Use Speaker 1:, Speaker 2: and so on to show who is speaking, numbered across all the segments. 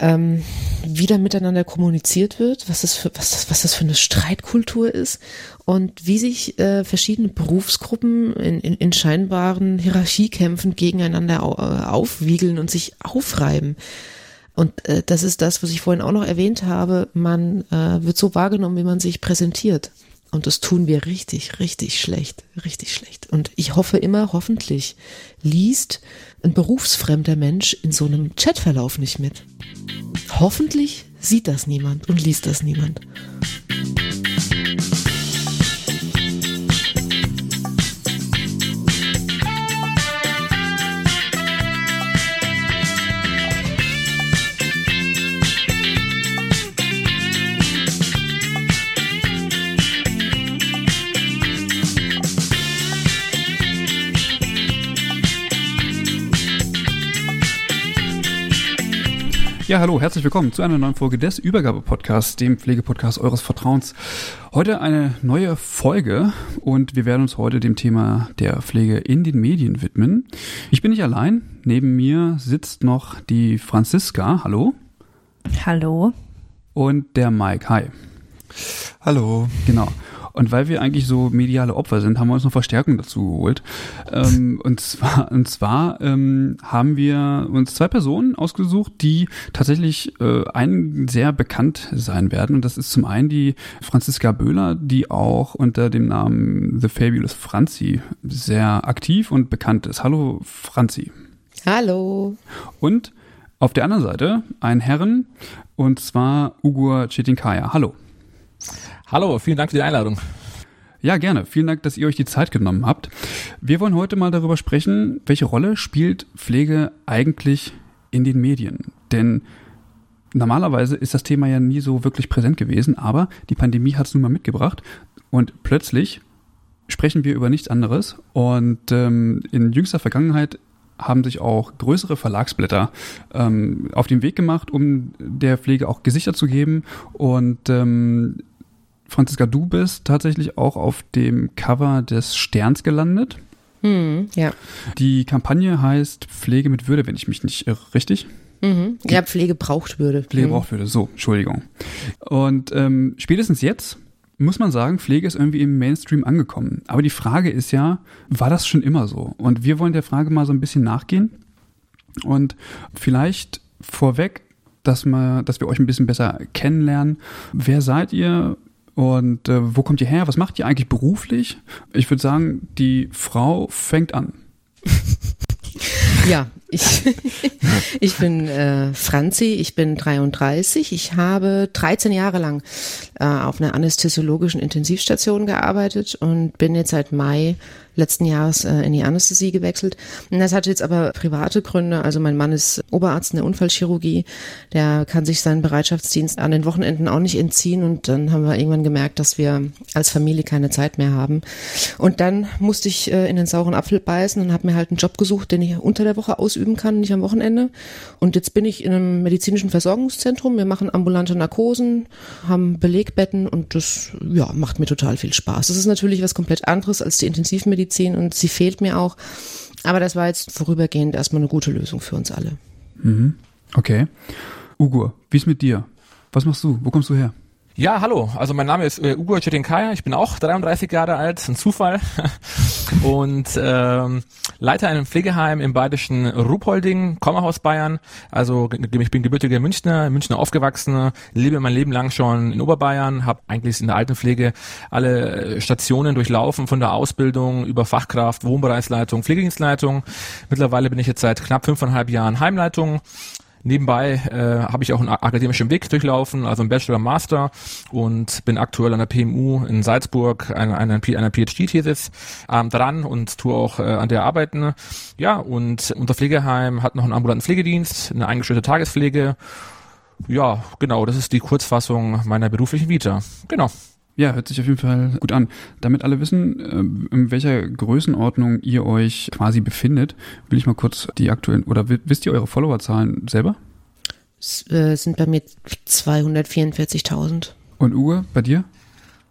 Speaker 1: ähm, wie da miteinander kommuniziert wird, was das für, was das, was das für eine Streitkultur ist und wie sich äh, verschiedene Berufsgruppen in, in, in scheinbaren Hierarchiekämpfen gegeneinander au, äh, aufwiegeln und sich aufreiben. Und äh, das ist das, was ich vorhin auch noch erwähnt habe. Man äh, wird so wahrgenommen, wie man sich präsentiert. Und das tun wir richtig, richtig schlecht, richtig schlecht. Und ich hoffe immer, hoffentlich liest ein berufsfremder Mensch in so einem Chatverlauf nicht mit. Hoffentlich sieht das niemand und liest das niemand.
Speaker 2: Ja, hallo, herzlich willkommen zu einer neuen Folge des Übergabe-Podcasts, dem Pflegepodcast eures Vertrauens. Heute eine neue Folge und wir werden uns heute dem Thema der Pflege in den Medien widmen. Ich bin nicht allein. Neben mir sitzt noch die Franziska. Hallo.
Speaker 3: Hallo.
Speaker 2: Und der Mike. Hi.
Speaker 4: Hallo.
Speaker 2: Genau. Und weil wir eigentlich so mediale Opfer sind, haben wir uns noch Verstärkung dazu geholt. Ähm, und zwar, und zwar ähm, haben wir uns zwei Personen ausgesucht, die tatsächlich äh, einen sehr bekannt sein werden. Und das ist zum einen die Franziska Böhler, die auch unter dem Namen The Fabulous Franzi sehr aktiv und bekannt ist. Hallo Franzi.
Speaker 1: Hallo.
Speaker 2: Und auf der anderen Seite ein Herren, und zwar Ugur Chetinkaya. Hallo.
Speaker 4: Hallo, vielen Dank für die Einladung.
Speaker 2: Ja, gerne. Vielen Dank, dass ihr euch die Zeit genommen habt. Wir wollen heute mal darüber sprechen, welche Rolle spielt Pflege eigentlich in den Medien? Denn normalerweise ist das Thema ja nie so wirklich präsent gewesen, aber die Pandemie hat es nun mal mitgebracht und plötzlich sprechen wir über nichts anderes. Und ähm, in jüngster Vergangenheit haben sich auch größere Verlagsblätter ähm, auf den Weg gemacht, um der Pflege auch Gesichter zu geben. Und ähm, Franziska, du bist tatsächlich auch auf dem Cover des Sterns gelandet.
Speaker 1: Hm, ja.
Speaker 2: Die Kampagne heißt Pflege mit Würde, wenn ich mich nicht irre, richtig?
Speaker 1: Mhm. Ja, Pflege braucht Würde.
Speaker 2: Pflege mhm. braucht Würde, so, Entschuldigung. Und ähm, spätestens jetzt muss man sagen, Pflege ist irgendwie im Mainstream angekommen. Aber die Frage ist ja, war das schon immer so? Und wir wollen der Frage mal so ein bisschen nachgehen. Und vielleicht vorweg, dass, mal, dass wir euch ein bisschen besser kennenlernen. Wer seid ihr? Und äh, wo kommt ihr her? Was macht ihr eigentlich beruflich? Ich würde sagen, die Frau fängt an.
Speaker 1: ja, ich, ich bin äh, Franzi, ich bin 33. Ich habe 13 Jahre lang äh, auf einer anästhesiologischen Intensivstation gearbeitet und bin jetzt seit Mai letzten Jahres äh, in die Anästhesie gewechselt. Und das hat jetzt aber private Gründe. Also mein Mann ist Oberarzt in der Unfallchirurgie. Der kann sich seinen Bereitschaftsdienst an den Wochenenden auch nicht entziehen. Und dann haben wir irgendwann gemerkt, dass wir als Familie keine Zeit mehr haben. Und dann musste ich äh, in den sauren Apfel beißen und habe mir halt einen Job gesucht, den ich unter der Woche ausüben kann, nicht am Wochenende. Und jetzt bin ich in einem medizinischen Versorgungszentrum. Wir machen ambulante Narkosen, haben Belegbetten und das ja, macht mir total viel Spaß. Das ist natürlich was komplett anderes als die Intensivmedizin Medizin und sie fehlt mir auch. Aber das war jetzt vorübergehend erstmal eine gute Lösung für uns alle.
Speaker 2: Mhm. Okay. Ugur, wie ist mit dir? Was machst du? Wo kommst du her?
Speaker 4: Ja, hallo. Also mein Name ist äh, Ugo Cetinkaya. Ich bin auch 33 Jahre alt, ein Zufall. und ähm, leite einem Pflegeheim im badischen Ruhpolding, komme aus Bayern. Also ich bin gebürtiger Münchner, Münchner aufgewachsen, lebe mein Leben lang schon in Oberbayern, habe eigentlich in der Altenpflege alle Stationen durchlaufen, von der Ausbildung über Fachkraft, Wohnbereichsleitung, Pflegedienstleitung. Mittlerweile bin ich jetzt seit knapp fünfeinhalb Jahren Heimleitung. Nebenbei äh, habe ich auch einen akademischen Weg durchlaufen, also einen Bachelor Master und bin aktuell an der PMU in Salzburg einer, einer, einer PhD-Thesis ähm, dran und tue auch äh, an der arbeiten. Ja, und unser Pflegeheim hat noch einen ambulanten Pflegedienst, eine eingestellte Tagespflege. Ja, genau, das ist die Kurzfassung meiner beruflichen Vita. Genau.
Speaker 2: Ja, hört sich auf jeden Fall gut an. Damit alle wissen, äh, in welcher Größenordnung ihr euch quasi befindet, will ich mal kurz die aktuellen, oder wisst ihr eure Followerzahlen selber?
Speaker 1: Es äh, sind bei mir 244.000.
Speaker 2: Und Uwe, bei dir?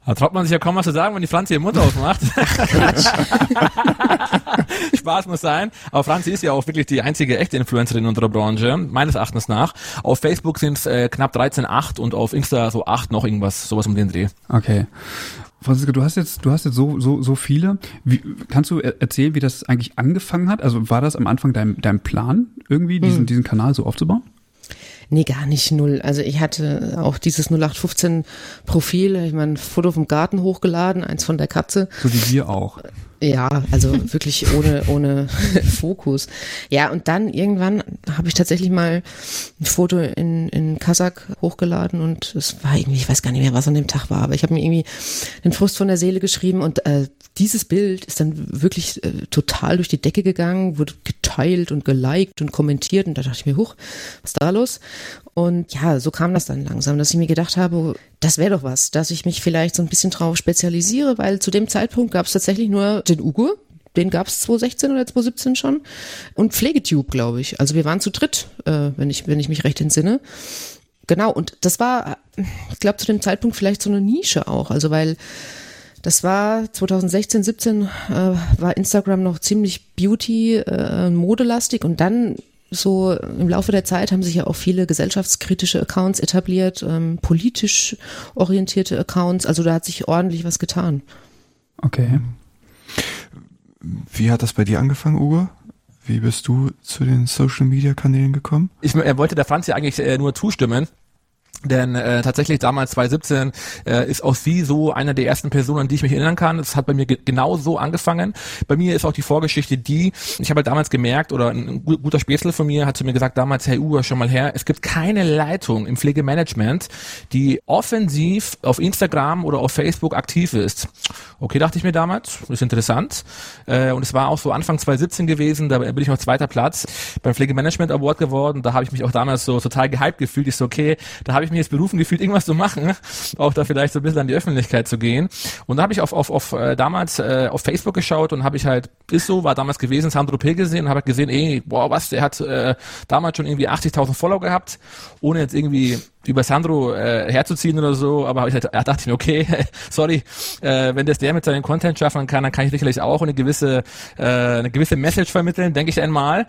Speaker 4: Da traut man sich ja kaum was zu sagen, wenn die Franzi ihren Mund aufmacht. Spaß muss sein. Aber Franzi ist ja auch wirklich die einzige echte Influencerin in unserer Branche, meines Erachtens nach. Auf Facebook sind es äh, knapp 13,8 und auf Insta so 8 noch irgendwas, sowas um den Dreh.
Speaker 2: Okay. Franziska, du hast jetzt, du hast jetzt so, so, so viele. Wie, kannst du erzählen, wie das eigentlich angefangen hat? Also war das am Anfang dein, dein Plan, irgendwie diesen, hm. diesen Kanal so aufzubauen?
Speaker 1: Nee, gar nicht null. Also ich hatte auch dieses 0815 Profil, ich mein Foto vom Garten hochgeladen, eins von der Katze.
Speaker 2: So wie wir auch.
Speaker 1: Ja, also wirklich ohne, ohne Fokus. Ja, und dann irgendwann habe ich tatsächlich mal ein Foto in, in Kasach hochgeladen und es war irgendwie, ich weiß gar nicht mehr, was an dem Tag war, aber ich habe mir irgendwie den Frust von der Seele geschrieben und äh, dieses Bild ist dann wirklich äh, total durch die Decke gegangen, wurde geteilt und geliked und kommentiert und da dachte ich mir, huch, was ist da los? Und ja, so kam das dann langsam, dass ich mir gedacht habe, das wäre doch was, dass ich mich vielleicht so ein bisschen drauf spezialisiere, weil zu dem Zeitpunkt gab es tatsächlich nur den Ugo, den gab es 2016 oder 2017 schon und Pflegetube, glaube ich. Also wir waren zu dritt, äh, wenn ich wenn ich mich recht entsinne. Genau und das war, ich glaube zu dem Zeitpunkt vielleicht so eine Nische auch, also weil das war 2016, 17 äh, war Instagram noch ziemlich Beauty, äh, modelastig und dann so im Laufe der Zeit haben sich ja auch viele gesellschaftskritische Accounts etabliert, ähm, politisch orientierte Accounts. Also da hat sich ordentlich was getan.
Speaker 2: Okay.
Speaker 3: Wie hat das bei dir angefangen, Uwe? Wie bist du zu den Social Media Kanälen gekommen?
Speaker 4: Ich er wollte der Franz ja eigentlich äh, nur zustimmen. Denn äh, tatsächlich damals 2017 äh, ist auch sie so einer der ersten Personen, an die ich mich erinnern kann. Das hat bei mir ge genau so angefangen. Bei mir ist auch die Vorgeschichte die, ich habe halt damals gemerkt, oder ein guter Spätzle von mir hat zu mir gesagt, damals, hey Uwe, schon mal her, es gibt keine Leitung im Pflegemanagement, die offensiv auf Instagram oder auf Facebook aktiv ist. Okay, dachte ich mir damals, ist interessant. Äh, und es war auch so Anfang 2017 gewesen, da bin ich noch zweiter Platz beim Pflegemanagement Award geworden. Da habe ich mich auch damals so total gehypt gefühlt. Ich so, okay, da habe ich mir jetzt berufen gefühlt, irgendwas zu machen, auch da vielleicht so ein bisschen an die Öffentlichkeit zu gehen. Und da habe ich auf, auf, auf äh, damals äh, auf Facebook geschaut und habe ich halt, ist so, war damals gewesen, Sandro P. gesehen und habe halt gesehen, ey, boah, was, der hat äh, damals schon irgendwie 80.000 Follower gehabt, ohne jetzt irgendwie über Sandro äh, herzuziehen oder so, aber ich halt, da dachte ich mir, okay, sorry, äh, wenn das der mit seinem Content schaffen kann, dann kann ich sicherlich auch eine gewisse, äh, eine gewisse Message vermitteln, denke ich einmal.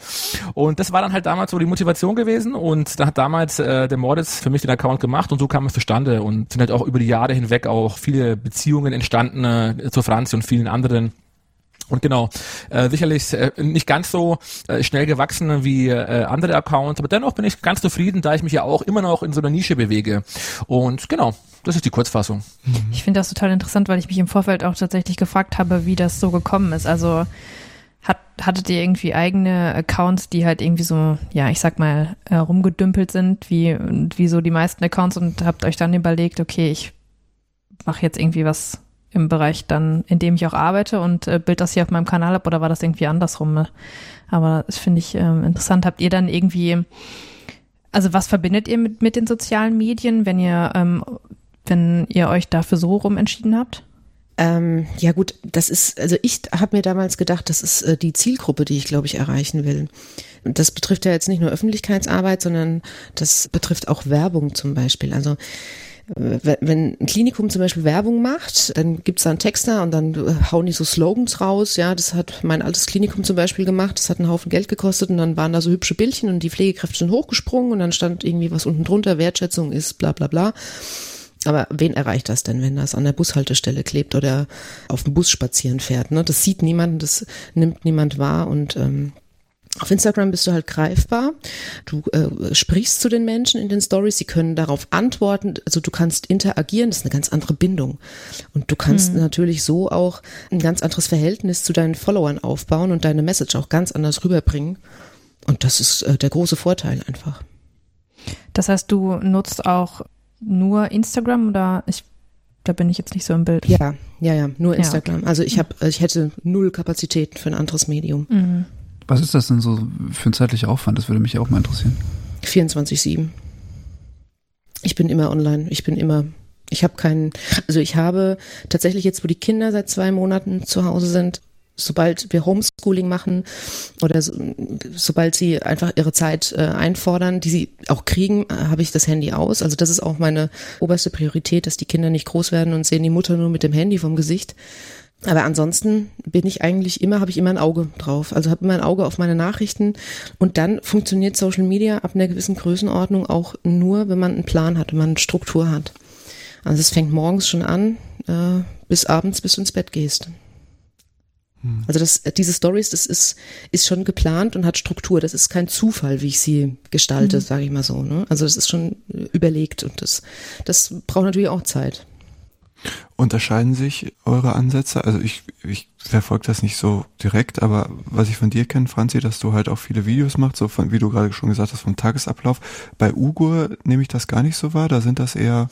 Speaker 4: Und das war dann halt damals so die Motivation gewesen und da hat damals äh, der Moritz für mich den Account gemacht und so kam es zustande und sind halt auch über die Jahre hinweg auch viele Beziehungen entstanden äh, zu Franzi und vielen anderen. Und genau, äh, sicherlich äh, nicht ganz so äh, schnell gewachsen wie äh, andere Accounts, aber dennoch bin ich ganz zufrieden, da ich mich ja auch immer noch in so einer Nische bewege. Und genau, das ist die Kurzfassung.
Speaker 5: Mhm. Ich finde das total interessant, weil ich mich im Vorfeld auch tatsächlich gefragt habe, wie das so gekommen ist. Also hat, hattet ihr irgendwie eigene Accounts, die halt irgendwie so, ja, ich sag mal, äh, rumgedümpelt sind, wie, wie so die meisten Accounts und habt euch dann überlegt, okay, ich mache jetzt irgendwie was im Bereich dann, in dem ich auch arbeite und äh, bild das hier auf meinem Kanal ab oder war das irgendwie andersrum? Aber das finde ich ähm, interessant. Habt ihr dann irgendwie, also was verbindet ihr mit, mit den sozialen Medien, wenn ihr, ähm, wenn ihr euch dafür so rum entschieden habt?
Speaker 1: Ähm, ja gut, das ist, also ich habe mir damals gedacht, das ist äh, die Zielgruppe, die ich glaube ich erreichen will. Das betrifft ja jetzt nicht nur Öffentlichkeitsarbeit, sondern das betrifft auch Werbung zum Beispiel. Also wenn ein Klinikum zum Beispiel Werbung macht, dann gibt's da einen Texter und dann hauen die so Slogans raus. Ja, das hat mein altes Klinikum zum Beispiel gemacht. Das hat einen Haufen Geld gekostet und dann waren da so hübsche Bildchen und die Pflegekräfte sind hochgesprungen und dann stand irgendwie was unten drunter, Wertschätzung ist bla bla bla. Aber wen erreicht das denn, wenn das an der Bushaltestelle klebt oder auf dem Bus spazieren fährt? Ne? Das sieht niemand, das nimmt niemand wahr und ähm, auf Instagram bist du halt greifbar. Du äh, sprichst zu den Menschen in den Stories, sie können darauf antworten, also du kannst interagieren, das ist eine ganz andere Bindung. Und du kannst mhm. natürlich so auch ein ganz anderes Verhältnis zu deinen Followern aufbauen und deine Message auch ganz anders rüberbringen. Und das ist äh, der große Vorteil einfach.
Speaker 5: Das heißt, du nutzt auch nur Instagram oder ich da bin ich jetzt nicht so im Bild.
Speaker 1: Ja, ja, ja, nur Instagram. Ja, okay. Also ich habe ich hätte null Kapazitäten für ein anderes Medium. Mhm.
Speaker 2: Was ist das denn so für ein zeitlicher Aufwand? Das würde mich auch mal interessieren.
Speaker 1: 24-7. Ich bin immer online. Ich bin immer, ich habe keinen, also ich habe tatsächlich jetzt, wo die Kinder seit zwei Monaten zu Hause sind, sobald wir Homeschooling machen oder so, sobald sie einfach ihre Zeit äh, einfordern, die sie auch kriegen, äh, habe ich das Handy aus. Also das ist auch meine oberste Priorität, dass die Kinder nicht groß werden und sehen die Mutter nur mit dem Handy vom Gesicht. Aber ansonsten bin ich eigentlich immer, habe ich immer ein Auge drauf. Also habe immer ein Auge auf meine Nachrichten. Und dann funktioniert Social Media ab einer gewissen Größenordnung auch nur, wenn man einen Plan hat, wenn man eine Struktur hat. Also es fängt morgens schon an, äh, bis abends, bis du ins Bett gehst. Hm. Also das, diese Stories, das ist, ist schon geplant und hat Struktur. Das ist kein Zufall, wie ich sie gestalte, mhm. sage ich mal so. Ne? Also das ist schon überlegt und das, das braucht natürlich auch Zeit.
Speaker 3: Unterscheiden sich eure Ansätze? Also ich, ich verfolge das nicht so direkt, aber was ich von dir kenne, Franzi, dass du halt auch viele Videos machst, so von, wie du gerade schon gesagt hast, vom Tagesablauf. Bei Ugur nehme ich das gar nicht so wahr. Da sind das eher,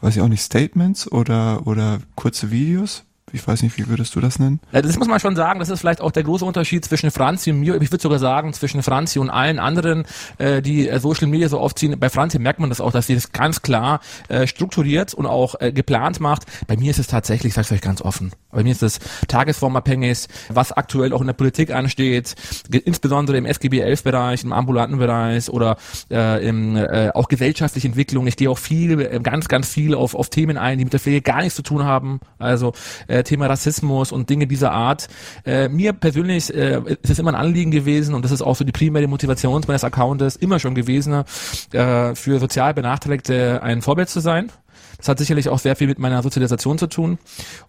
Speaker 3: weiß ich auch nicht, Statements oder, oder kurze Videos. Ich weiß nicht, wie würdest du das nennen?
Speaker 4: Das muss man schon sagen, das ist vielleicht auch der große Unterschied zwischen Franzi und mir. Ich würde sogar sagen, zwischen Franzi und allen anderen, äh, die äh, Social Media so aufziehen. Bei Franzi merkt man das auch, dass sie das ganz klar äh, strukturiert und auch äh, geplant macht. Bei mir ist es tatsächlich, sage ich euch ganz offen, bei mir ist es tagesformabhängig, was aktuell auch in der Politik ansteht, insbesondere im SGB 11 Bereich, im ambulanten Bereich oder äh, im äh, auch gesellschaftliche Entwicklung. Ich gehe auch viel, äh, ganz, ganz viel auf, auf Themen ein, die mit der Pflege gar nichts zu tun haben. Also äh, äh, Thema Rassismus und Dinge dieser Art. Äh, mir persönlich äh, ist es immer ein Anliegen gewesen und das ist auch so die primäre Motivation meines Accountes immer schon gewesen, äh, für sozial Benachteiligte ein Vorbild zu sein. Das hat sicherlich auch sehr viel mit meiner Sozialisation zu tun.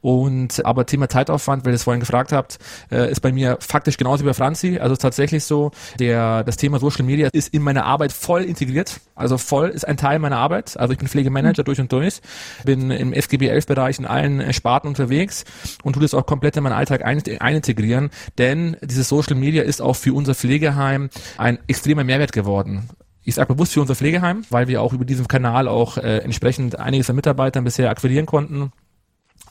Speaker 4: Und aber Thema Zeitaufwand, weil ihr es vorhin gefragt habt, äh, ist bei mir faktisch genauso wie bei Franzi. Also tatsächlich so, der das Thema Social Media ist in meine Arbeit voll integriert. Also voll ist ein Teil meiner Arbeit. Also ich bin Pflegemanager mhm. durch und durch, bin im SGB 11 Bereich in allen Sparten unterwegs und tue das auch komplett in meinen Alltag ein, einintegrieren, denn dieses Social Media ist auch für unser Pflegeheim ein extremer Mehrwert geworden ich sage bewusst für unser Pflegeheim, weil wir auch über diesen Kanal auch äh, entsprechend einiges an Mitarbeitern bisher akquirieren konnten.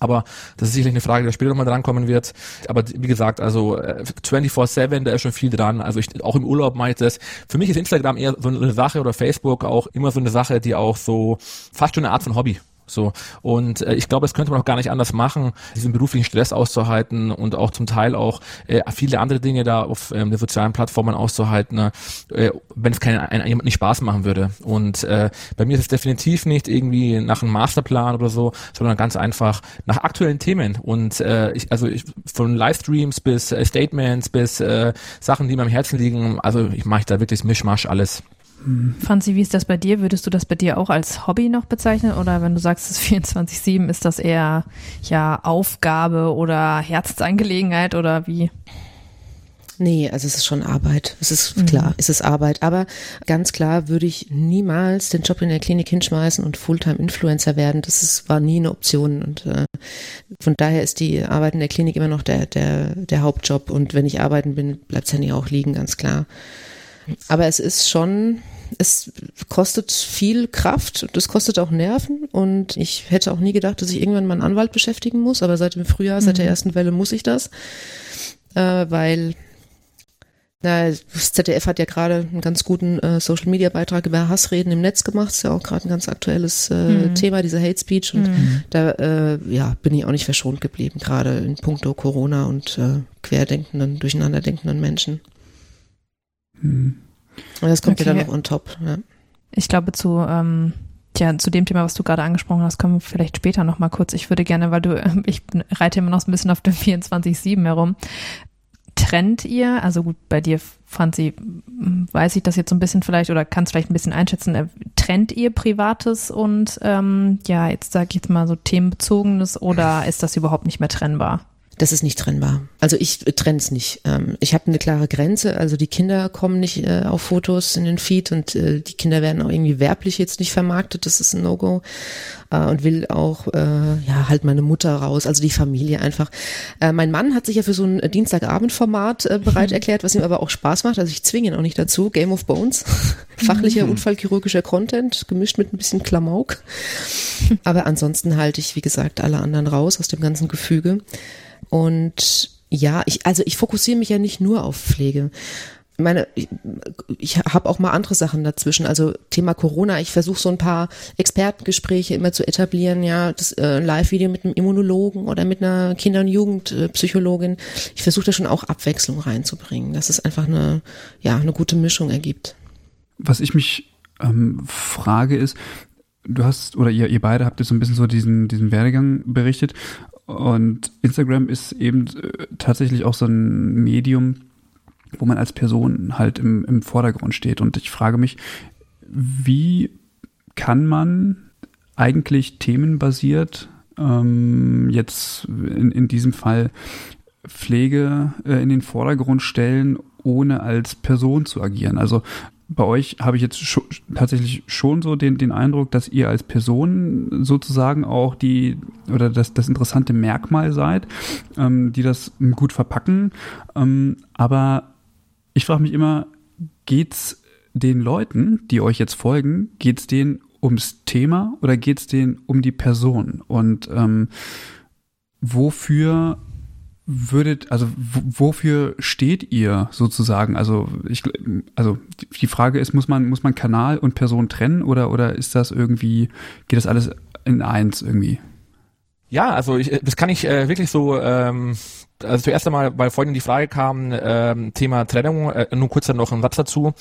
Speaker 4: Aber das ist sicherlich eine Frage, die später nochmal drankommen wird. Aber wie gesagt, also äh, 24-7, da ist schon viel dran. Also ich, auch im Urlaub mache ich das. Für mich ist Instagram eher so eine Sache oder Facebook auch immer so eine Sache, die auch so fast schon eine Art von Hobby so. Und äh, ich glaube, das könnte man auch gar nicht anders machen, diesen beruflichen Stress auszuhalten und auch zum Teil auch äh, viele andere Dinge da auf ähm, den sozialen Plattformen auszuhalten, ne? äh, wenn es keinen ein, jemand nicht Spaß machen würde. Und äh, bei mir ist es definitiv nicht irgendwie nach einem Masterplan oder so, sondern ganz einfach nach aktuellen Themen. Und äh, ich, also ich, von Livestreams bis äh, Statements bis äh, Sachen, die mir am Herzen liegen, also ich mache da wirklich Mischmasch alles.
Speaker 5: Franzi, wie ist das bei dir? Würdest du das bei dir auch als Hobby noch bezeichnen? Oder wenn du sagst, es ist 24-7, ist das eher ja Aufgabe oder Herzensangelegenheit oder wie?
Speaker 1: Nee, also es ist schon Arbeit. Es ist mhm. klar, es ist Arbeit. Aber ganz klar würde ich niemals den Job in der Klinik hinschmeißen und Fulltime-Influencer werden. Das ist, war nie eine Option. Und äh, von daher ist die Arbeit in der Klinik immer noch der, der, der Hauptjob. Und wenn ich arbeiten bin, bleibt es ja nie auch liegen, ganz klar. Aber es ist schon, es kostet viel Kraft und es kostet auch Nerven und ich hätte auch nie gedacht, dass ich irgendwann mal einen Anwalt beschäftigen muss, aber seit dem Frühjahr, seit der mhm. ersten Welle muss ich das, äh, weil na, das ZDF hat ja gerade einen ganz guten äh, Social Media Beitrag über Hassreden im Netz gemacht. Ist ja auch gerade ein ganz aktuelles äh, mhm. Thema, dieser Hate Speech. Und mhm. da äh, ja, bin ich auch nicht verschont geblieben, gerade in puncto Corona und äh, querdenkenden, durcheinanderdenkenden Menschen. Hm. Und das kommt okay. ja dann noch on top. Ja.
Speaker 5: Ich glaube, zu, ähm, tja, zu dem Thema, was du gerade angesprochen hast, kommen wir vielleicht später noch mal kurz. Ich würde gerne, weil du, ich reite immer noch so ein bisschen auf dem 24-7 herum. trennt ihr? Also gut, bei dir, Franzi, weiß ich das jetzt so ein bisschen vielleicht oder kannst vielleicht ein bisschen einschätzen. Äh, trennt ihr Privates und ähm, ja, jetzt sage ich jetzt mal so themenbezogenes oder ist das überhaupt nicht mehr trennbar?
Speaker 1: Das ist nicht trennbar. Also ich trenne es nicht. Ähm, ich habe eine klare Grenze. Also die Kinder kommen nicht äh, auf Fotos in den Feed und äh, die Kinder werden auch irgendwie werblich jetzt nicht vermarktet. Das ist ein No-Go. Äh, und will auch ja halt meine Mutter raus, also die Familie einfach. Mein Mann hat sich ja für so ein Dienstagabendformat bereit erklärt, was ihm aber auch Spaß macht. Also ich zwinge ihn auch nicht dazu. Game of Bones, fachlicher mhm. unfallchirurgischer Content, gemischt mit ein bisschen Klamauk. Aber ansonsten halte ich, wie gesagt, alle anderen raus aus dem ganzen Gefüge. Und ja, ich, also ich fokussiere mich ja nicht nur auf Pflege. Ich meine, ich, ich habe auch mal andere Sachen dazwischen. Also Thema Corona, ich versuche so ein paar Expertengespräche immer zu etablieren, ja, das äh, Live-Video mit einem Immunologen oder mit einer Kinder- und Jugendpsychologin. Ich versuche da schon auch Abwechslung reinzubringen, dass es einfach eine, ja, eine gute Mischung ergibt.
Speaker 2: Was ich mich ähm, frage ist, du hast, oder ihr, ihr beide habt jetzt so ein bisschen so diesen, diesen Werdegang berichtet und Instagram ist eben äh, tatsächlich auch so ein Medium, wo man als Person halt im, im Vordergrund steht. Und ich frage mich, wie kann man eigentlich themenbasiert ähm, jetzt in, in diesem Fall Pflege äh, in den Vordergrund stellen, ohne als Person zu agieren. Also bei euch habe ich jetzt schon, tatsächlich schon so den, den Eindruck, dass ihr als Person sozusagen auch die oder das, das interessante Merkmal seid, ähm, die das gut verpacken. Ähm, aber ich frage mich immer, geht's den Leuten, die euch jetzt folgen, geht's denen ums Thema oder geht's denen um die Person? Und ähm, wofür würdet, also wofür steht ihr sozusagen? Also ich, also die Frage ist, muss man muss man Kanal und Person trennen oder oder ist das irgendwie geht das alles in eins irgendwie?
Speaker 4: Ja, also ich, das kann ich äh, wirklich so ähm, also zuerst einmal, weil vorhin die Frage kam, ähm, Thema Trennung, äh, nur kurz dann noch ein Satz dazu.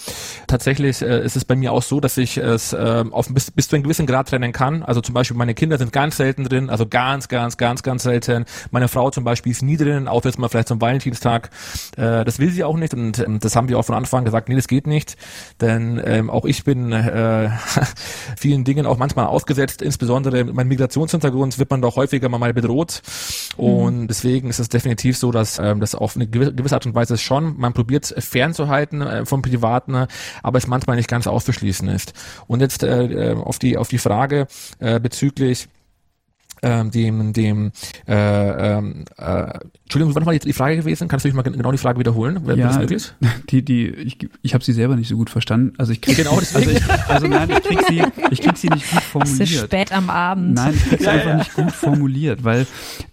Speaker 4: Tatsächlich äh, ist es bei mir auch so, dass ich es äh, auf bis, bis zu einem gewissen Grad trennen kann. Also zum Beispiel meine Kinder sind ganz selten drin, also ganz, ganz, ganz, ganz selten. Meine Frau zum Beispiel ist nie drin, außer jetzt mal vielleicht zum Valentinstag. Äh, das will sie auch nicht und ähm, das haben wir auch von Anfang an gesagt, nee, das geht nicht. Denn ähm, auch ich bin äh, vielen Dingen auch manchmal ausgesetzt, insbesondere meinem Migrationshintergrund wird man doch häufiger mal bedroht. Und mhm. deswegen ist es definitiv definitiv so, dass ähm, das auf eine gewisse Art und Weise schon, man probiert fernzuhalten äh, vom Privaten, aber es manchmal nicht ganz auszuschließen ist. Und jetzt äh, äh auf die auf die Frage äh, bezüglich ähm, dem, dem äh, ähm, äh, Entschuldigung, wann war jetzt die Frage gewesen? Kannst du mich mal genau die Frage wiederholen?
Speaker 2: Wäre ja, das möglich? Die, die, ich, ich habe sie selber nicht so gut verstanden. Also ich krieg, genau also, ich, also nein, ich krieg sie, ich krieg sie nicht gut formuliert. Es ist
Speaker 5: spät am Abend.
Speaker 2: Nein, ich krieg sie ja, einfach ja. nicht gut formuliert, weil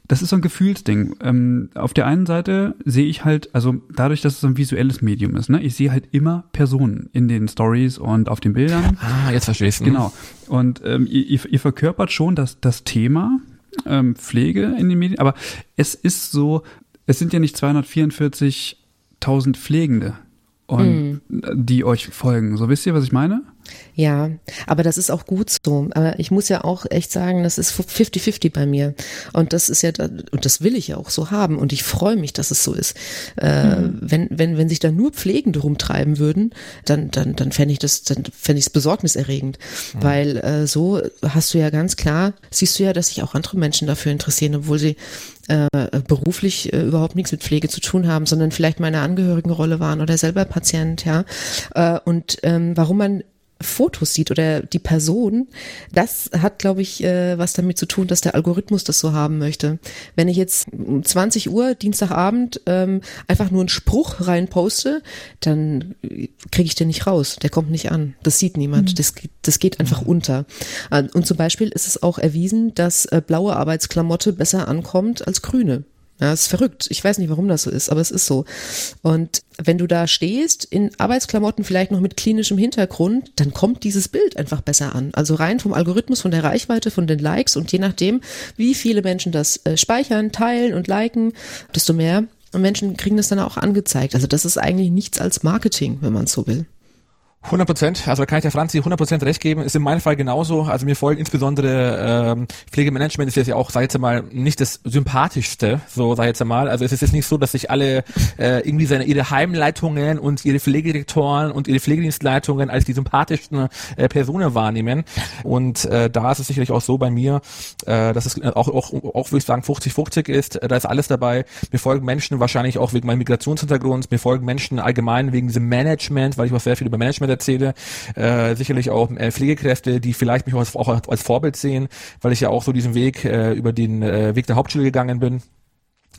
Speaker 2: das ist so ein Gefühlsding. Ähm, auf der einen Seite sehe ich halt, also dadurch, dass es so ein visuelles Medium ist, ne, ich sehe halt immer Personen in den Stories und auf den Bildern.
Speaker 4: Ah, jetzt verstehst du.
Speaker 2: Genau. Und ähm, ihr, ihr verkörpert schon das, das Thema ähm, Pflege in den Medien, aber es ist so, es sind ja nicht 244.000 Pflegende und mm. die euch folgen. So wisst ihr, was ich meine?
Speaker 1: Ja, aber das ist auch gut so. Aber ich muss ja auch echt sagen, das ist 50-50 bei mir. Und das ist ja, und das will ich ja auch so haben. Und ich freue mich, dass es so ist. Äh, mhm. wenn, wenn, wenn sich da nur Pflegende rumtreiben würden, dann, dann, dann fände ich das, dann fände ich es besorgniserregend. Mhm. Weil äh, so hast du ja ganz klar, siehst du ja, dass sich auch andere Menschen dafür interessieren, obwohl sie äh, beruflich äh, überhaupt nichts mit Pflege zu tun haben, sondern vielleicht meine Angehörigenrolle waren oder selber Patient, ja. Äh, und ähm, warum man Fotos sieht oder die Person, das hat, glaube ich, äh, was damit zu tun, dass der Algorithmus das so haben möchte. Wenn ich jetzt um 20 Uhr Dienstagabend ähm, einfach nur einen Spruch rein poste, dann kriege ich den nicht raus. Der kommt nicht an. Das sieht niemand. Mhm. Das, das geht einfach unter. Äh, und zum Beispiel ist es auch erwiesen, dass äh, blaue Arbeitsklamotte besser ankommt als grüne. Ja, ist verrückt. Ich weiß nicht, warum das so ist, aber es ist so. Und wenn du da stehst, in Arbeitsklamotten vielleicht noch mit klinischem Hintergrund, dann kommt dieses Bild einfach besser an. Also rein vom Algorithmus, von der Reichweite, von den Likes und je nachdem, wie viele Menschen das äh, speichern, teilen und liken, desto mehr Menschen kriegen das dann auch angezeigt. Also das ist eigentlich nichts als Marketing, wenn man so will.
Speaker 4: 100 Prozent, also da kann ich der Franzi 100 Prozent recht geben, ist in meinem Fall genauso, also mir folgen insbesondere ähm, Pflegemanagement ist jetzt ja auch, sag ich jetzt mal, nicht das sympathischste, so sag ich jetzt mal, also es ist jetzt nicht so, dass sich alle äh, irgendwie seine, ihre Heimleitungen und ihre Pflegedirektoren und ihre Pflegedienstleitungen als die sympathischsten äh, Personen wahrnehmen. Und äh, da ist es sicherlich auch so bei mir, äh, dass es auch, auch, auch würde ich sagen 50-50 ist, da ist alles dabei, mir folgen Menschen wahrscheinlich auch wegen meinem Migrationshintergrund, mir folgen Menschen allgemein wegen diesem Management, weil ich auch sehr viel über Management erzähle. Äh, sicherlich auch äh, Pflegekräfte, die vielleicht mich auch als, als Vorbild sehen, weil ich ja auch so diesen Weg äh, über den äh, Weg der Hauptschule gegangen bin.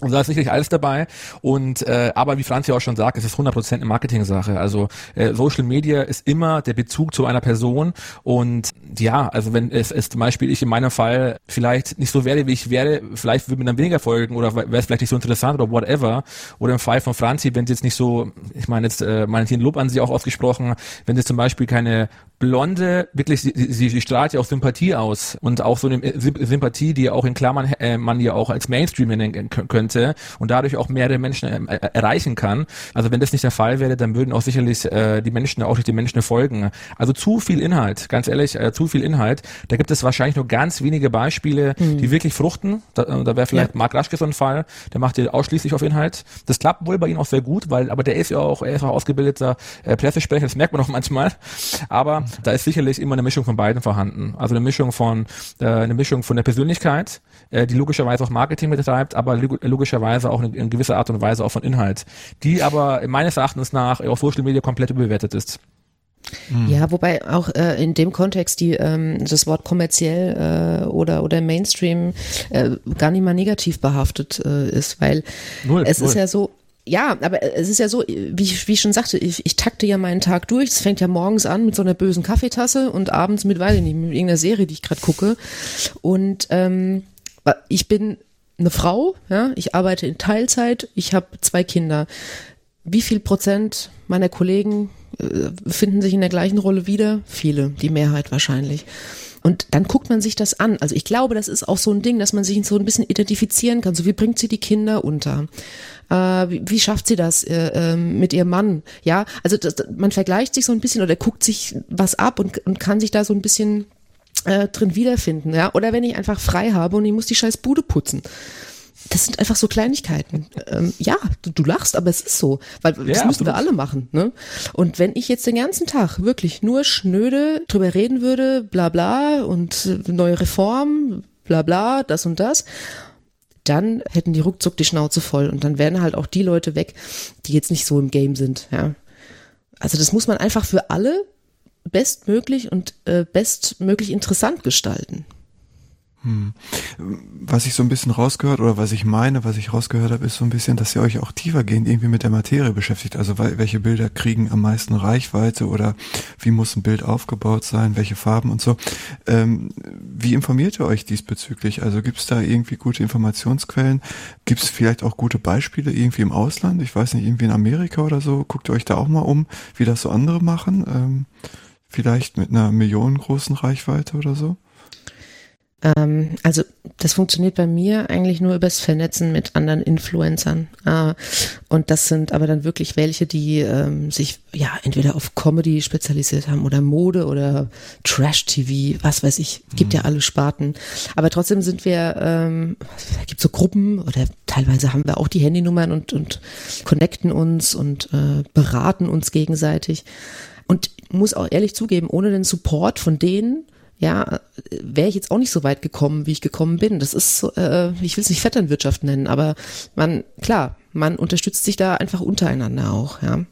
Speaker 4: Und da ist sicherlich alles dabei. Und äh, aber wie Franz ja auch schon sagt, es ist 100% eine Marketing-Sache. Also äh, Social Media ist immer der Bezug zu einer Person. Und ja, also wenn es, es zum Beispiel ich in meinem Fall vielleicht nicht so wäre, wie ich wäre, vielleicht würde mir dann weniger folgen oder wäre es vielleicht nicht so interessant oder whatever. Oder im Fall von Franzi, wenn sie jetzt nicht so, ich meine jetzt, äh, meinen hier Lob an sie auch ausgesprochen, wenn sie zum Beispiel keine blonde, wirklich, sie, sie, sie strahlt ja auch Sympathie aus und auch so eine Sympathie, die auch in Klammern äh, man ja auch als Mainstream nennen könnte und dadurch auch mehrere Menschen äh, erreichen kann. Also wenn das nicht der Fall wäre, dann würden auch sicherlich äh, die Menschen auch durch die Menschen folgen. Also zu viel Inhalt, ganz ehrlich, äh, zu viel Inhalt. Da gibt es wahrscheinlich nur ganz wenige Beispiele, mhm. die wirklich fruchten. Da, äh, da wäre vielleicht ja. Marc Raschke so ein Fall, der macht ja ausschließlich auf Inhalt. Das klappt wohl bei ihm auch sehr gut, weil aber der ist ja auch, er ist auch ausgebildeter äh, Pressesprecher, das merkt man auch manchmal. Aber da ist sicherlich immer eine Mischung von beiden vorhanden. Also eine Mischung von äh, eine Mischung von der Persönlichkeit, äh, die logischerweise auch Marketing betreibt, aber logischerweise auch in, in gewisser Art und Weise auch von Inhalt, die aber meines Erachtens nach auf Social Media komplett überbewertet ist.
Speaker 1: Hm. Ja, wobei auch äh, in dem Kontext die ähm, das Wort kommerziell äh, oder oder Mainstream äh, gar nicht mal negativ behaftet äh, ist, weil null, es null. ist ja so, ja, aber es ist ja so, wie ich, wie ich schon sagte, ich, ich takte ja meinen Tag durch. Es fängt ja morgens an mit so einer bösen Kaffeetasse und abends mit, weiß ich nicht, mit irgendeiner Serie, die ich gerade gucke. Und ähm, ich bin eine Frau, ja, ich arbeite in Teilzeit, ich habe zwei Kinder. Wie viel Prozent meiner Kollegen äh, finden sich in der gleichen Rolle wieder? Viele, die Mehrheit wahrscheinlich. Und dann guckt man sich das an. Also ich glaube, das ist auch so ein Ding, dass man sich so ein bisschen identifizieren kann. So wie bringt sie die Kinder unter? Äh, wie, wie, schafft sie das äh, äh, mit ihrem Mann? Ja, also das, man vergleicht sich so ein bisschen oder guckt sich was ab und, und kann sich da so ein bisschen äh, drin wiederfinden. Ja, oder wenn ich einfach frei habe und ich muss die scheiß Bude putzen das sind einfach so Kleinigkeiten. Ähm, ja, du, du, lachst, aber es ist so, weil das ja, müssen wir alle machen. Ne? Und wenn ich jetzt den ganzen Tag wirklich nur schnöde drüber reden würde, bla bla und neue Reform, bla bla, das und das, dann hätten die ruckzuck die Schnauze voll und dann wären halt auch die Leute weg, die jetzt nicht so im Game sind. Ja, also das muss man einfach für alle bestmöglich und äh, bestmöglich interessant gestalten.
Speaker 3: Hm. Was ich so ein bisschen rausgehört oder was ich meine, was ich rausgehört habe, ist so ein bisschen, dass ihr euch auch tiefergehend irgendwie mit der Materie beschäftigt. Also welche Bilder kriegen am meisten Reichweite oder wie muss ein Bild aufgebaut sein, welche Farben und so. Ähm, wie informiert ihr euch diesbezüglich? Also gibt es da irgendwie gute Informationsquellen? Gibt es vielleicht auch gute Beispiele irgendwie im Ausland? Ich weiß nicht, irgendwie in Amerika oder so. Guckt ihr euch da auch mal um, wie das so andere machen? Ähm, vielleicht mit einer millionengroßen Reichweite oder so?
Speaker 1: Ähm, also das funktioniert bei mir eigentlich nur übers Vernetzen mit anderen Influencern. Äh, und das sind aber dann wirklich welche, die ähm, sich ja entweder auf Comedy spezialisiert haben oder Mode oder Trash-TV, was weiß ich, gibt mhm. ja alle Sparten. Aber trotzdem sind wir, ähm, gibt so Gruppen oder teilweise haben wir auch die Handynummern und, und connecten uns und äh, beraten uns gegenseitig. Und muss auch ehrlich zugeben, ohne den Support von denen ja, wäre ich jetzt auch nicht so weit gekommen, wie ich gekommen bin. Das ist, äh, ich will es nicht Vetternwirtschaft nennen, aber man, klar, man unterstützt sich da einfach untereinander auch, ja.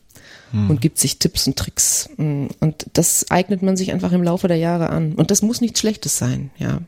Speaker 1: Hm. Und gibt sich Tipps und Tricks. Und das eignet man sich einfach im Laufe der Jahre an. Und das muss nichts Schlechtes sein, ja.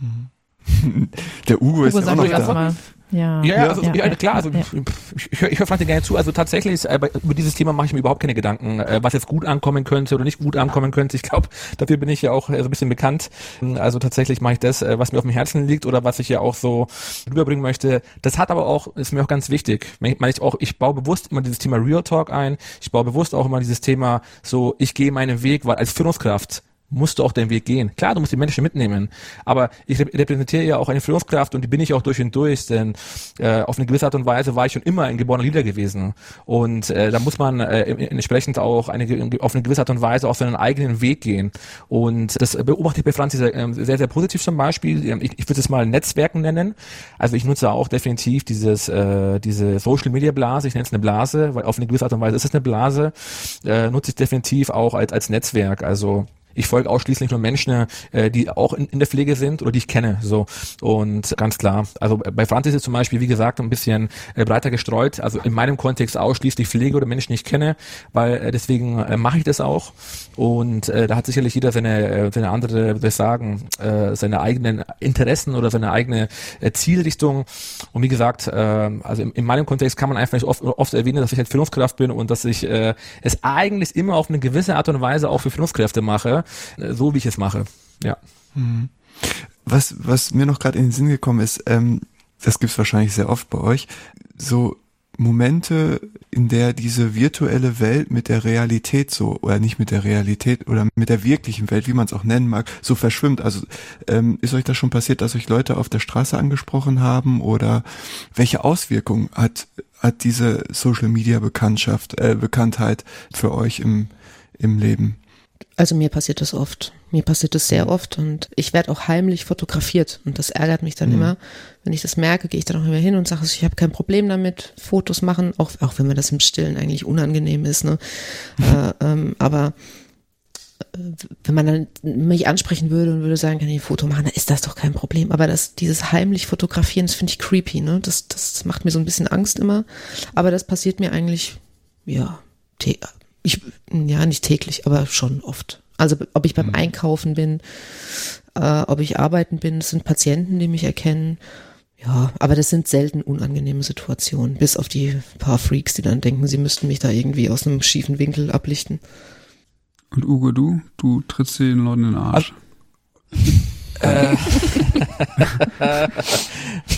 Speaker 3: Der Ugo, Ugo ist ja auch noch da.
Speaker 4: Ja, ja, also, ja, ja, klar, also ja. ich, ich höre hör Frank gerne zu. Also tatsächlich, äh, über dieses Thema mache ich mir überhaupt keine Gedanken, äh, was jetzt gut ankommen könnte oder nicht gut ankommen könnte. Ich glaube, dafür bin ich ja auch äh, so ein bisschen bekannt. Also tatsächlich mache ich das, äh, was mir auf dem Herzen liegt oder was ich ja auch so rüberbringen möchte. Das hat aber auch, ist mir auch ganz wichtig. Ich, ich, auch, ich baue bewusst immer dieses Thema Real Talk ein. Ich baue bewusst auch immer dieses Thema so, ich gehe meinen Weg, weil als Führungskraft musst du auch deinen Weg gehen. Klar, du musst die Menschen mitnehmen, aber ich repräsentiere ja auch eine Führungskraft und die bin ich auch durch und durch, denn äh, auf eine gewisse Art und Weise war ich schon immer ein geborener Leader gewesen und äh, da muss man äh, entsprechend auch eine, auf eine gewisse Art und Weise auf seinen eigenen Weg gehen und das beobachte ich bei Franzi sehr, ähm, sehr, sehr positiv zum Beispiel. Ich, ich würde es mal Netzwerken nennen. Also ich nutze auch definitiv dieses äh, diese Social Media Blase, ich nenne es eine Blase, weil auf eine gewisse Art und Weise ist es eine Blase, äh, nutze ich definitiv auch als als Netzwerk. Also ich folge ausschließlich nur Menschen, äh, die auch in, in, der Pflege sind oder die ich kenne. So und ganz klar. Also bei Franzis ist zum Beispiel, wie gesagt, ein bisschen äh, breiter gestreut. Also in meinem Kontext ausschließlich Pflege oder Menschen, die ich kenne, weil äh, deswegen äh, mache ich das auch. Und äh, da hat sicherlich jeder seine, äh, seine andere, ich sagen, äh, seine eigenen Interessen oder seine eigene äh, Zielrichtung. Und wie gesagt, äh, also in, in meinem Kontext kann man einfach oft, oft erwähnen, dass ich halt Führungskraft bin und dass ich äh, es eigentlich immer auf eine gewisse Art und Weise auch für Führungskräfte mache, äh, so wie ich es mache. Ja.
Speaker 3: Mhm. Was, was mir noch gerade in den Sinn gekommen ist, ähm, das gibt's wahrscheinlich sehr oft bei euch, so Momente, in der diese virtuelle Welt mit der Realität so, oder nicht mit der Realität oder mit der wirklichen Welt, wie man es auch nennen mag, so verschwimmt. Also ähm, ist euch das schon passiert, dass euch Leute auf der Straße angesprochen haben oder welche Auswirkungen hat, hat diese Social Media Bekanntschaft, äh, Bekanntheit für euch im, im Leben?
Speaker 1: Also mir passiert das oft. Mir passiert das sehr oft und ich werde auch heimlich fotografiert und das ärgert mich dann mhm. immer. Wenn ich das merke, gehe ich dann auch immer hin und sage, ich habe kein Problem damit, Fotos machen, auch, auch wenn mir das im Stillen eigentlich unangenehm ist. Ne? Mhm. Äh, ähm, aber äh, wenn man dann mich ansprechen würde und würde sagen, kann ich ein Foto machen, dann ist das doch kein Problem. Aber das, dieses heimlich fotografieren, das finde ich creepy, ne? Das, das macht mir so ein bisschen Angst immer. Aber das passiert mir eigentlich, ja, ich, ja, nicht täglich, aber schon oft. Also ob ich beim mhm. Einkaufen bin, äh, ob ich arbeiten bin, das sind Patienten, die mich erkennen. Ja, aber das sind selten unangenehme Situationen, bis auf die paar Freaks, die dann denken, sie müssten mich da irgendwie aus einem schiefen Winkel ablichten.
Speaker 2: Und Ugo, du? Du trittst den Leuten in den Arsch.
Speaker 4: Äh,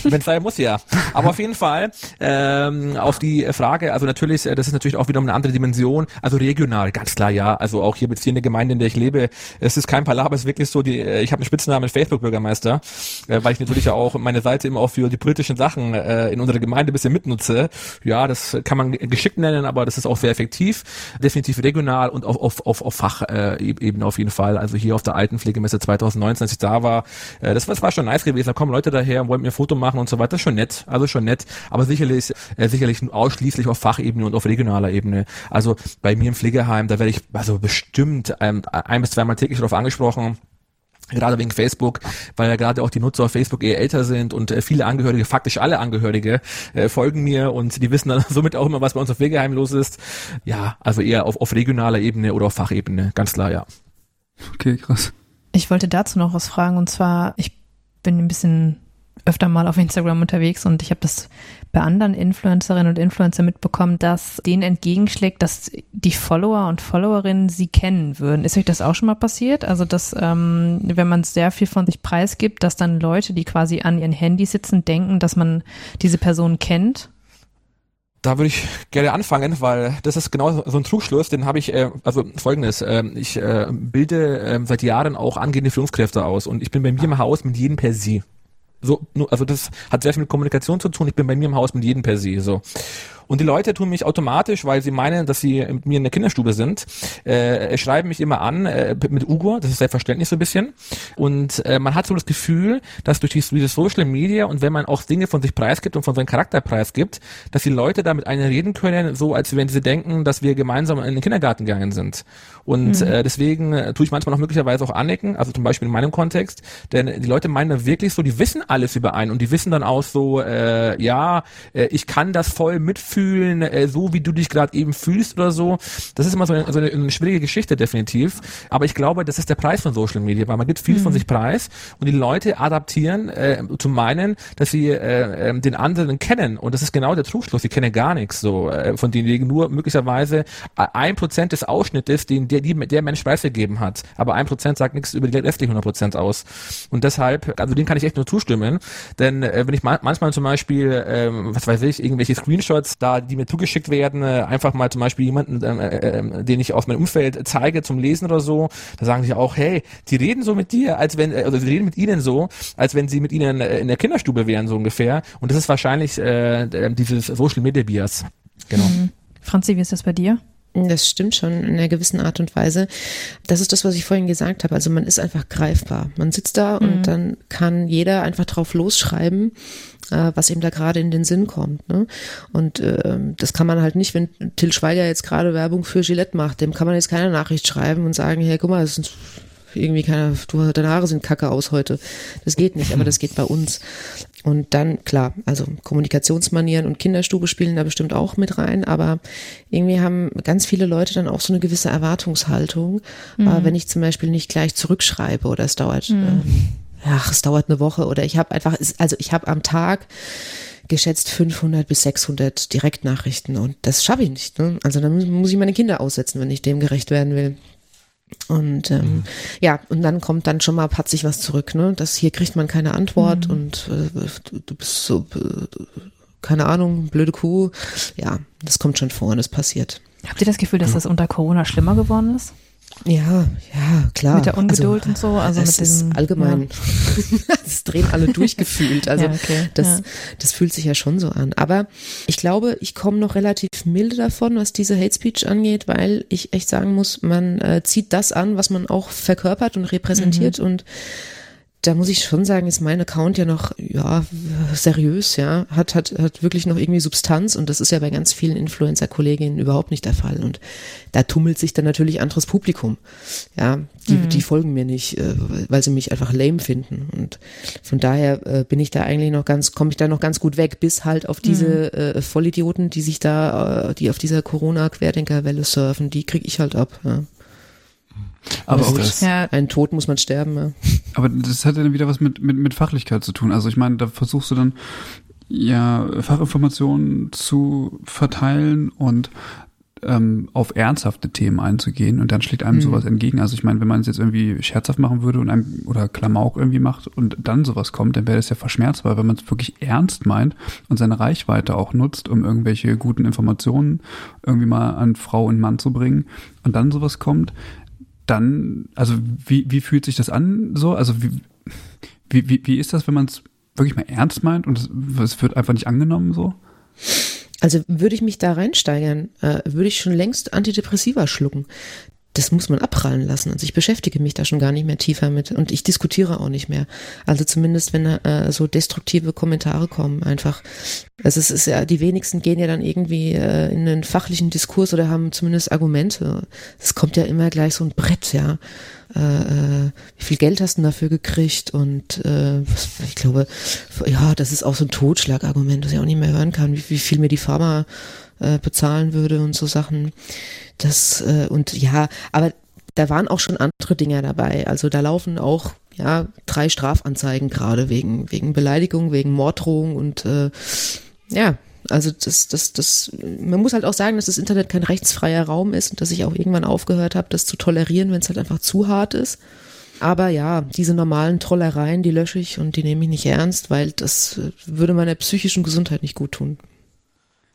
Speaker 4: Wenn sein muss, ja. Aber auf jeden Fall ähm, auf die Frage, also natürlich, äh, das ist natürlich auch wieder eine andere Dimension, also regional, ganz klar, ja. Also auch hier beziehende Gemeinde, in der ich lebe, es ist kein Palaver, es ist wirklich so, die, äh, ich habe einen Spitznamen Facebook-Bürgermeister, äh, weil ich natürlich auch meine Seite immer auch für die politischen Sachen äh, in unserer Gemeinde ein bisschen mitnutze. Ja, das kann man geschickt nennen, aber das ist auch sehr effektiv. Definitiv regional und auf, auf, auf, auf Fachebene äh, auf jeden Fall. Also hier auf der Altenpflegemesse 2019, als ich da war, äh, das, war schon nice gewesen. Da kommen Leute daher und wollen mir ein Foto machen und so weiter. Das ist schon nett. Also schon nett. Aber sicherlich, äh, sicherlich ausschließlich auf Fachebene und auf regionaler Ebene. Also bei mir im Pflegeheim, da werde ich also bestimmt ähm, ein bis zweimal täglich darauf angesprochen gerade wegen Facebook, weil ja gerade auch die Nutzer auf Facebook eher älter sind und äh, viele Angehörige, faktisch alle Angehörige, äh, folgen mir und die wissen dann somit auch immer, was bei uns auf Pflegeheim los ist. Ja, also eher auf, auf regionaler Ebene oder auf Fachebene, ganz klar, ja.
Speaker 2: Okay, krass.
Speaker 5: Ich wollte dazu noch was fragen und zwar, ich bin ein bisschen öfter mal auf Instagram unterwegs und ich habe das bei anderen Influencerinnen und Influencer mitbekommen, dass denen entgegenschlägt, dass die Follower und Followerinnen sie kennen würden. Ist euch das auch schon mal passiert? Also, dass ähm, wenn man sehr viel von sich preisgibt, dass dann Leute, die quasi an ihren Handys sitzen, denken, dass man diese Person kennt?
Speaker 4: Da würde ich gerne anfangen, weil das ist genau so ein Trugschluss, den habe ich, äh, also folgendes, äh, ich äh, bilde äh, seit Jahren auch angehende Führungskräfte aus und ich bin bei mir im Haus mit jedem per Sie. So, also das hat sehr viel mit Kommunikation zu tun. Ich bin bei mir im Haus mit jedem per se. So. Und die Leute tun mich automatisch, weil sie meinen, dass sie mit mir in der Kinderstube sind, äh, schreiben mich immer an äh, mit Ugo, das ist selbstverständlich so ein bisschen. Und äh, man hat so das Gefühl, dass durch diese, diese Social Media und wenn man auch Dinge von sich preisgibt und von seinem Charakter preisgibt, dass die Leute da mit einem reden können, so als wenn sie denken, dass wir gemeinsam in den Kindergarten gegangen sind. Und mhm. äh, deswegen äh, tue ich manchmal auch möglicherweise auch anecken, also zum Beispiel in meinem Kontext, denn die Leute meinen dann wirklich so, die wissen alles über einen und die wissen dann auch so, äh, ja, äh, ich kann das voll mitfühlen, äh, so wie du dich gerade eben fühlst oder so. Das ist immer so eine, so eine, eine schwierige Geschichte definitiv, aber ich glaube, das ist der Preis von Social Media, weil man gibt viel mhm. von sich preis und die Leute adaptieren äh, zu meinen, dass sie äh, äh, den anderen kennen und das ist genau der Trugschluss, sie kennen gar nichts so, äh, von denen nur möglicherweise ein Prozent des Ausschnittes, den der, die, der Mensch preisgegeben hat. Aber ein Prozent sagt nichts über die restlichen 100 Prozent aus. Und deshalb, also den kann ich echt nur zustimmen. Denn äh, wenn ich ma manchmal zum Beispiel, ähm, was weiß ich, irgendwelche Screenshots da die mir zugeschickt werden, äh, einfach mal zum Beispiel jemanden, äh, äh, den ich aus meinem Umfeld zeige zum Lesen oder so, da sagen sie auch, hey, die reden so mit dir, als wenn, oder sie reden mit ihnen so, als wenn sie mit ihnen äh, in der Kinderstube wären, so ungefähr. Und das ist wahrscheinlich äh, dieses Social Media Bias. Genau. Mhm.
Speaker 5: Franzi, wie ist das bei dir?
Speaker 1: Das stimmt schon in einer gewissen Art und Weise. Das ist das, was ich vorhin gesagt habe. Also man ist einfach greifbar. Man sitzt da mhm. und dann kann jeder einfach drauf losschreiben, äh, was ihm da gerade in den Sinn kommt. Ne? Und äh, das kann man halt nicht, wenn Till Schweiger jetzt gerade Werbung für Gillette macht, dem kann man jetzt keine Nachricht schreiben und sagen, hey, guck mal, das ist irgendwie keine, du, deine Haare sind kacke aus heute. Das geht nicht, aber das geht bei uns. Und dann, klar, also Kommunikationsmanieren und Kinderstube spielen da bestimmt auch mit rein, aber irgendwie haben ganz viele Leute dann auch so eine gewisse Erwartungshaltung, mhm. äh, wenn ich zum Beispiel nicht gleich zurückschreibe oder es dauert, mhm. äh, ach, es dauert eine Woche oder ich habe einfach, also ich habe am Tag geschätzt 500 bis 600 Direktnachrichten und das schaffe ich nicht. Ne? Also dann muss ich meine Kinder aussetzen, wenn ich dem gerecht werden will. Und ähm, mhm. ja, und dann kommt dann schon mal patzig was zurück, ne? Das hier kriegt man keine Antwort mhm. und äh, du, du, bist so, äh, keine Ahnung, blöde Kuh. Ja, das kommt schon vor und es passiert.
Speaker 5: Habt ihr das Gefühl, dass das unter Corona schlimmer geworden ist?
Speaker 1: Ja, ja, klar.
Speaker 5: Mit der Ungeduld also, und so, also
Speaker 1: das
Speaker 5: mit
Speaker 1: diesem, ist allgemein. Ja. das drehen alle durchgefühlt. Also ja, okay, das, ja. das fühlt sich ja schon so an. Aber ich glaube, ich komme noch relativ milde davon, was diese Hate Speech angeht, weil ich echt sagen muss, man äh, zieht das an, was man auch verkörpert und repräsentiert mhm. und da muss ich schon sagen, ist mein Account ja noch, ja, seriös, ja, hat, hat, hat wirklich noch irgendwie Substanz und das ist ja bei ganz vielen Influencer-Kolleginnen überhaupt nicht der Fall und da tummelt sich dann natürlich anderes Publikum, ja, die, mhm. die folgen mir nicht, äh, weil sie mich einfach lame finden und von daher äh, bin ich da eigentlich noch ganz, komme ich da noch ganz gut weg, bis halt auf diese mhm. äh, Vollidioten, die sich da, äh, die auf dieser Corona-Querdenkerwelle surfen, die krieg ich halt ab, ja. Aber auch das, ja. ein Tod muss man sterben. Ja.
Speaker 2: Aber das hat ja dann wieder was mit, mit, mit Fachlichkeit zu tun. Also ich meine, da versuchst du dann ja Fachinformationen zu verteilen und ähm, auf ernsthafte Themen einzugehen und dann schlägt einem mhm. sowas entgegen. Also ich meine, wenn man es jetzt irgendwie scherzhaft machen würde und einem oder Klamauk irgendwie macht und dann sowas kommt, dann wäre das ja verschmerzbar. Wenn man es wirklich ernst meint und seine Reichweite auch nutzt, um irgendwelche guten Informationen irgendwie mal an Frau und Mann zu bringen und dann sowas kommt, dann, also wie, wie fühlt sich das an so? Also wie, wie, wie ist das, wenn man es wirklich mal ernst meint und es, wird einfach nicht angenommen so?
Speaker 1: Also würde ich mich da reinsteigern, äh, würde ich schon längst Antidepressiva schlucken das muss man abprallen lassen. Also ich beschäftige mich da schon gar nicht mehr tiefer mit und ich diskutiere auch nicht mehr. Also zumindest, wenn äh, so destruktive Kommentare kommen, einfach. Also es ist ja, die wenigsten gehen ja dann irgendwie äh, in einen fachlichen Diskurs oder haben zumindest Argumente. Es kommt ja immer gleich so ein Brett, ja. Äh, äh, wie viel Geld hast du dafür gekriegt? Und äh, ich glaube, ja, das ist auch so ein Totschlagargument, das ich auch nicht mehr hören kann, wie, wie viel mir die Pharma äh, bezahlen würde und so Sachen. Das äh, und ja, aber da waren auch schon andere Dinge dabei. Also da laufen auch ja drei Strafanzeigen gerade wegen wegen Beleidigung, wegen Morddrohung und äh, ja, also das, das, das, man muss halt auch sagen, dass das Internet kein rechtsfreier Raum ist und dass ich auch irgendwann aufgehört habe, das zu tolerieren, wenn es halt einfach zu hart ist. Aber ja, diese normalen Trollereien, die lösche ich und die nehme ich nicht ernst, weil das äh, würde meiner psychischen Gesundheit nicht gut tun.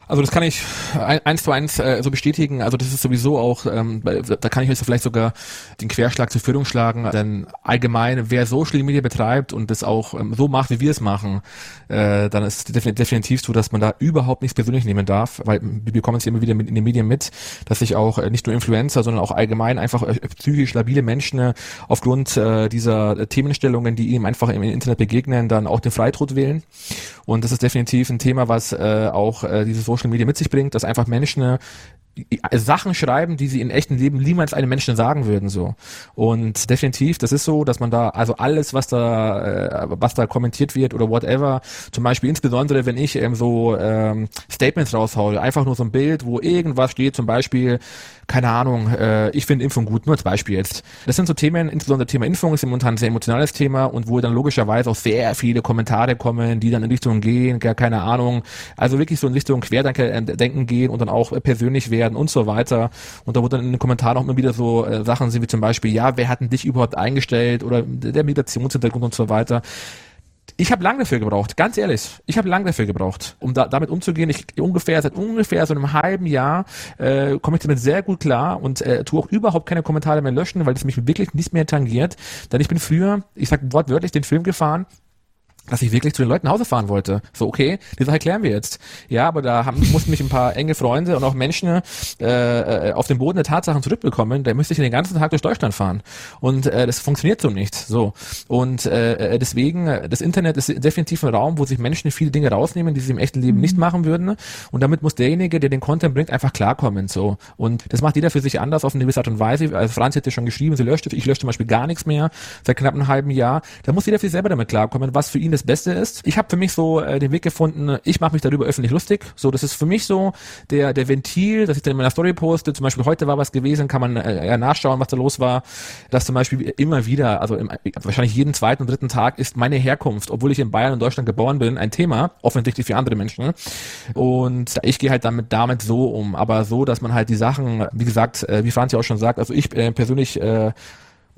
Speaker 4: Also das kann ich eins zu eins äh, so bestätigen. Also das ist sowieso auch, ähm, da kann ich jetzt vielleicht sogar den Querschlag zur Führung schlagen. Denn allgemein, wer Social Media betreibt und das auch ähm, so macht, wie wir es machen, äh, dann ist definitiv so, dass man da überhaupt nichts persönlich nehmen darf, weil wir bekommen es immer wieder mit in den Medien mit, dass sich auch äh, nicht nur Influencer, sondern auch allgemein einfach äh, psychisch labile Menschen äh, aufgrund äh, dieser Themenstellungen, die ihm einfach im Internet begegnen, dann auch den Freitod wählen. Und das ist definitiv ein Thema, was äh, auch äh, diese Social Media mit sich bringt, dass einfach Menschen äh, Sachen schreiben, die sie in echten Leben niemals einem Menschen sagen würden so. Und definitiv, das ist so, dass man da also alles, was da äh, was da kommentiert wird oder whatever, zum Beispiel insbesondere wenn ich ähm, so ähm, Statements raushaue, einfach nur so ein Bild, wo irgendwas steht, zum Beispiel keine Ahnung, äh, ich finde Impfung gut, nur als Beispiel jetzt. Das sind so Themen, insbesondere Thema Impfung ist momentan ein sehr emotionales Thema und wo dann logischerweise auch sehr viele Kommentare kommen, die dann in Richtung gehen, gar keine Ahnung, also wirklich so in Richtung Querdenken gehen und dann auch persönlich werden und so weiter. Und da wurde dann in den Kommentaren auch immer wieder so äh, Sachen sind wie zum Beispiel, ja, wer hat denn dich überhaupt eingestellt oder der Migrationshintergrund und so weiter Ich habe lange dafür gebraucht, ganz ehrlich. Ich habe lange dafür gebraucht, um da, damit umzugehen. Ich ungefähr seit ungefähr so einem halben Jahr äh, komme ich damit sehr gut klar und äh, tue auch überhaupt keine Kommentare mehr löschen, weil das mich wirklich nicht mehr tangiert. Denn ich bin früher, ich sag wortwörtlich, den Film gefahren, dass ich wirklich zu den Leuten nach Hause fahren wollte. So, okay, die Sache klären wir jetzt. Ja, aber da haben, mussten mich ein paar enge Freunde und auch Menschen äh, äh, auf den Boden der Tatsachen zurückbekommen. Da müsste ich den ganzen Tag durch Deutschland fahren. Und äh, das funktioniert so nicht. So. Und äh, äh deswegen, das Internet ist definitiv ein Raum, wo sich Menschen viele Dinge rausnehmen, die sie im echten Leben mhm. nicht machen würden. Und damit muss derjenige, der den Content bringt, einfach klarkommen. So. Und das macht jeder für sich anders auf eine gewisse Art und Weise. Also Franz hat ja schon geschrieben, sie löscht, ich lösche zum Beispiel gar nichts mehr seit knapp einem halben Jahr. Da muss jeder für sich selber damit klarkommen, was für ihn das Beste ist. Ich habe für mich so äh, den Weg gefunden, ich mache mich darüber öffentlich lustig. So, das ist für mich so der, der Ventil, dass ich dann in meiner Story poste. Zum Beispiel heute war was gewesen, kann man äh, nachschauen, was da los war. Dass zum Beispiel immer wieder, also im, wahrscheinlich jeden zweiten und dritten Tag ist meine Herkunft, obwohl ich in Bayern und Deutschland geboren bin, ein Thema, offensichtlich für andere Menschen. Und ich gehe halt damit, damit so um, aber so, dass man halt die Sachen, wie gesagt, äh, wie Franz ja auch schon sagt, also ich äh, persönlich äh,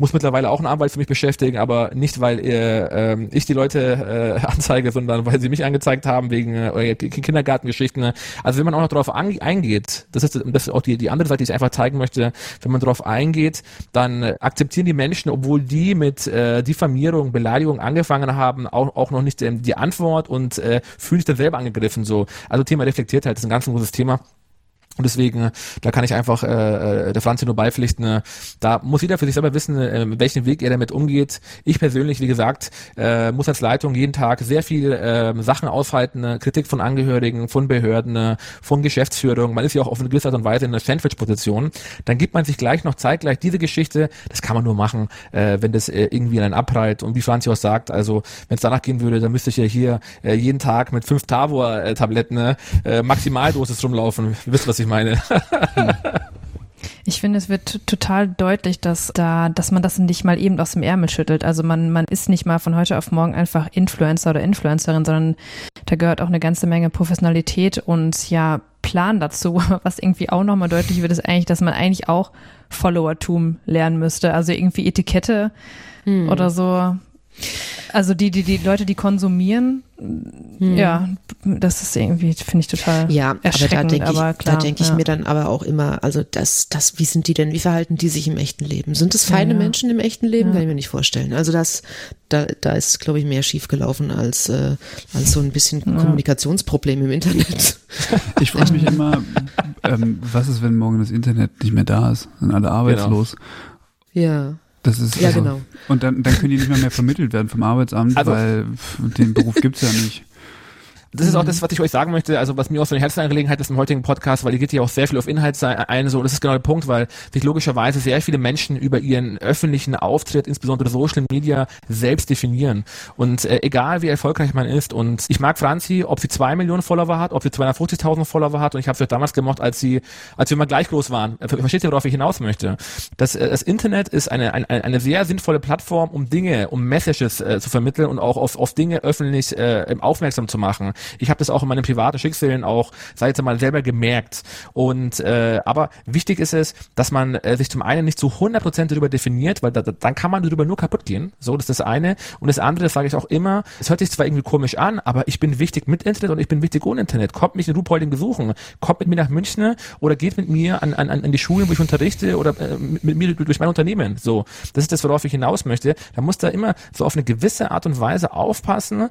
Speaker 4: muss mittlerweile auch einen Anwalt für mich beschäftigen, aber nicht, weil äh, äh, ich die Leute äh, anzeige, sondern weil sie mich angezeigt haben wegen äh, Kindergartengeschichten. Also wenn man auch noch darauf eingeht, das ist, das ist auch die, die andere Seite, die ich einfach zeigen möchte, wenn man darauf eingeht, dann akzeptieren die Menschen, obwohl die mit äh, Diffamierung, Beleidigung angefangen haben, auch, auch noch nicht ähm, die Antwort und äh, fühlen sich dann selber angegriffen. So, Also Thema Reflektiertheit ist ein ganz großes Thema. Und deswegen, da kann ich einfach äh, äh der Franzi nur beipflichten. Äh, da muss jeder für sich selber wissen, äh, welchen Weg er damit umgeht. Ich persönlich, wie gesagt, äh, muss als Leitung jeden Tag sehr viel äh, Sachen aushalten, äh, Kritik von Angehörigen, von Behörden, von Geschäftsführung. Man ist ja auch auf eine gewisse Art und Weise in einer Sandwich-Position. Dann gibt man sich gleich noch zeitgleich diese Geschichte. Das kann man nur machen, äh, wenn das äh, irgendwie einen abprallt. Und wie Franzi auch sagt, also wenn es danach gehen würde, dann müsste ich ja hier äh, jeden Tag mit fünf Tavor-Tabletten äh, Maximaldosis rumlaufen. Wisst, was ich meine.
Speaker 5: Ich finde, es wird total deutlich, dass da, dass man das nicht mal eben aus dem Ärmel schüttelt. Also man, man ist nicht mal von heute auf morgen einfach Influencer oder Influencerin, sondern da gehört auch eine ganze Menge Professionalität und ja, Plan dazu. Was irgendwie auch nochmal deutlich wird, ist eigentlich, dass man eigentlich auch Followertum lernen müsste. Also irgendwie Etikette hm. oder so. Also die, die, die Leute, die konsumieren, hm. ja, das ist irgendwie, finde ich total
Speaker 1: Ja, aber da denke ich, klar, da denke ich ja. mir dann aber auch immer, also das, das, wie sind die denn, wie verhalten die sich im echten Leben? Sind es feine ja, ja. Menschen im echten Leben? Kann ich mir nicht vorstellen. Also das, da, da ist, glaube ich, mehr schiefgelaufen als, äh, als so ein bisschen Kommunikationsproblem im Internet.
Speaker 3: Ich frage mich immer, ähm, was ist, wenn morgen das Internet nicht mehr da ist? Sind alle arbeitslos?
Speaker 1: Genau. Ja.
Speaker 3: Das ist
Speaker 1: ja also, genau.
Speaker 3: Und dann, dann können die nicht mehr, mehr vermittelt werden vom Arbeitsamt, also, weil den Beruf gibt's ja nicht.
Speaker 4: Das ist auch das, was ich euch sagen möchte, also was mir auch so eine Herzensangelegenheit ist im heutigen Podcast, weil ihr geht ja auch sehr viel auf Inhalt ein, so, das ist genau der Punkt, weil sich logischerweise sehr viele Menschen über ihren öffentlichen Auftritt, insbesondere Social Media, selbst definieren. Und äh, egal wie erfolgreich man ist, und ich mag Franzi, ob sie zwei Millionen Follower hat, ob sie 250.000 Follower hat, und ich habe sie damals gemocht, als sie, als wir mal gleich groß waren. Versteht ihr, worauf ich hinaus möchte? Das, äh, das Internet ist eine, eine, eine sehr sinnvolle Plattform, um Dinge, um Messages äh, zu vermitteln und auch auf, auf Dinge öffentlich äh, aufmerksam zu machen. Ich habe das auch in meinen privaten Schicksalen auch, sei jetzt mal, selber gemerkt. Und äh, aber wichtig ist es, dass man äh, sich zum einen nicht zu 100% darüber definiert, weil da, dann kann man darüber nur kaputt gehen. So, das ist das eine. Und das andere, das sage ich auch immer, es hört sich zwar irgendwie komisch an, aber ich bin wichtig mit Internet und ich bin wichtig ohne Internet. Kommt mich in Ruhpolding besuchen, kommt mit mir nach München oder geht mit mir an, an, an die Schulen, wo ich unterrichte oder äh, mit, mit mir durch mein Unternehmen. So, das ist das, worauf ich hinaus möchte. Da muss da immer so auf eine gewisse Art und Weise aufpassen,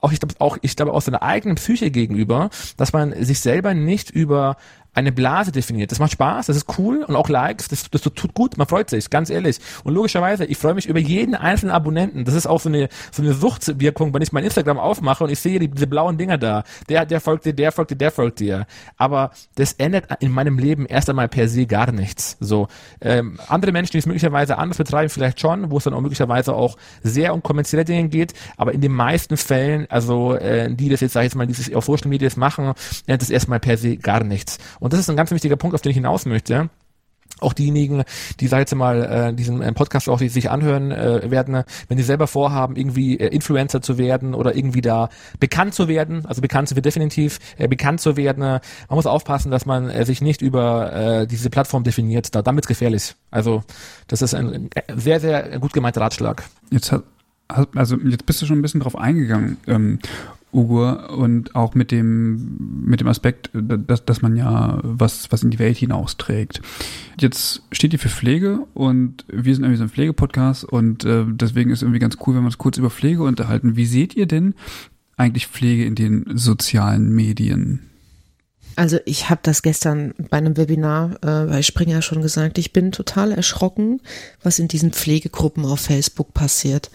Speaker 4: auch ich glaube auch ich glaube auch seiner eigenen Psyche gegenüber, dass man sich selber nicht über eine Blase definiert. Das macht Spaß, das ist cool und auch Likes, das, das tut gut, man freut sich, ganz ehrlich. Und logischerweise, ich freue mich über jeden einzelnen Abonnenten. Das ist auch so eine, so eine Suchtwirkung, wenn ich mein Instagram aufmache und ich sehe die, diese blauen Dinger da. Der, der folgt dir, der folgt dir, der folgt dir. Aber das ändert in meinem Leben erst einmal per se gar nichts. So, ähm, andere Menschen, die es möglicherweise anders betreiben, vielleicht schon, wo es dann auch möglicherweise auch sehr um kommerzielle Dinge geht, aber in den meisten Fällen, also äh, die das jetzt, sag ich jetzt mal, dieses auf Social Media machen, ändert das erstmal per se gar nichts. Und das ist ein ganz wichtiger Punkt, auf den ich hinaus möchte auch diejenigen, die sag jetzt mal äh, diesen äh, Podcast auch sich anhören äh, werden, wenn sie selber vorhaben, irgendwie Influencer zu werden oder irgendwie da bekannt zu werden, also bekannt wird definitiv äh, bekannt zu werden. man muss aufpassen, dass man sich nicht über diese Plattform definiert. Da, damit gefährlich. Also das ist ein sehr sehr gut gemeinter Ratschlag.
Speaker 3: Jetzt hat
Speaker 2: also jetzt bist du schon ein bisschen drauf eingegangen, ähm, Ugur, und auch mit dem, mit dem Aspekt, dass, dass man ja was, was in die Welt hinausträgt. Jetzt steht ihr für Pflege und wir sind irgendwie so ein Pflegepodcast und äh, deswegen ist irgendwie ganz cool, wenn wir uns kurz über Pflege unterhalten. Wie seht ihr denn eigentlich Pflege in den sozialen Medien?
Speaker 1: Also ich habe das gestern bei einem Webinar äh, bei Springer schon gesagt. Ich bin total erschrocken, was in diesen Pflegegruppen auf Facebook passiert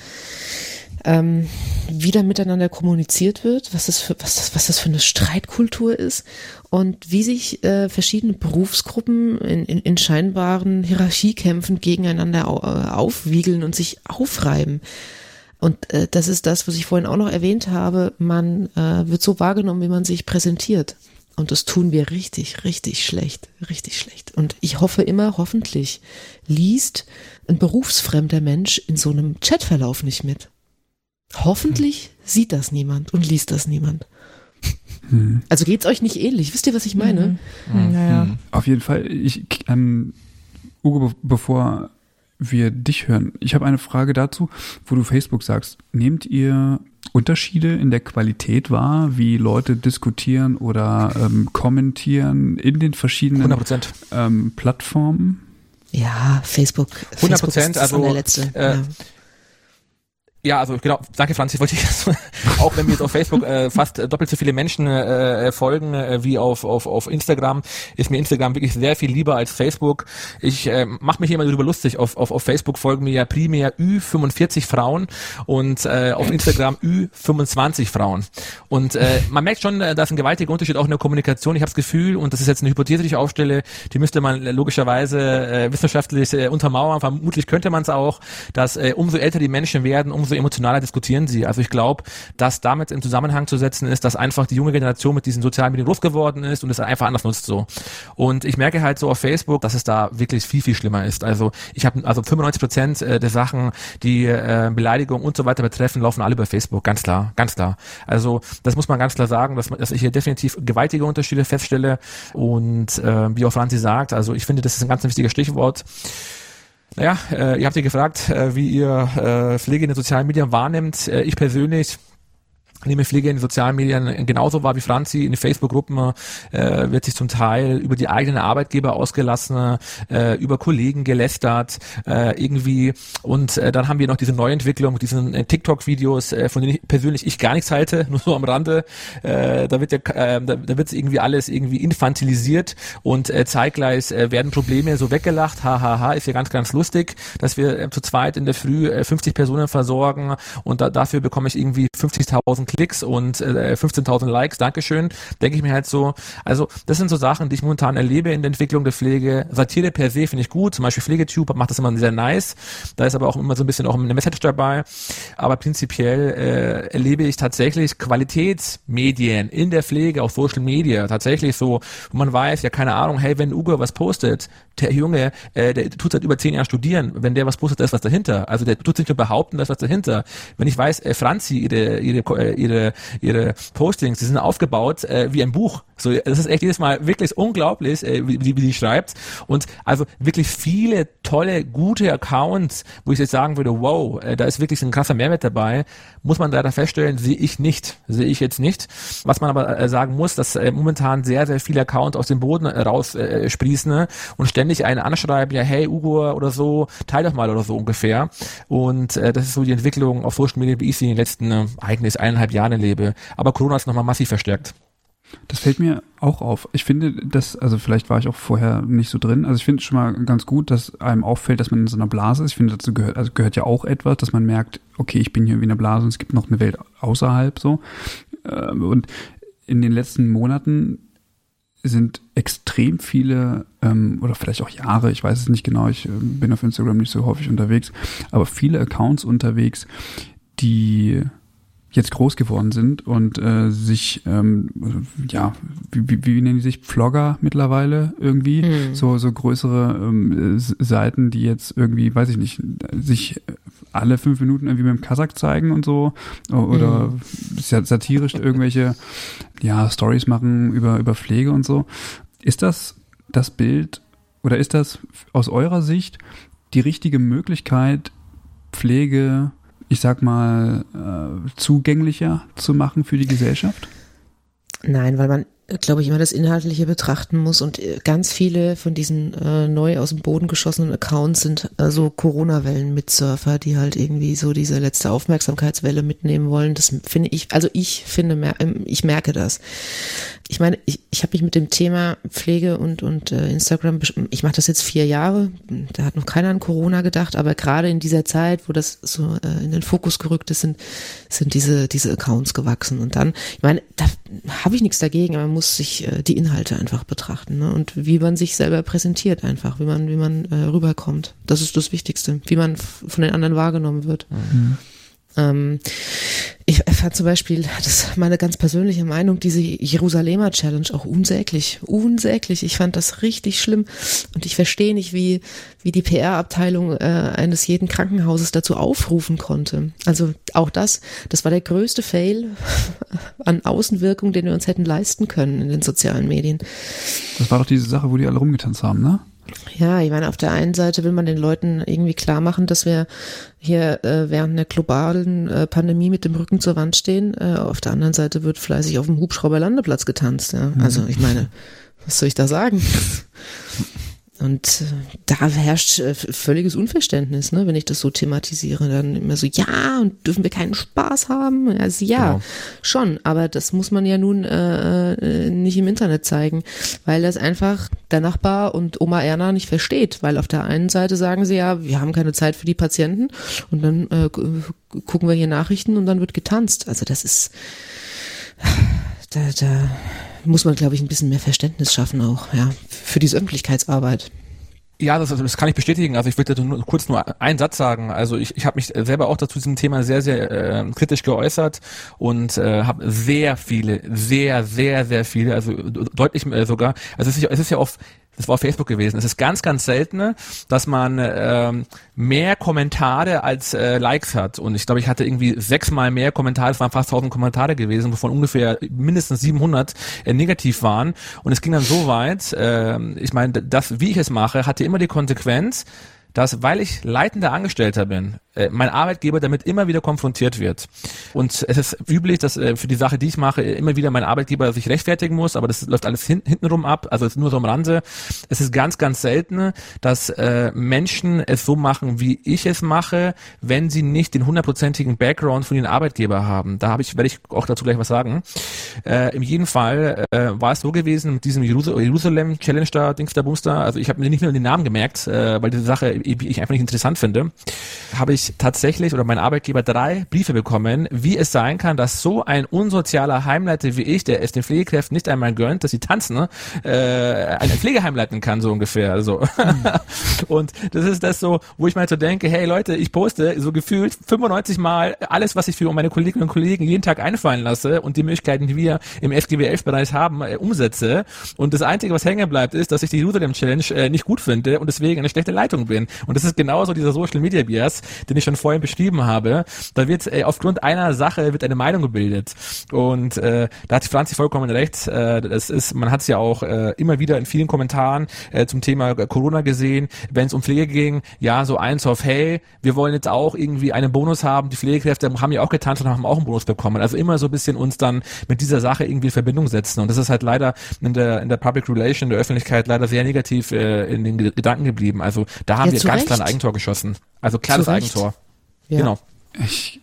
Speaker 1: ähm, wie da miteinander kommuniziert wird, was das, für, was, das, was das für eine Streitkultur ist und wie sich äh, verschiedene Berufsgruppen in, in, in scheinbaren Hierarchiekämpfen gegeneinander au, äh, aufwiegeln und sich aufreiben. Und äh, das ist das, was ich vorhin auch noch erwähnt habe. Man äh, wird so wahrgenommen, wie man sich präsentiert. Und das tun wir richtig, richtig schlecht, richtig schlecht. Und ich hoffe immer, hoffentlich liest ein berufsfremder Mensch in so einem Chatverlauf nicht mit. Hoffentlich sieht das niemand und liest das niemand. Hm. Also geht's euch nicht ähnlich? Wisst ihr, was ich meine?
Speaker 2: Mhm. Naja. Hm. Auf jeden Fall. Ich, ähm, Ugo, bevor wir dich hören, ich habe eine Frage dazu, wo du Facebook sagst. Nehmt ihr Unterschiede in der Qualität wahr, wie Leute diskutieren oder ähm, kommentieren in den verschiedenen
Speaker 4: 100%.
Speaker 2: Ähm, Plattformen?
Speaker 1: Ja, Facebook.
Speaker 4: 100 Prozent. Also
Speaker 1: äh,
Speaker 4: ja. Ja, also genau, danke Franz, ich wollte jetzt, auch wenn mir jetzt auf Facebook äh, fast doppelt so viele Menschen äh, folgen äh, wie auf, auf, auf Instagram, ist mir Instagram wirklich sehr viel lieber als Facebook. Ich äh, mache mich immer darüber lustig, auf, auf, auf Facebook folgen mir ja primär Ü45 Frauen und äh, auf Instagram Ü25 Frauen. Und äh, man merkt schon, äh, da ist ein gewaltiger Unterschied auch in der Kommunikation. Ich habe das Gefühl, und das ist jetzt eine Hypothese, die ich aufstelle, die müsste man logischerweise äh, wissenschaftlich äh, untermauern, vermutlich könnte man es auch, dass äh, umso älter die Menschen werden, umso umso emotionaler diskutieren sie. Also ich glaube, dass damit im Zusammenhang zu setzen ist, dass einfach die junge Generation mit diesen sozialen Medien groß geworden ist und es einfach anders nutzt so. Und ich merke halt so auf Facebook, dass es da wirklich viel, viel schlimmer ist. Also ich habe also 95 Prozent äh, der Sachen, die äh, Beleidigung und so weiter betreffen, laufen alle bei Facebook. Ganz klar, ganz klar. Also das muss man ganz klar sagen, dass, dass ich hier definitiv gewaltige Unterschiede feststelle. Und äh, wie auch Franzi sagt, also ich finde, das ist ein ganz wichtiges Stichwort. Naja, äh, ihr habt ja gefragt, äh, wie ihr äh, Pflege in den sozialen Medien wahrnimmt. Äh, ich persönlich nehme Pflege in den sozialen Medien genauso wahr wie Franzi. In den Facebook-Gruppen äh, wird sich zum Teil über die eigenen Arbeitgeber ausgelassen, äh, über Kollegen gelästert, äh, irgendwie. Und äh, dann haben wir noch diese Neuentwicklung, diesen äh, TikTok-Videos, äh, von denen ich persönlich ich gar nichts halte, nur so am Rande. Äh, da wird ja, äh, da, da wird irgendwie alles irgendwie infantilisiert und äh, zeitgleich äh, werden Probleme so weggelacht. Hahaha, ha, ha, ist ja ganz, ganz lustig, dass wir äh, zu zweit in der Früh äh, 50 Personen versorgen und da, dafür bekomme ich irgendwie 50.000 Klicks und äh, 15.000 Likes, Dankeschön, denke ich mir halt so, also das sind so Sachen, die ich momentan erlebe in der Entwicklung der Pflege. Satire per se finde ich gut, zum Beispiel Pflegetube macht das immer sehr nice, da ist aber auch immer so ein bisschen auch eine Message dabei, aber prinzipiell äh, erlebe ich tatsächlich Qualitätsmedien in der Pflege, auf Social Media, tatsächlich so, wo man weiß, ja keine Ahnung, hey, wenn Ugo was postet, der Junge, äh, der tut seit über zehn Jahren studieren, wenn der was postet, da ist was dahinter, also der tut sich nur behaupten, da ist was dahinter. Wenn ich weiß, äh, Franzi, ihre, ihre, äh, ihre, ihre Postings, die sind aufgebaut äh, wie ein Buch. So, das ist echt jedes Mal wirklich unglaublich, äh, wie, wie die schreibt. Und also wirklich viele tolle, gute Accounts, wo ich jetzt sagen würde, wow, äh, da ist wirklich ein krasser Mehrwert dabei, muss man leider feststellen, sehe ich nicht, sehe ich jetzt nicht. Was man aber äh, sagen muss, dass äh, momentan sehr, sehr viele Accounts aus dem Boden äh, raus äh, sprießen ne? und ständig einen anschreiben, ja, hey Ugo oder so, teil doch mal oder so ungefähr. Und äh, das ist so die Entwicklung auf Social Media, wie ich sie in den letzten äh, eigentlich eineinhalb Jahren erlebe. Aber Corona ist nochmal massiv verstärkt.
Speaker 2: Das fällt mir auch auf. Ich finde das, also vielleicht war ich auch vorher nicht so drin. Also ich finde es schon mal ganz gut, dass einem auffällt, dass man in so einer Blase ist. Ich finde, dazu gehört, also gehört ja auch etwas, dass man merkt, okay, ich bin hier wie eine Blase und es gibt noch eine Welt außerhalb so. Ähm, und in den letzten Monaten sind extrem viele, ähm, oder vielleicht auch Jahre, ich weiß es nicht genau, ich äh, bin auf Instagram nicht so häufig unterwegs, aber viele Accounts unterwegs, die jetzt groß geworden sind und äh, sich, ähm, ja, wie, wie, wie nennen die sich, Vlogger mittlerweile irgendwie, mhm. so so größere ähm, Seiten, die jetzt irgendwie, weiß ich nicht, sich alle fünf Minuten irgendwie mit dem Kasach zeigen und so oder mhm. satirisch irgendwelche, ja, Stories machen über über Pflege und so. Ist das das Bild oder ist das aus eurer Sicht die richtige Möglichkeit, Pflege ich sag mal, äh, zugänglicher zu machen für die Gesellschaft?
Speaker 1: Nein, weil man glaube ich, immer das Inhaltliche betrachten muss. Und äh, ganz viele von diesen äh, neu aus dem Boden geschossenen Accounts sind äh, so Corona-Wellen-Mitsurfer, die halt irgendwie so diese letzte Aufmerksamkeitswelle mitnehmen wollen. Das finde ich, also ich finde, ähm, ich merke das. Ich meine, ich, ich habe mich mit dem Thema Pflege und, und äh, Instagram, ich mache das jetzt vier Jahre, da hat noch keiner an Corona gedacht, aber gerade in dieser Zeit, wo das so äh, in den Fokus gerückt ist, sind, sind diese, diese Accounts gewachsen. Und dann, ich meine, da habe ich nichts dagegen, aber man muss sich äh, die Inhalte einfach betrachten ne? und wie man sich selber präsentiert einfach, wie man, wie man äh, rüberkommt. Das ist das Wichtigste, wie man von den anderen wahrgenommen wird. Mhm. Ähm, ich fand zum Beispiel, das ist meine ganz persönliche Meinung, diese Jerusalemer Challenge auch unsäglich, unsäglich. Ich fand das richtig schlimm und ich verstehe nicht, wie, wie die PR-Abteilung äh, eines jeden Krankenhauses dazu aufrufen konnte. Also auch das, das war der größte Fail an Außenwirkung, den wir uns hätten leisten können in den sozialen Medien.
Speaker 2: Das war doch diese Sache, wo die alle rumgetanzt haben, ne?
Speaker 1: Ja, ich meine, auf der einen Seite will man den Leuten irgendwie klar machen, dass wir hier äh, während der globalen äh, Pandemie mit dem Rücken zur Wand stehen. Äh, auf der anderen Seite wird fleißig auf dem Hubschrauberlandeplatz getanzt. Ja? Also mhm. ich meine, was soll ich da sagen? Und äh, da herrscht äh, völliges Unverständnis, ne, wenn ich das so thematisiere. Dann immer so, ja, und dürfen wir keinen Spaß haben? Also ja, genau. schon, aber das muss man ja nun äh, äh, nicht im Internet zeigen, weil das einfach der Nachbar und Oma Erna nicht versteht. Weil auf der einen Seite sagen sie ja, wir haben keine Zeit für die Patienten und dann äh, gucken wir hier Nachrichten und dann wird getanzt. Also das ist da, da muss man, glaube ich, ein bisschen mehr Verständnis schaffen auch, ja, für diese Öffentlichkeitsarbeit.
Speaker 4: Ja, das, das kann ich bestätigen. Also ich würde nur, kurz nur einen Satz sagen. Also ich, ich habe mich selber auch dazu diesem Thema sehr, sehr äh, kritisch geäußert und äh, habe sehr viele, sehr, sehr, sehr viele, also deutlich äh, sogar. Also es ist, es ist ja oft das war auf Facebook gewesen. Es ist ganz, ganz selten, dass man ähm, mehr Kommentare als äh, Likes hat. Und ich glaube, ich hatte irgendwie sechsmal mehr Kommentare. Es waren fast 1000 Kommentare gewesen, wovon ungefähr mindestens 700 äh, negativ waren. Und es ging dann so weit. Äh, ich meine, das, wie ich es mache, hatte immer die Konsequenz, dass, weil ich leitender Angestellter bin, äh, mein Arbeitgeber damit immer wieder konfrontiert wird. Und es ist üblich, dass äh, für die Sache, die ich mache, immer wieder mein Arbeitgeber sich rechtfertigen muss, aber das läuft alles hin, hintenrum ab, also ist nur so am Rande. Es ist ganz, ganz selten, dass äh, Menschen es so machen, wie ich es mache, wenn sie nicht den hundertprozentigen Background von ihren Arbeitgeber haben. Da habe ich, werde ich auch dazu gleich was sagen. Äh, in jedem Fall äh, war es so gewesen mit diesem Jerusalem Challenge da, Dings der Booster, also ich habe mir nicht nur den Namen gemerkt, äh, weil diese Sache ich einfach nicht interessant finde, habe ich ich tatsächlich oder mein Arbeitgeber drei Briefe bekommen, wie es sein kann, dass so ein unsozialer Heimleiter wie ich, der es den Pflegekräften nicht einmal gönnt, dass sie tanzen, äh, ein Pflegeheim leiten kann, so ungefähr. So. Mhm. und das ist das so, wo ich mal so denke, hey Leute, ich poste so gefühlt 95 Mal alles, was ich für meine Kolleginnen und Kollegen jeden Tag einfallen lasse und die Möglichkeiten, die wir im SGB 11 Bereich haben, äh, umsetze. Und das Einzige, was hängen bleibt, ist, dass ich die Jerusalem Challenge äh, nicht gut finde und deswegen eine schlechte Leitung bin. Und das ist genauso dieser Social Media Bias, den ich schon vorhin beschrieben habe, da wird äh, aufgrund einer Sache wird eine Meinung gebildet. Und äh, da hat Franzi vollkommen recht. Äh, das ist, man hat es ja auch äh, immer wieder in vielen Kommentaren äh, zum Thema Corona gesehen, wenn es um Pflege ging, ja, so eins auf, hey, wir wollen jetzt auch irgendwie einen Bonus haben. Die Pflegekräfte haben ja auch getanzt und haben auch einen Bonus bekommen. Also immer so ein bisschen uns dann mit dieser Sache irgendwie in Verbindung setzen. Und das ist halt leider in der, in der Public Relation, der Öffentlichkeit leider sehr negativ äh, in den Gedanken geblieben. Also da haben ja, wir ganz klar ein Eigentor geschossen. Also klares Eigentor.
Speaker 1: Ja. Genau.
Speaker 2: Ich,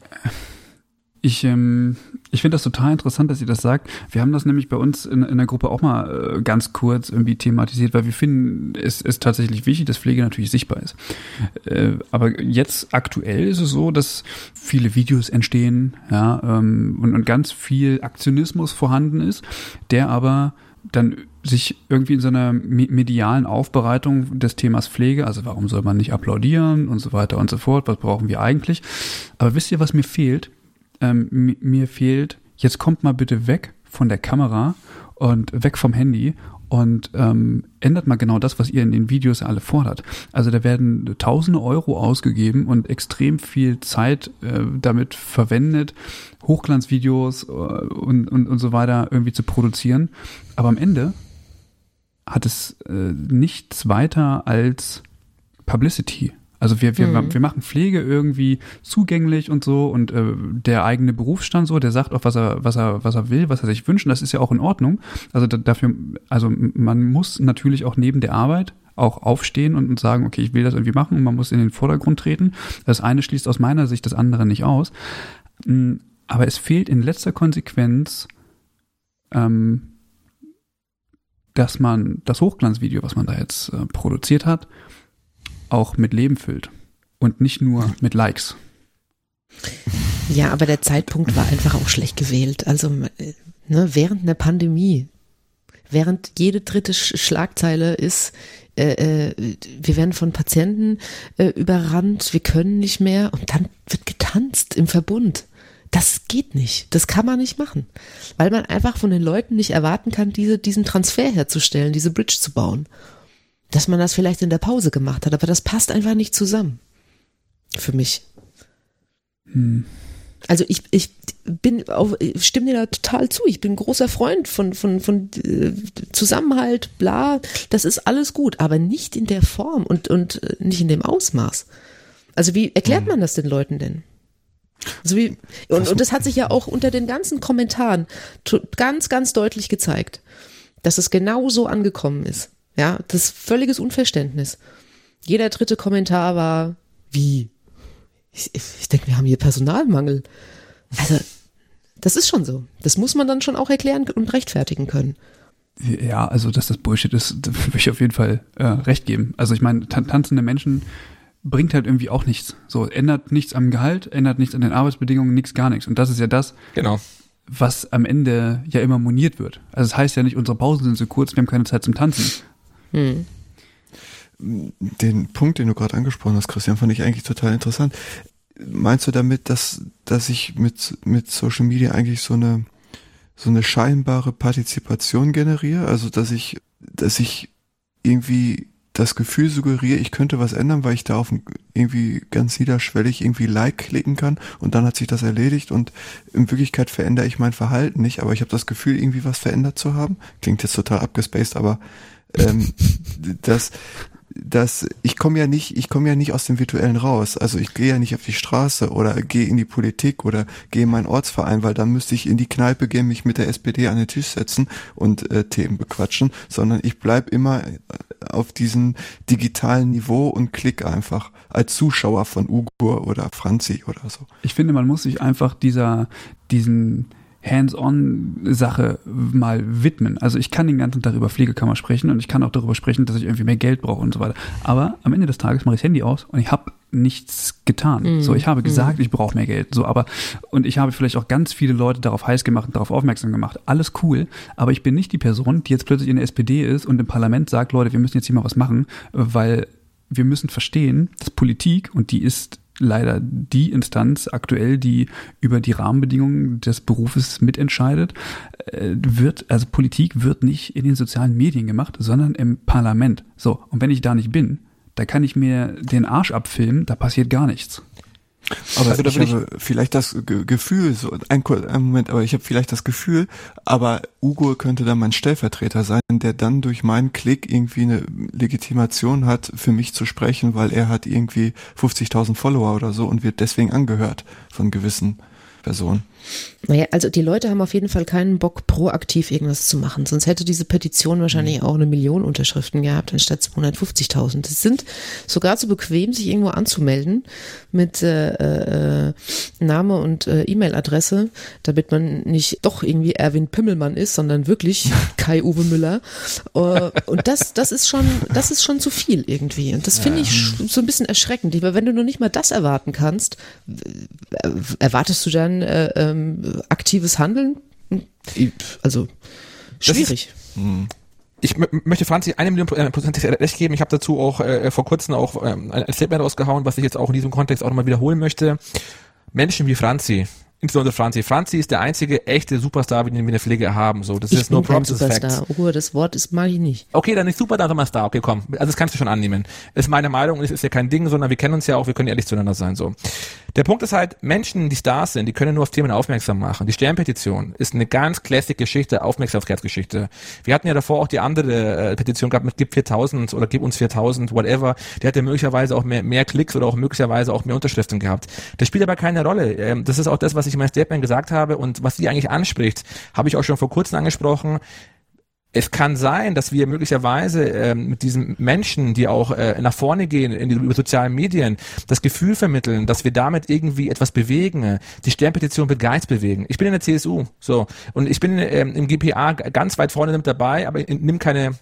Speaker 2: ich, ähm, ich finde das total interessant, dass ihr das sagt. Wir haben das nämlich bei uns in, in der Gruppe auch mal äh, ganz kurz irgendwie thematisiert, weil wir finden, es ist tatsächlich wichtig, dass Pflege natürlich sichtbar ist. Äh, aber jetzt aktuell ist es so, dass viele Videos entstehen, ja, ähm, und, und ganz viel Aktionismus vorhanden ist, der aber dann sich irgendwie in so einer medialen Aufbereitung des Themas Pflege, also warum soll man nicht applaudieren und so weiter und so fort, was brauchen wir eigentlich? Aber wisst ihr, was mir fehlt? Ähm, mir fehlt, jetzt kommt mal bitte weg von der Kamera und weg vom Handy und ähm, ändert mal genau das, was ihr in den Videos alle fordert. Also da werden tausende Euro ausgegeben und extrem viel Zeit äh, damit verwendet, Hochglanzvideos äh, und, und, und so weiter irgendwie zu produzieren. Aber am Ende hat es äh, nichts weiter als Publicity. Also wir, wir, mhm. wir machen Pflege irgendwie zugänglich und so und äh, der eigene Berufsstand so, der sagt auch, was er, was er, was er will, was er sich wünscht, und das ist ja auch in Ordnung. Also da, dafür, also man muss natürlich auch neben der Arbeit auch aufstehen und, und sagen, okay, ich will das irgendwie machen und man muss in den Vordergrund treten. Das eine schließt aus meiner Sicht das andere nicht aus. Mm, aber es fehlt in letzter Konsequenz, ähm, dass man das Hochglanzvideo, was man da jetzt äh, produziert hat, auch mit Leben füllt und nicht nur mit Likes.
Speaker 1: Ja, aber der Zeitpunkt war einfach auch schlecht gewählt. Also ne, während einer Pandemie, während jede dritte Schlagzeile ist, äh, äh, wir werden von Patienten äh, überrannt, wir können nicht mehr und dann wird getanzt im Verbund. Das geht nicht. Das kann man nicht machen. Weil man einfach von den Leuten nicht erwarten kann, diese, diesen Transfer herzustellen, diese Bridge zu bauen dass man das vielleicht in der Pause gemacht hat, aber das passt einfach nicht zusammen. Für mich. Hm. Also ich, ich bin auf, ich stimme dir da total zu. Ich bin ein großer Freund von, von, von äh, Zusammenhalt, bla. Das ist alles gut, aber nicht in der Form und, und äh, nicht in dem Ausmaß. Also wie erklärt hm. man das den Leuten denn? Also wie, und, und das hat sich ja auch unter den ganzen Kommentaren ganz, ganz deutlich gezeigt, dass es genau so angekommen ist. Ja, das ist völliges Unverständnis. Jeder dritte Kommentar war, wie? Ich, ich, ich denke, wir haben hier Personalmangel. Also, das ist schon so. Das muss man dann schon auch erklären und rechtfertigen können.
Speaker 2: Ja, also dass das Bullshit ist, würde ich auf jeden Fall äh, recht geben. Also ich meine, tanzende Menschen bringt halt irgendwie auch nichts. So, ändert nichts am Gehalt, ändert nichts an den Arbeitsbedingungen, nichts, gar nichts. Und das ist ja das,
Speaker 4: genau.
Speaker 2: was am Ende ja immer moniert wird. Also es das heißt ja nicht, unsere Pausen sind so kurz, wir haben keine Zeit zum Tanzen. Hm.
Speaker 3: Den Punkt, den du gerade angesprochen hast, Christian, fand ich eigentlich total interessant. Meinst du damit, dass, dass ich mit, mit Social Media eigentlich so eine, so eine scheinbare Partizipation generiere? Also, dass ich, dass ich irgendwie das Gefühl suggeriere, ich könnte was ändern, weil ich da auf irgendwie ganz niederschwellig irgendwie Like klicken kann und dann hat sich das erledigt und in Wirklichkeit verändere ich mein Verhalten nicht, aber ich habe das Gefühl, irgendwie was verändert zu haben. Klingt jetzt total abgespaced, aber ähm, dass dass ich komme ja nicht, ich komme ja nicht aus dem virtuellen raus. Also ich gehe ja nicht auf die Straße oder gehe in die Politik oder gehe in meinen Ortsverein, weil dann müsste ich in die Kneipe gehen, mich mit der SPD an den Tisch setzen und äh, Themen bequatschen, sondern ich bleib immer äh, auf diesem digitalen Niveau und klick einfach als Zuschauer von Ugur oder Franzi oder so.
Speaker 2: Ich finde, man muss sich einfach dieser, diesen Hands-on-Sache mal widmen. Also ich kann den ganzen Tag über Pflegekammer sprechen und ich kann auch darüber sprechen, dass ich irgendwie mehr Geld brauche und so weiter. Aber am Ende des Tages mache ich das Handy aus und ich habe nichts getan. Mm. So, ich habe gesagt, mm. ich brauche mehr Geld. So, aber und ich habe vielleicht auch ganz viele Leute darauf heiß gemacht und darauf aufmerksam gemacht. Alles cool, aber ich bin nicht die Person, die jetzt plötzlich in der SPD ist und im Parlament sagt, Leute, wir müssen jetzt hier mal was machen, weil wir müssen verstehen, dass Politik und die ist leider die Instanz aktuell, die über die Rahmenbedingungen des Berufes mitentscheidet, äh, wird, also Politik wird nicht in den sozialen Medien gemacht, sondern im Parlament. So, und wenn ich da nicht bin, da kann ich mir den Arsch abfilmen, da passiert gar nichts.
Speaker 3: Aber also, ich habe vielleicht das Gefühl, so ein, ein Moment, aber ich habe vielleicht das Gefühl, aber Ugo könnte dann mein Stellvertreter sein, der dann durch meinen Klick irgendwie eine Legitimation hat, für mich zu sprechen, weil er hat irgendwie 50.000 Follower oder so und wird deswegen angehört von gewissen Personen.
Speaker 1: Naja, also die Leute haben auf jeden Fall keinen Bock, proaktiv irgendwas zu machen. Sonst hätte diese Petition wahrscheinlich mhm. auch eine Million Unterschriften gehabt, anstatt 250.000. Es sind sogar zu bequem, sich irgendwo anzumelden mit äh, äh, Name und äh, E-Mail-Adresse, damit man nicht doch irgendwie Erwin Pimmelmann ist, sondern wirklich Kai-Uwe Müller. Uh, und das, das ist schon, das ist schon zu viel irgendwie. Und das finde ich so ein bisschen erschreckend. Aber wenn du nur nicht mal das erwarten kannst, erwartest du dann äh, ähm, aktives Handeln, also schwierig.
Speaker 4: Hm. ich möchte Franzi eine Million äh, Prozent recht geben. Ich habe dazu auch äh, vor kurzem auch ähm, ein Statement rausgehauen, was ich jetzt auch in diesem Kontext auch nochmal wiederholen möchte. Menschen wie Franzi insbesondere Franzi. Franzi ist der einzige echte Superstar, den wir in der Pflege haben. So, das
Speaker 1: ich
Speaker 4: ist no
Speaker 1: kein
Speaker 4: promises
Speaker 1: Superstar.
Speaker 4: facts.
Speaker 1: Ruhe, das Wort ist mag ich nicht.
Speaker 4: Okay, dann ist super, dann sind wir Star. Okay, komm. Also das kannst du schon annehmen. Ist meine Meinung und es ist ja kein Ding, sondern wir kennen uns ja auch, wir können ehrlich zueinander sein. So. Der Punkt ist halt, Menschen, die Stars sind, die können nur auf Themen aufmerksam machen. Die Sternpetition ist eine ganz classic Geschichte, Aufmerksamkeitsgeschichte. Wir hatten ja davor auch die andere äh, Petition gehabt mit Gib 4000 oder Gib uns 4000, whatever. Die hatte möglicherweise auch mehr, mehr Klicks oder auch möglicherweise auch mehr Unterschriften gehabt. Das spielt aber keine Rolle. Ähm, das ist auch das, was ich in meinem Statement gesagt habe und was sie eigentlich anspricht, habe ich auch schon vor kurzem angesprochen es kann sein, dass wir möglicherweise ähm, mit diesen Menschen, die auch äh, nach vorne gehen in die, über sozialen Medien, das Gefühl vermitteln, dass wir damit irgendwie etwas bewegen. Die Sternpetition wird gar nichts bewegen. Ich bin in der CSU, so und ich bin ähm, im GPA ganz weit vorne mit dabei, aber nimm keine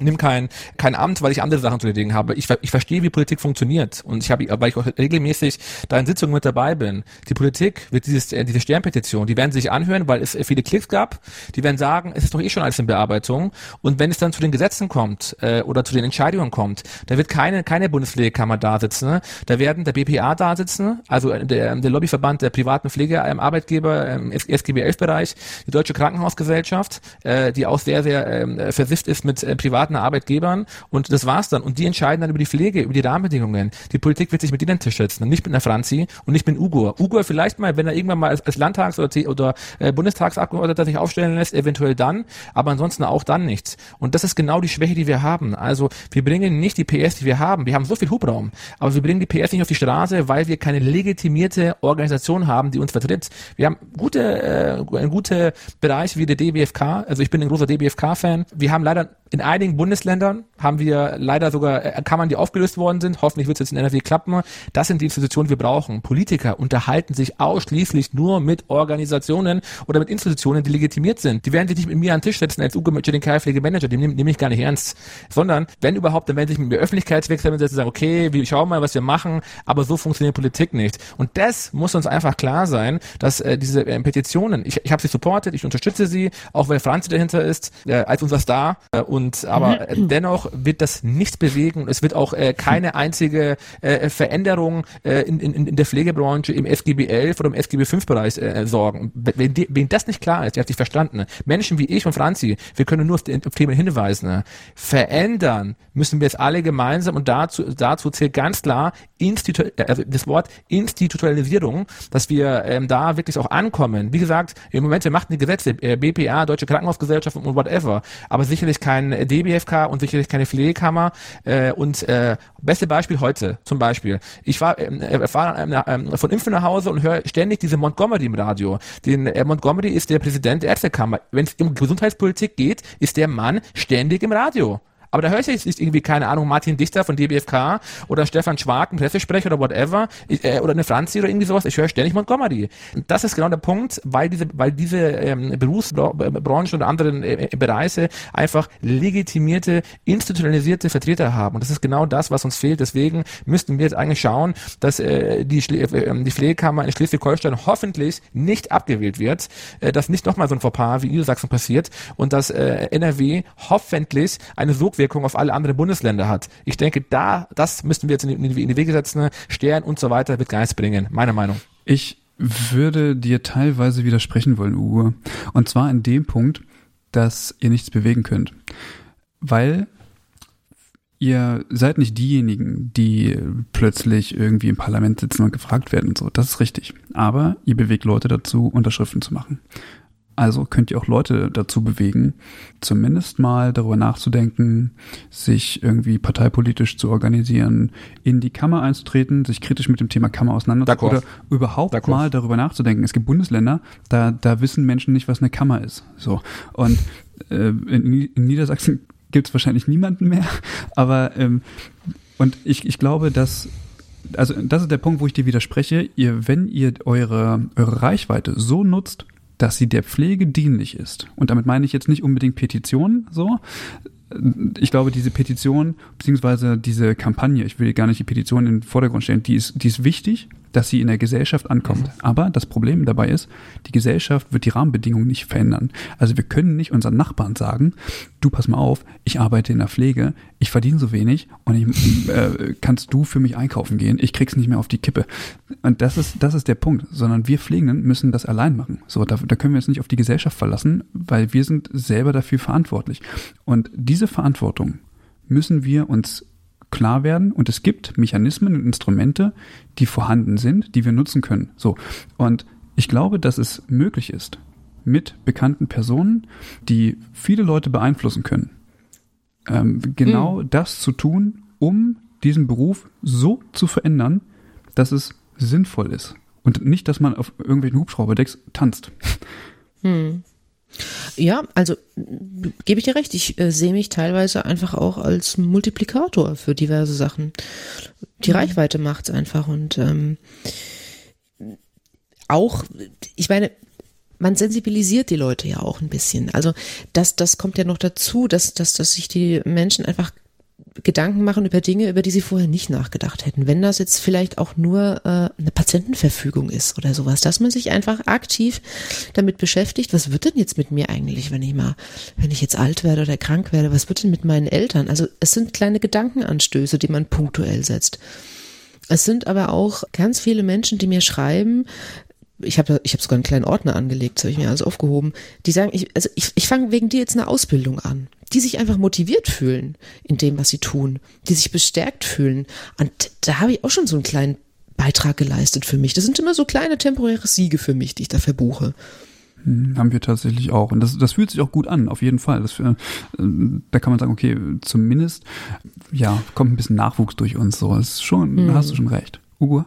Speaker 4: nimm kein, kein Amt, weil ich andere Sachen zu erledigen habe. Ich, ich verstehe, wie Politik funktioniert. Und ich habe, weil ich auch regelmäßig da in Sitzungen mit dabei bin. Die Politik wird dieses, äh, diese Sternpetition, die werden sich anhören, weil es viele Klicks gab. Die werden sagen, es ist doch eh schon alles in Bearbeitung. Und wenn es dann zu den Gesetzen kommt, äh, oder zu den Entscheidungen kommt, da wird keine, keine Bundespflegekammer da sitzen. Da werden der BPA da sitzen, also der, der Lobbyverband der privaten Pflegearbeitgeber im SGB 11 Bereich, die Deutsche Krankenhausgesellschaft, äh, die auch sehr, sehr äh, versifft ist mit äh, privaten Arbeitgebern und das war's dann. Und die entscheiden dann über die Pflege, über die Rahmenbedingungen. Die Politik wird sich mit denen an Tisch setzen und nicht mit einer Franzi und nicht mit Ugo. Ugo vielleicht mal, wenn er irgendwann mal als, als Landtags- oder, oder äh, Bundestagsabgeordneter sich aufstellen lässt, eventuell dann, aber ansonsten auch dann nichts. Und das ist genau die Schwäche, die wir haben. Also wir bringen nicht die PS, die wir haben. Wir haben so viel Hubraum, aber wir bringen die PS nicht auf die Straße, weil wir keine legitimierte Organisation haben, die uns vertritt. Wir haben gute, äh, gute Bereiche wie der DBFK. Also ich bin ein großer DBFK-Fan. Wir haben leider in einigen Bundesländern haben wir leider sogar äh, Kammern, die aufgelöst worden sind. Hoffentlich wird es jetzt in NRW klappen. Das sind die Institutionen, die wir brauchen. Politiker unterhalten sich ausschließlich nur mit Organisationen oder mit Institutionen, die legitimiert sind. Die werden sich nicht mit mir an den Tisch setzen als Ugo Pflegemanager, den nehme nehm ich gar nicht ernst. Sondern, wenn überhaupt, dann werden sie sich mit mir Öffentlichkeitswechsel setzen und sagen, okay, wir schauen mal, was wir machen, aber so funktioniert Politik nicht. Und das muss uns einfach klar sein, dass äh, diese äh, Petitionen, ich, ich habe sie supportet, ich unterstütze sie, auch weil Franzi dahinter ist, äh, als unser Star. Äh, und aber mhm. dennoch wird das nichts bewegen. Es wird auch äh, keine einzige äh, Veränderung äh, in, in, in der Pflegebranche im SGB 11 oder im SGB 5 Bereich äh, sorgen. Wenn, die, wenn das nicht klar ist, ihr habt sich verstanden. Menschen wie ich und Franzi, wir können nur auf, die, auf Themen hinweisen. Verändern müssen wir es alle gemeinsam und dazu, dazu zählt ganz klar Institu also das Wort Institutionalisierung, dass wir ähm, da wirklich auch ankommen. Wie gesagt, im Moment, wir machen die Gesetze, äh, BPA, Deutsche Krankenhausgesellschaft und whatever, aber sicherlich kein DBFK und sicherlich keine Pflegekammer. Äh, und äh, beste Beispiel heute zum Beispiel. Ich war, äh, fahre äh, von Impfen nach Hause und höre ständig diese Montgomery im Radio. Den äh, Montgomery ist der Präsident der Ärztekammer. Wenn es um Gesundheitspolitik geht, ist der Mann ständig im Radio. Aber da höre ich jetzt nicht irgendwie, keine Ahnung, Martin Dichter von DBFK oder Stefan Schwark, ein Pressesprecher oder whatever, äh, oder eine Franzi oder irgendwie sowas. Ich höre ständig Montgomery. Und das ist genau der Punkt, weil diese, weil diese ähm, Berufsbranchen oder anderen äh, Bereiche einfach legitimierte, institutionalisierte Vertreter haben. Und das ist genau das, was uns fehlt. Deswegen müssten wir jetzt eigentlich schauen, dass äh, die, Schle äh, die Pflegekammer in Schleswig-Holstein hoffentlich nicht abgewählt wird, äh, dass nicht nochmal so ein Fauxpas wie Niedersachsen passiert und dass äh, NRW hoffentlich eine so Sogwirkung auf alle anderen Bundesländer hat. Ich denke, da, das müssten wir jetzt in die, in die Wege setzen. Stern und so weiter wird gar nichts bringen. Meine Meinung.
Speaker 2: Ich würde dir teilweise widersprechen wollen, Uwe. Und zwar in dem Punkt, dass ihr nichts bewegen könnt. Weil ihr seid nicht diejenigen, die plötzlich irgendwie im Parlament sitzen und gefragt werden und so. Das ist richtig. Aber ihr bewegt Leute dazu, Unterschriften zu machen. Also könnt ihr auch Leute dazu bewegen, zumindest mal darüber nachzudenken, sich irgendwie parteipolitisch zu organisieren, in die Kammer einzutreten, sich kritisch mit dem Thema Kammer auseinanderzusetzen oder überhaupt mal darüber nachzudenken. Es gibt Bundesländer, da, da wissen Menschen nicht, was eine Kammer ist. So. Und äh, in, in Niedersachsen gibt es wahrscheinlich niemanden mehr. Aber ähm, und ich, ich glaube, dass also das ist der Punkt, wo ich dir widerspreche. Ihr, wenn ihr eure, eure Reichweite so nutzt, dass sie der Pflege dienlich ist. Und damit meine ich jetzt nicht unbedingt Petitionen, so. Ich glaube, diese Petition, beziehungsweise diese Kampagne, ich will gar nicht die Petition in den Vordergrund stellen, die ist, die ist wichtig, dass sie in der Gesellschaft ankommt. Mhm. Aber das Problem dabei ist, die Gesellschaft wird die Rahmenbedingungen nicht verändern. Also wir können nicht unseren Nachbarn sagen, du pass mal auf, ich arbeite in der Pflege, ich verdiene so wenig und ich, äh, kannst du für mich einkaufen gehen, ich krieg's nicht mehr auf die Kippe. Und das ist, das ist der Punkt, sondern wir Pflegenden müssen das allein machen. So, da, da können wir uns nicht auf die Gesellschaft verlassen, weil wir sind selber dafür verantwortlich. Und diese Verantwortung müssen wir uns klar werden und es gibt Mechanismen und Instrumente, die vorhanden sind, die wir nutzen können. So. Und ich glaube, dass es möglich ist, mit bekannten Personen, die viele Leute beeinflussen können, ähm, genau mhm. das zu tun, um diesen Beruf so zu verändern, dass es sinnvoll ist. Und nicht, dass man auf irgendwelchen Hubschrauberdecks tanzt.
Speaker 1: Hm. Ja, also gebe ich dir recht. Ich äh, sehe mich teilweise einfach auch als Multiplikator für diverse Sachen. Die mhm. Reichweite macht's einfach und ähm, auch, ich meine, man sensibilisiert die Leute ja auch ein bisschen. Also das, das kommt ja noch dazu, dass, dass, dass sich die Menschen einfach Gedanken machen über Dinge, über die sie vorher nicht nachgedacht hätten. Wenn das jetzt vielleicht auch nur äh, eine Patientenverfügung ist oder sowas, dass man sich einfach aktiv damit beschäftigt, was wird denn jetzt mit mir eigentlich, wenn ich mal, wenn ich jetzt alt werde oder krank werde, was wird denn mit meinen Eltern? Also es sind kleine Gedankenanstöße, die man punktuell setzt. Es sind aber auch ganz viele Menschen, die mir schreiben, ich habe ich hab sogar einen kleinen Ordner angelegt, das habe ich mir alles aufgehoben, die sagen, ich, also ich, ich fange wegen dir jetzt eine Ausbildung an die sich einfach motiviert fühlen in dem, was sie tun, die sich bestärkt fühlen. Und da habe ich auch schon so einen kleinen Beitrag geleistet für mich. Das sind immer so kleine temporäre Siege für mich, die ich da verbuche.
Speaker 2: Hm, haben wir tatsächlich auch. Und das, das fühlt sich auch gut an, auf jeden Fall. Das, äh, da kann man sagen, okay, zumindest, ja, kommt ein bisschen Nachwuchs durch uns. So, das ist schon, mhm. hast du schon recht. Ugo?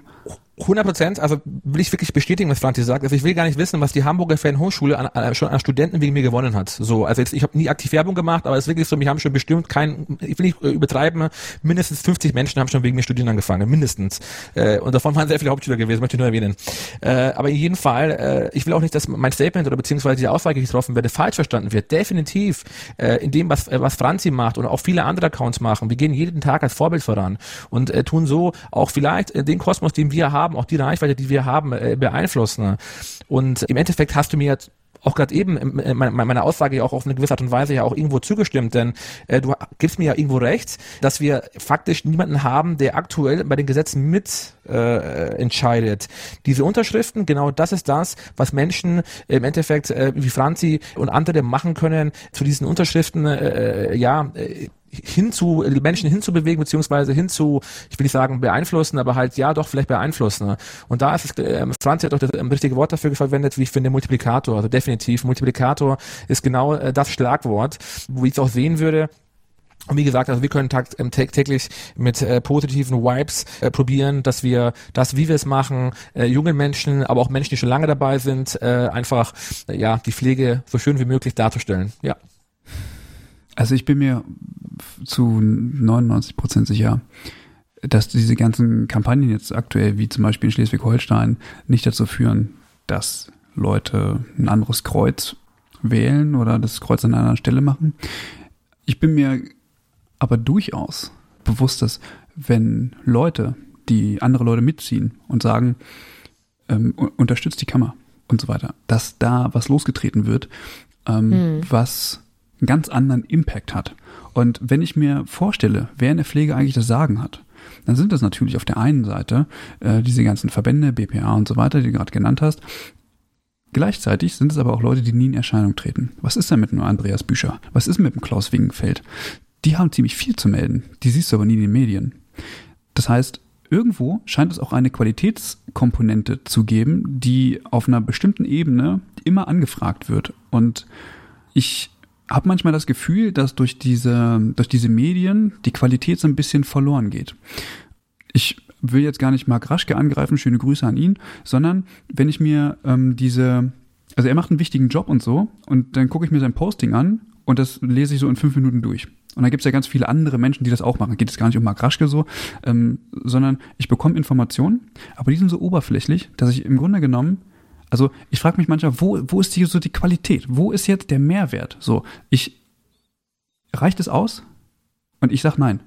Speaker 4: 100 Prozent, also will ich wirklich bestätigen, was Franzi sagt. Also ich will gar nicht wissen, was die Hamburger Fernhochschule an, an, schon an Studenten wegen mir gewonnen hat. So, also jetzt, ich habe nie aktiv Werbung gemacht, aber es ist wirklich so, mich haben schon bestimmt kein, ich will nicht äh, übertreiben, mindestens 50 Menschen haben schon wegen mir studieren angefangen, mindestens. Äh, und davon waren sehr viele Hauptschüler gewesen, möchte ich nur erwähnen. Äh, aber in jedem Fall, äh, ich will auch nicht, dass mein Statement oder beziehungsweise die Aussage, die getroffen werde, falsch verstanden wird. Definitiv äh, in dem, was, äh, was Franzi macht und auch viele andere Accounts machen. Wir gehen jeden Tag als Vorbild voran und äh, tun so auch vielleicht äh, den Kosmos, den wir haben, auch die Reichweite, die wir haben, äh, beeinflussen. Und im Endeffekt hast du mir jetzt auch gerade eben äh, meine Aussage ja auch auf eine gewisse Art und Weise ja auch irgendwo zugestimmt, denn äh, du gibst mir ja irgendwo recht, dass wir faktisch niemanden haben, der aktuell bei den Gesetzen mit äh, entscheidet. Diese Unterschriften, genau das ist das, was Menschen im Endeffekt äh, wie Franzi und andere machen können, zu diesen Unterschriften äh, äh ja äh, hinzu, die Menschen hinzubewegen, beziehungsweise hinzu, ich will nicht sagen beeinflussen, aber halt ja doch vielleicht beeinflussen. Und da ist es, äh, Franz hat doch das ähm, richtige Wort dafür verwendet, wie ich finde, Multiplikator. Also definitiv, Multiplikator ist genau äh, das Schlagwort, wo ich es auch sehen würde, und wie gesagt, also wir können tag, ähm, täglich mit äh, positiven Vibes äh, probieren, dass wir das, wie wir es machen, äh, jungen Menschen, aber auch Menschen, die schon lange dabei sind, äh, einfach äh, ja die Pflege so schön wie möglich darzustellen. Ja.
Speaker 2: Also ich bin mir zu 99 Prozent sicher, dass diese ganzen Kampagnen jetzt aktuell, wie zum Beispiel in Schleswig-Holstein, nicht dazu führen, dass Leute ein anderes Kreuz wählen oder das Kreuz an einer anderen Stelle machen. Ich bin mir aber durchaus bewusst, dass wenn Leute, die andere Leute mitziehen und sagen, ähm, unterstützt die Kammer und so weiter, dass da was losgetreten wird, ähm, hm. was einen ganz anderen Impact hat. Und wenn ich mir vorstelle, wer in der Pflege eigentlich das Sagen hat, dann sind das natürlich auf der einen Seite äh, diese ganzen Verbände, BPA und so weiter, die du gerade genannt hast. Gleichzeitig sind es aber auch Leute, die nie in Erscheinung treten. Was ist denn mit einem Andreas Bücher? Was ist mit dem Klaus Wingenfeld? Die haben ziemlich viel zu melden. Die siehst du aber nie in den Medien. Das heißt, irgendwo scheint es auch eine Qualitätskomponente zu geben, die auf einer bestimmten Ebene immer angefragt wird. Und ich habe manchmal das Gefühl, dass durch diese, durch diese Medien die Qualität so ein bisschen verloren geht. Ich will jetzt gar nicht Marc Raschke angreifen, schöne Grüße an ihn, sondern wenn ich mir ähm, diese, also er macht einen wichtigen Job und so, und dann gucke ich mir sein Posting an und das lese ich so in fünf Minuten durch. Und da gibt es ja ganz viele andere Menschen, die das auch machen. Geht es gar nicht um Marc Raschke so, ähm, sondern ich bekomme Informationen, aber die sind so oberflächlich, dass ich im Grunde genommen also ich frage mich manchmal, wo, wo ist die, so die Qualität? Wo ist jetzt der Mehrwert? So, ich reicht es aus? Und ich sag nein.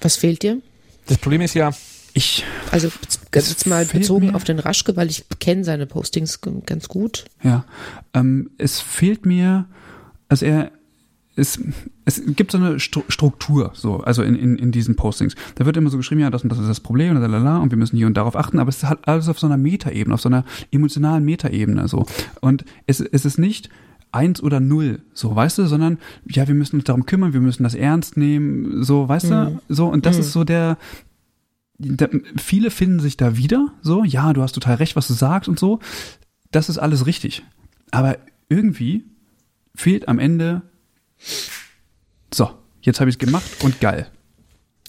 Speaker 1: Was fehlt dir?
Speaker 4: Das Problem ist ja,
Speaker 2: Ich.
Speaker 1: Also ganz jetzt mal bezogen
Speaker 2: mir-
Speaker 1: auf den Raschke, weil ich kenne seine Postings ganz gut.
Speaker 2: Ja, ähm, es fehlt mir, also er, es, es gibt so eine Stru Struktur, so, also in, in, in diesen Postings. Da wird immer so geschrieben, ja, das und das ist das Problem, und lalala, und wir müssen hier und darauf achten, aber es ist halt alles auf so einer Metaebene, auf so einer emotionalen Metaebene, so. Und es, es ist nicht eins oder null, so, weißt du, sondern, ja, wir müssen uns darum kümmern, wir müssen das ernst nehmen, so, weißt du, so, und das
Speaker 1: Mhm.
Speaker 2: ist so der, da, viele finden sich da wieder, so, ja, du hast total recht, was du sagst und so. Das ist alles richtig. Aber irgendwie fehlt am Ende, so, jetzt habe ich es gemacht und geil.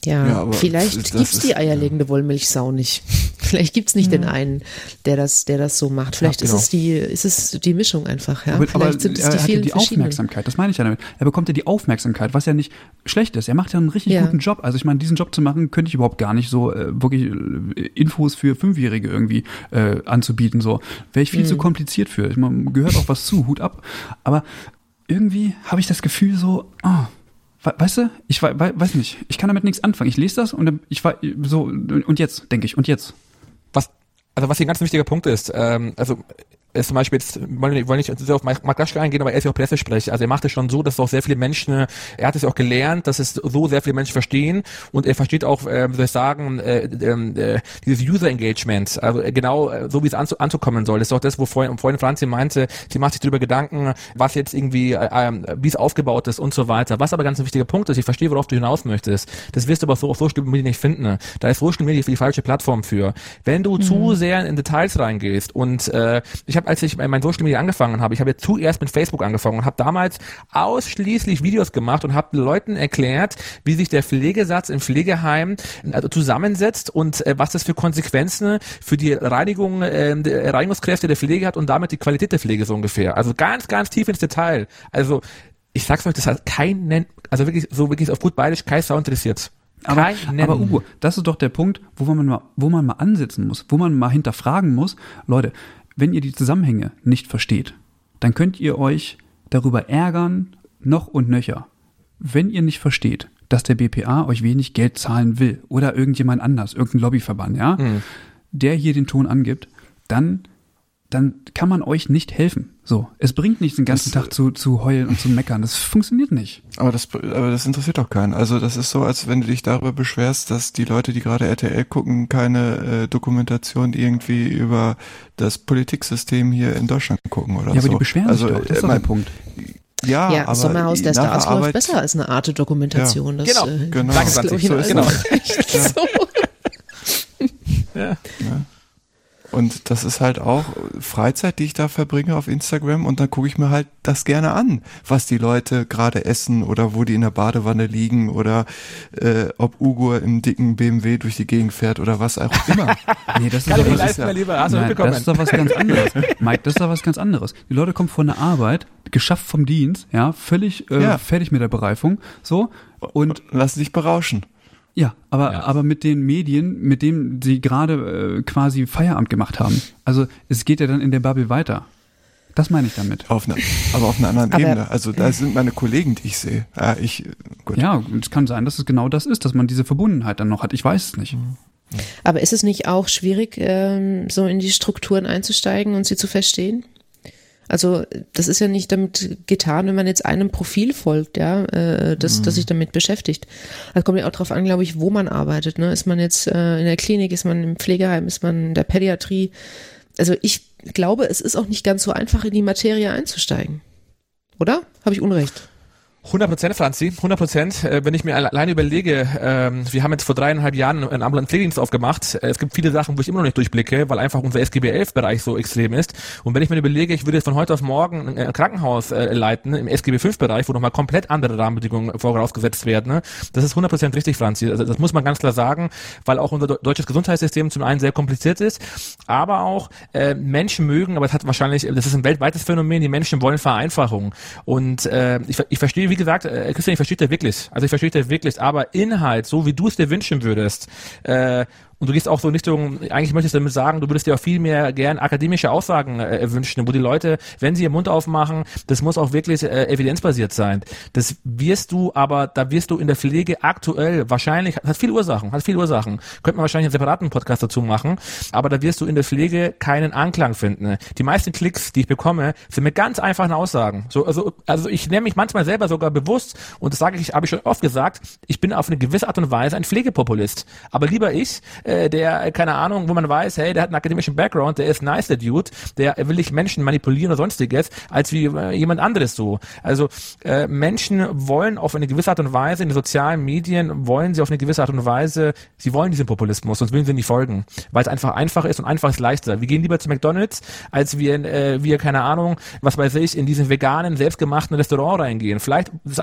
Speaker 1: Ja,
Speaker 3: Ja, aber
Speaker 1: vielleicht gibt's
Speaker 3: ist-
Speaker 1: die eierlegende Wollmilchsau nicht. Vielleicht gibt's nicht den einen, der das, der das so macht. Vielleicht
Speaker 4: genau.
Speaker 1: ist es die, ist es die Mischung einfach, ja.
Speaker 2: aber,
Speaker 1: Vielleicht
Speaker 2: aber
Speaker 1: sind es
Speaker 2: er
Speaker 1: die
Speaker 2: hat ja
Speaker 1: vielen
Speaker 2: die
Speaker 1: verschiedenen.
Speaker 2: Aufmerksamkeit, das meine ich ja damit. Er bekommt ja die Aufmerksamkeit, was ja nicht schlecht ist. Er macht ja einen richtig
Speaker 1: Ja.
Speaker 2: guten Job. Also ich meine, diesen Job zu machen, könnte ich überhaupt gar nicht so äh, wirklich äh, Infos für Fünfjährige irgendwie äh, anzubieten. So wäre ich viel
Speaker 1: Mhm.
Speaker 2: zu kompliziert für. Ich meine, gehört auch was zu, Hut ab. Aber irgendwie habe ich das Gefühl so, oh, weißt du, ich wei- wei- weiß nicht, ich kann damit nichts anfangen. Ich lese das und ich war so und jetzt denke ich und jetzt.
Speaker 4: was, also was hier ein ganz wichtiger Punkt ist, ähm, also ist zum Beispiel jetzt, wollen wollen nicht sehr auf Mark Laschke eingehen, aber er ist ja auch Pressesprecher. Also er macht es schon so, dass auch sehr viele Menschen, äh, er hat es ja auch gelernt, dass es so sehr viele Menschen verstehen und er versteht auch, äh, wie soll ich sagen, äh, äh, dieses User Engagement, also äh, genau äh, so wie es anzu anzukommen soll. Das ist auch das, wo vorhin, vorhin Franzi meinte, sie macht sich darüber Gedanken, was jetzt irgendwie, äh, äh, wie es aufgebaut ist und so weiter. Was aber ganz ein wichtiger Punkt ist, ich verstehe, worauf du hinaus möchtest. Das wirst du aber so auf Social Media nicht finden. Da ist Social Media die falsche Plattform für. Wenn du zu sehr in Details reingehst und äh, ich habe, als ich mein Social Media angefangen habe, ich habe ja zuerst mit Facebook angefangen und habe damals ausschließlich Videos gemacht und habe Leuten erklärt, wie sich der Pflegesatz im Pflegeheim also zusammensetzt und äh, was das für Konsequenzen für die Reinigung, äh, der Reinigungskräfte der Pflege hat und damit die Qualität der Pflege so ungefähr. Also ganz, ganz tief ins Detail. Also ich sag's euch, das hat keinen, also wirklich so wirklich auf gut bayerisch kein Sau interessiert.
Speaker 2: Aber, aber Ugo, das ist doch der Punkt, wo man mal, wo man mal ansetzen muss, wo man mal hinterfragen muss, Leute, wenn ihr die Zusammenhänge nicht versteht, dann könnt ihr euch darüber ärgern, noch und nöcher. Wenn ihr nicht versteht, dass der BPA euch wenig Geld zahlen will oder irgendjemand anders, irgendein Lobbyverband, ja, der hier den Ton angibt, dann, dann kann man euch nicht helfen. So, es bringt nichts, den ganzen
Speaker 3: Das-
Speaker 2: Tag zu, zu heulen und zu meckern. Das funktioniert nicht.
Speaker 3: Aber das, aber das interessiert doch keinen. Also das ist so, als wenn du dich darüber beschwerst, dass die Leute, die gerade RTL gucken, keine äh, Dokumentation irgendwie über das Politiksystem hier in Deutschland gucken oder
Speaker 2: Ja,
Speaker 3: so.
Speaker 2: aber die beschweren
Speaker 3: also,
Speaker 2: sich doch. Das
Speaker 3: äh,
Speaker 2: ist doch
Speaker 3: mein-
Speaker 2: Punkt.
Speaker 3: Ja,
Speaker 1: Ja,
Speaker 3: aber
Speaker 1: Sommerhaus der Stars läuft
Speaker 3: Arbeit-
Speaker 1: besser als eine Art Dokumentation. Das,
Speaker 4: Genau,
Speaker 1: äh,
Speaker 3: genau.
Speaker 1: Das ich
Speaker 3: so
Speaker 1: in
Speaker 3: ist es.
Speaker 1: Bereichen so.
Speaker 4: Ja.
Speaker 3: Und das ist halt auch Freizeit, die ich da verbringe auf Instagram und dann gucke ich mir halt das gerne an, was die Leute gerade essen oder wo die in der Badewanne liegen oder äh, ob Ugo im dicken BMW durch die Gegend fährt oder was auch immer.
Speaker 2: Nee, das ist
Speaker 4: Kann
Speaker 2: doch
Speaker 4: ich
Speaker 2: was-
Speaker 4: Lieber. Hast du
Speaker 2: Nein, das ist doch was ganz anderes. Mike, das ist doch was ganz anderes. Die Leute kommen von der Arbeit, geschafft vom Dienst, ja, völlig äh,
Speaker 3: Ja.
Speaker 2: fertig mit der Bereifung, so und
Speaker 3: lassen sich berauschen.
Speaker 2: Ja, aber
Speaker 4: Ja.
Speaker 2: aber mit den Medien, mit denen sie gerade äh, quasi Feierabend gemacht haben. Also es geht ja dann in der Bubble weiter. Das meine ich damit.
Speaker 3: Auf einer, aber auf einer anderen
Speaker 1: Aber-
Speaker 3: Ebene. Also da sind meine Kollegen, die ich sehe. Ja, ich, gut.
Speaker 2: Ja, es kann sein, dass es genau das ist, dass man diese Verbundenheit dann noch hat. Ich weiß es nicht.
Speaker 1: Aber ist es nicht auch schwierig, ähm, so in die Strukturen einzusteigen und sie zu verstehen? Also das ist ja nicht damit getan, wenn man jetzt einem Profil folgt, ja, äh, das, das sich damit beschäftigt. Das kommt ja auch darauf an, glaube ich, wo man arbeitet. Ne? Ist man jetzt äh, in der Klinik, ist man im Pflegeheim, ist man in der Pädiatrie? Also ich glaube, es ist auch nicht ganz so einfach, in die Materie einzusteigen. Oder? Habe ich Unrecht?
Speaker 4: 100 Prozent, Franzi, 100 Prozent. Äh, wenn ich mir alle- alleine überlege, ähm, wir haben jetzt vor dreieinhalb Jahren einen ambulanten Pflegedienst aufgemacht. Äh, es gibt viele Sachen, wo ich immer noch nicht durchblicke, weil einfach unser SGB 11 Bereich so extrem ist. Und wenn ich mir überlege, ich würde jetzt von heute auf morgen ein, ein Krankenhaus äh, leiten im SGB 5 Bereich, wo nochmal komplett andere Rahmenbedingungen vorausgesetzt werden, ne? das ist 100 Prozent richtig, Franzi. Also das muss man ganz klar sagen, weil auch unser deu- deutsches Gesundheitssystem zum einen sehr kompliziert ist, aber auch äh, Menschen mögen, aber es hat wahrscheinlich, das ist ein weltweites Phänomen, die Menschen wollen Vereinfachung. Und äh, ich, ich verstehe, wie gesagt, äh, Christian, ich verstehe dich wirklich. Also ich verstehe dich wirklich, aber Inhalt, so wie du es dir wünschen würdest, äh, Und du gehst auch so in Richtung, eigentlich möchtest du damit sagen, du würdest dir auch viel mehr gern akademische Aussagen äh, wünschen, wo die Leute, wenn sie ihren Mund aufmachen, das muss auch wirklich äh, evidenzbasiert sein. Das wirst du aber, da wirst du in der Pflege aktuell wahrscheinlich, hat viele Ursachen, hat viele Ursachen. Könnte man wahrscheinlich einen separaten Podcast dazu machen, aber da wirst du in der Pflege keinen Anklang finden. Die meisten Klicks, die ich bekomme, sind mit ganz einfachen Aussagen. So, also, also ich nehme mich manchmal selber sogar bewusst, und das sage ich, habe ich schon oft gesagt, ich bin auf eine gewisse Art und Weise ein Pflegepopulist. Aber lieber ich, äh, der, keine Ahnung, wo man weiß, hey, der hat einen akademischen Background, der ist nice, der Dude, der will nicht Menschen manipulieren oder sonstiges, als wie äh, jemand anderes so. Also äh, Menschen wollen auf eine gewisse Art und Weise, in den sozialen Medien wollen sie auf eine gewisse Art und Weise, sie wollen diesen Populismus, sonst will sie nicht folgen, weil es einfach einfach ist und einfach ist leichter. Wir gehen lieber zu McDonalds, als wir, äh, wir keine Ahnung, was weiß ich, in diesen veganen, selbstgemachten Restaurant reingehen. Vielleicht das,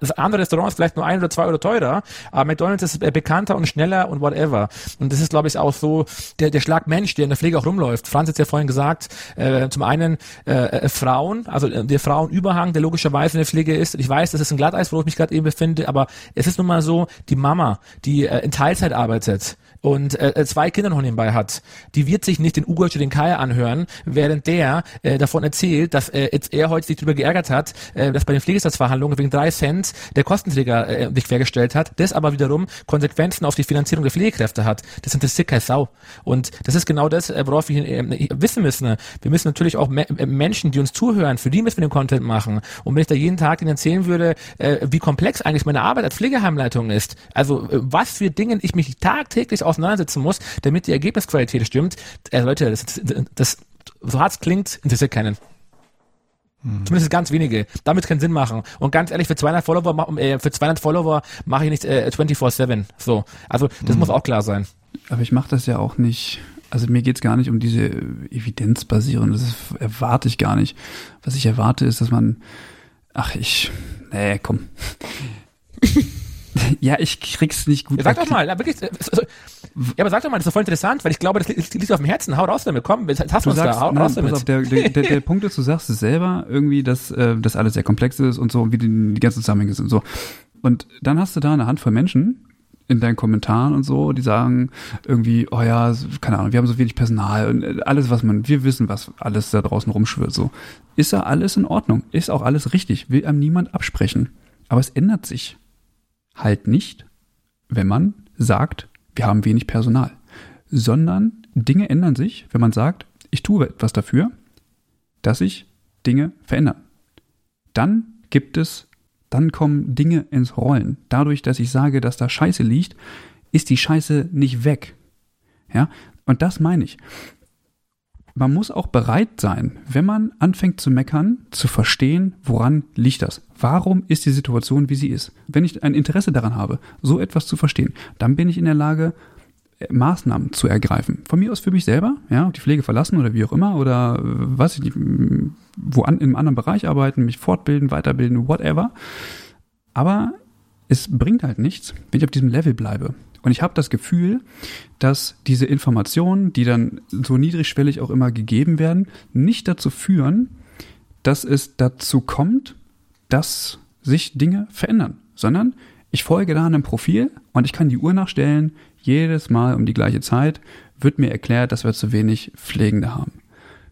Speaker 4: das andere Restaurant ist vielleicht nur ein oder zwei Euro teurer, aber McDonalds ist äh, bekannter und schneller und whatever. Und das ist, glaube ich, auch so der, der Schlag Mensch, der in der Pflege auch rumläuft. Franz hat ja vorhin gesagt, äh, zum einen äh, äh, Frauen, also äh, der Frauenüberhang, der logischerweise in der Pflege ist. Ich weiß, das ist ein Glatteis, wo ich mich gerade eben befinde, aber es ist nun mal so, die Mama, die äh, in Teilzeit arbeitet, und äh, äh, zwei Kinder noch nebenbei hat, die wird sich nicht den Ugo den Kai anhören, während der äh, davon erzählt, dass äh, jetzt er heute sich darüber geärgert hat, äh, dass bei den Pflegesatzverhandlungen wegen drei Cent der Kostenträger äh, sich quergestellt hat, das aber wiederum Konsequenzen auf die Finanzierung der Pflegekräfte hat. Das interessiert keine Sau. Und das ist genau das, äh, worauf wir äh, wissen müssen. Wir müssen natürlich auch me äh, Menschen, die uns zuhören, für die müssen wir den Content machen. Und wenn ich da jeden Tag ihnen erzählen würde, äh, wie komplex eigentlich meine Arbeit als Pflegeheimleitung ist, also äh, was für Dingen ich mich tagtäglich auseinandersetzen muss, damit die Ergebnisqualität stimmt. Äh, Leute, das, das, das so hart es klingt, interessiert keinen. Hm. Zumindest ganz wenige. Damit kann Sinn machen. Und ganz ehrlich, für 200 Follower, äh, für 200 Follower mache ich nicht äh, 24/7. So, also das hm. muss auch klar sein.
Speaker 2: Aber ich mache das ja auch nicht. Also mir geht's gar nicht um diese Evidenzbasierung. Das erwarte ich gar nicht. Was ich erwarte, ist, dass man, ach ich, nee, komm. ja, ich krieg's nicht gut.
Speaker 4: Ja, sag doch mal, wirklich, äh, ja, aber sag doch mal, das ist voll interessant, weil ich glaube, das liegt auf dem Herzen. Hau raus damit, komm, jetzt hast du uns sagst, da, hau
Speaker 2: nein, raus damit. Auf, der, der, der, der Punkt ist, du sagst es selber irgendwie, dass äh, das alles sehr komplex ist und so, wie die, die ganzen Zusammenhänge sind so. Und dann hast du da eine Handvoll Menschen in deinen Kommentaren und so, die sagen irgendwie, oh ja, keine Ahnung, wir haben so wenig Personal und äh, alles, was man, wir wissen, was alles da draußen rumschwirrt, so. Ist da alles in Ordnung? Ist auch alles richtig? Will einem niemand absprechen? Aber es ändert sich halt nicht, wenn man sagt, wir haben wenig Personal, sondern Dinge ändern sich, wenn man sagt, ich tue etwas dafür, dass sich Dinge verändern. Dann gibt es, dann kommen Dinge ins Rollen. Dadurch, dass ich sage, dass da Scheiße liegt, ist die Scheiße nicht weg. Ja, und das meine ich man muss auch bereit sein, wenn man anfängt zu meckern, zu verstehen, woran liegt das? Warum ist die Situation, wie sie ist? Wenn ich ein Interesse daran habe, so etwas zu verstehen, dann bin ich in der Lage, äh, Maßnahmen zu ergreifen. Von mir aus für mich selber, ja, die Pflege verlassen oder wie auch immer oder äh, was ich nicht, wo an, in einem anderen Bereich arbeiten, mich fortbilden, weiterbilden, whatever. Aber es bringt halt nichts, wenn ich auf diesem Level bleibe. Und ich habe das Gefühl, dass diese Informationen, die dann so niedrigschwellig auch immer gegeben werden, nicht dazu führen, dass es dazu kommt, dass sich Dinge verändern, sondern ich folge da einem Profil und ich kann die Uhr nachstellen, jedes Mal um die gleiche Zeit wird mir erklärt, dass wir zu wenig Pflegende haben.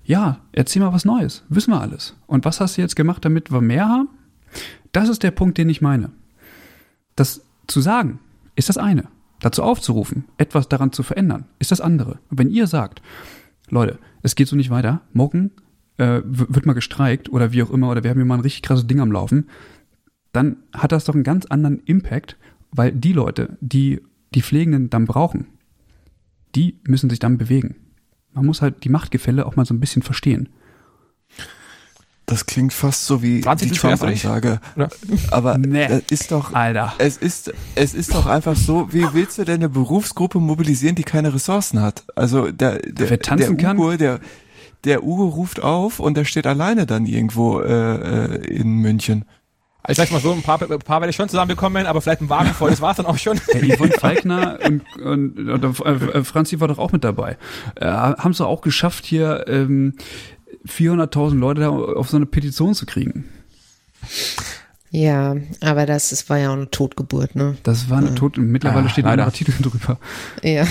Speaker 2: Ja, erzähl mal was Neues, wissen wir alles. Und was hast du jetzt gemacht, damit wir mehr haben? Das ist der Punkt, den ich meine. Das zu sagen, ist das eine dazu aufzurufen, etwas daran zu verändern, ist das andere. Wenn ihr sagt, Leute, es geht so nicht weiter, morgen äh, wird mal gestreikt oder wie auch immer, oder wir haben hier mal ein richtig krasses Ding am Laufen, dann hat das doch einen ganz anderen Impact, weil die Leute, die die Pflegenden dann brauchen, die müssen sich dann bewegen. Man muss halt die Machtgefälle auch mal so ein bisschen verstehen.
Speaker 3: Das klingt fast so wie die Trump-Ansage. Aber nee. es ist doch, Alter. Es ist, es ist doch einfach so, wie willst du denn eine Berufsgruppe mobilisieren, die keine Ressourcen hat? Also der, der,
Speaker 2: Wer tanzen
Speaker 3: der
Speaker 2: Ugo,
Speaker 3: kann? der, der Ugo ruft auf und der steht alleine dann irgendwo äh, äh in München.
Speaker 4: Ich sag mal so, ein paar, ein paar werde ich schon zusammenbekommen, aber vielleicht ein Wagen voll, das war's dann auch schon.
Speaker 2: Hey, Yvonne Falkner und, und, und äh, Franzi war doch auch mit dabei. Äh, haben es auch geschafft, hier ähm, 400.000 Leute da auf so eine Petition zu kriegen.
Speaker 1: Ja, aber das, das war ja auch eine Totgeburt, ne?
Speaker 2: Das war eine Tot mittlerweile
Speaker 4: Ah,
Speaker 2: steht
Speaker 4: leider.
Speaker 2: ein Titel drüber.
Speaker 1: Ja.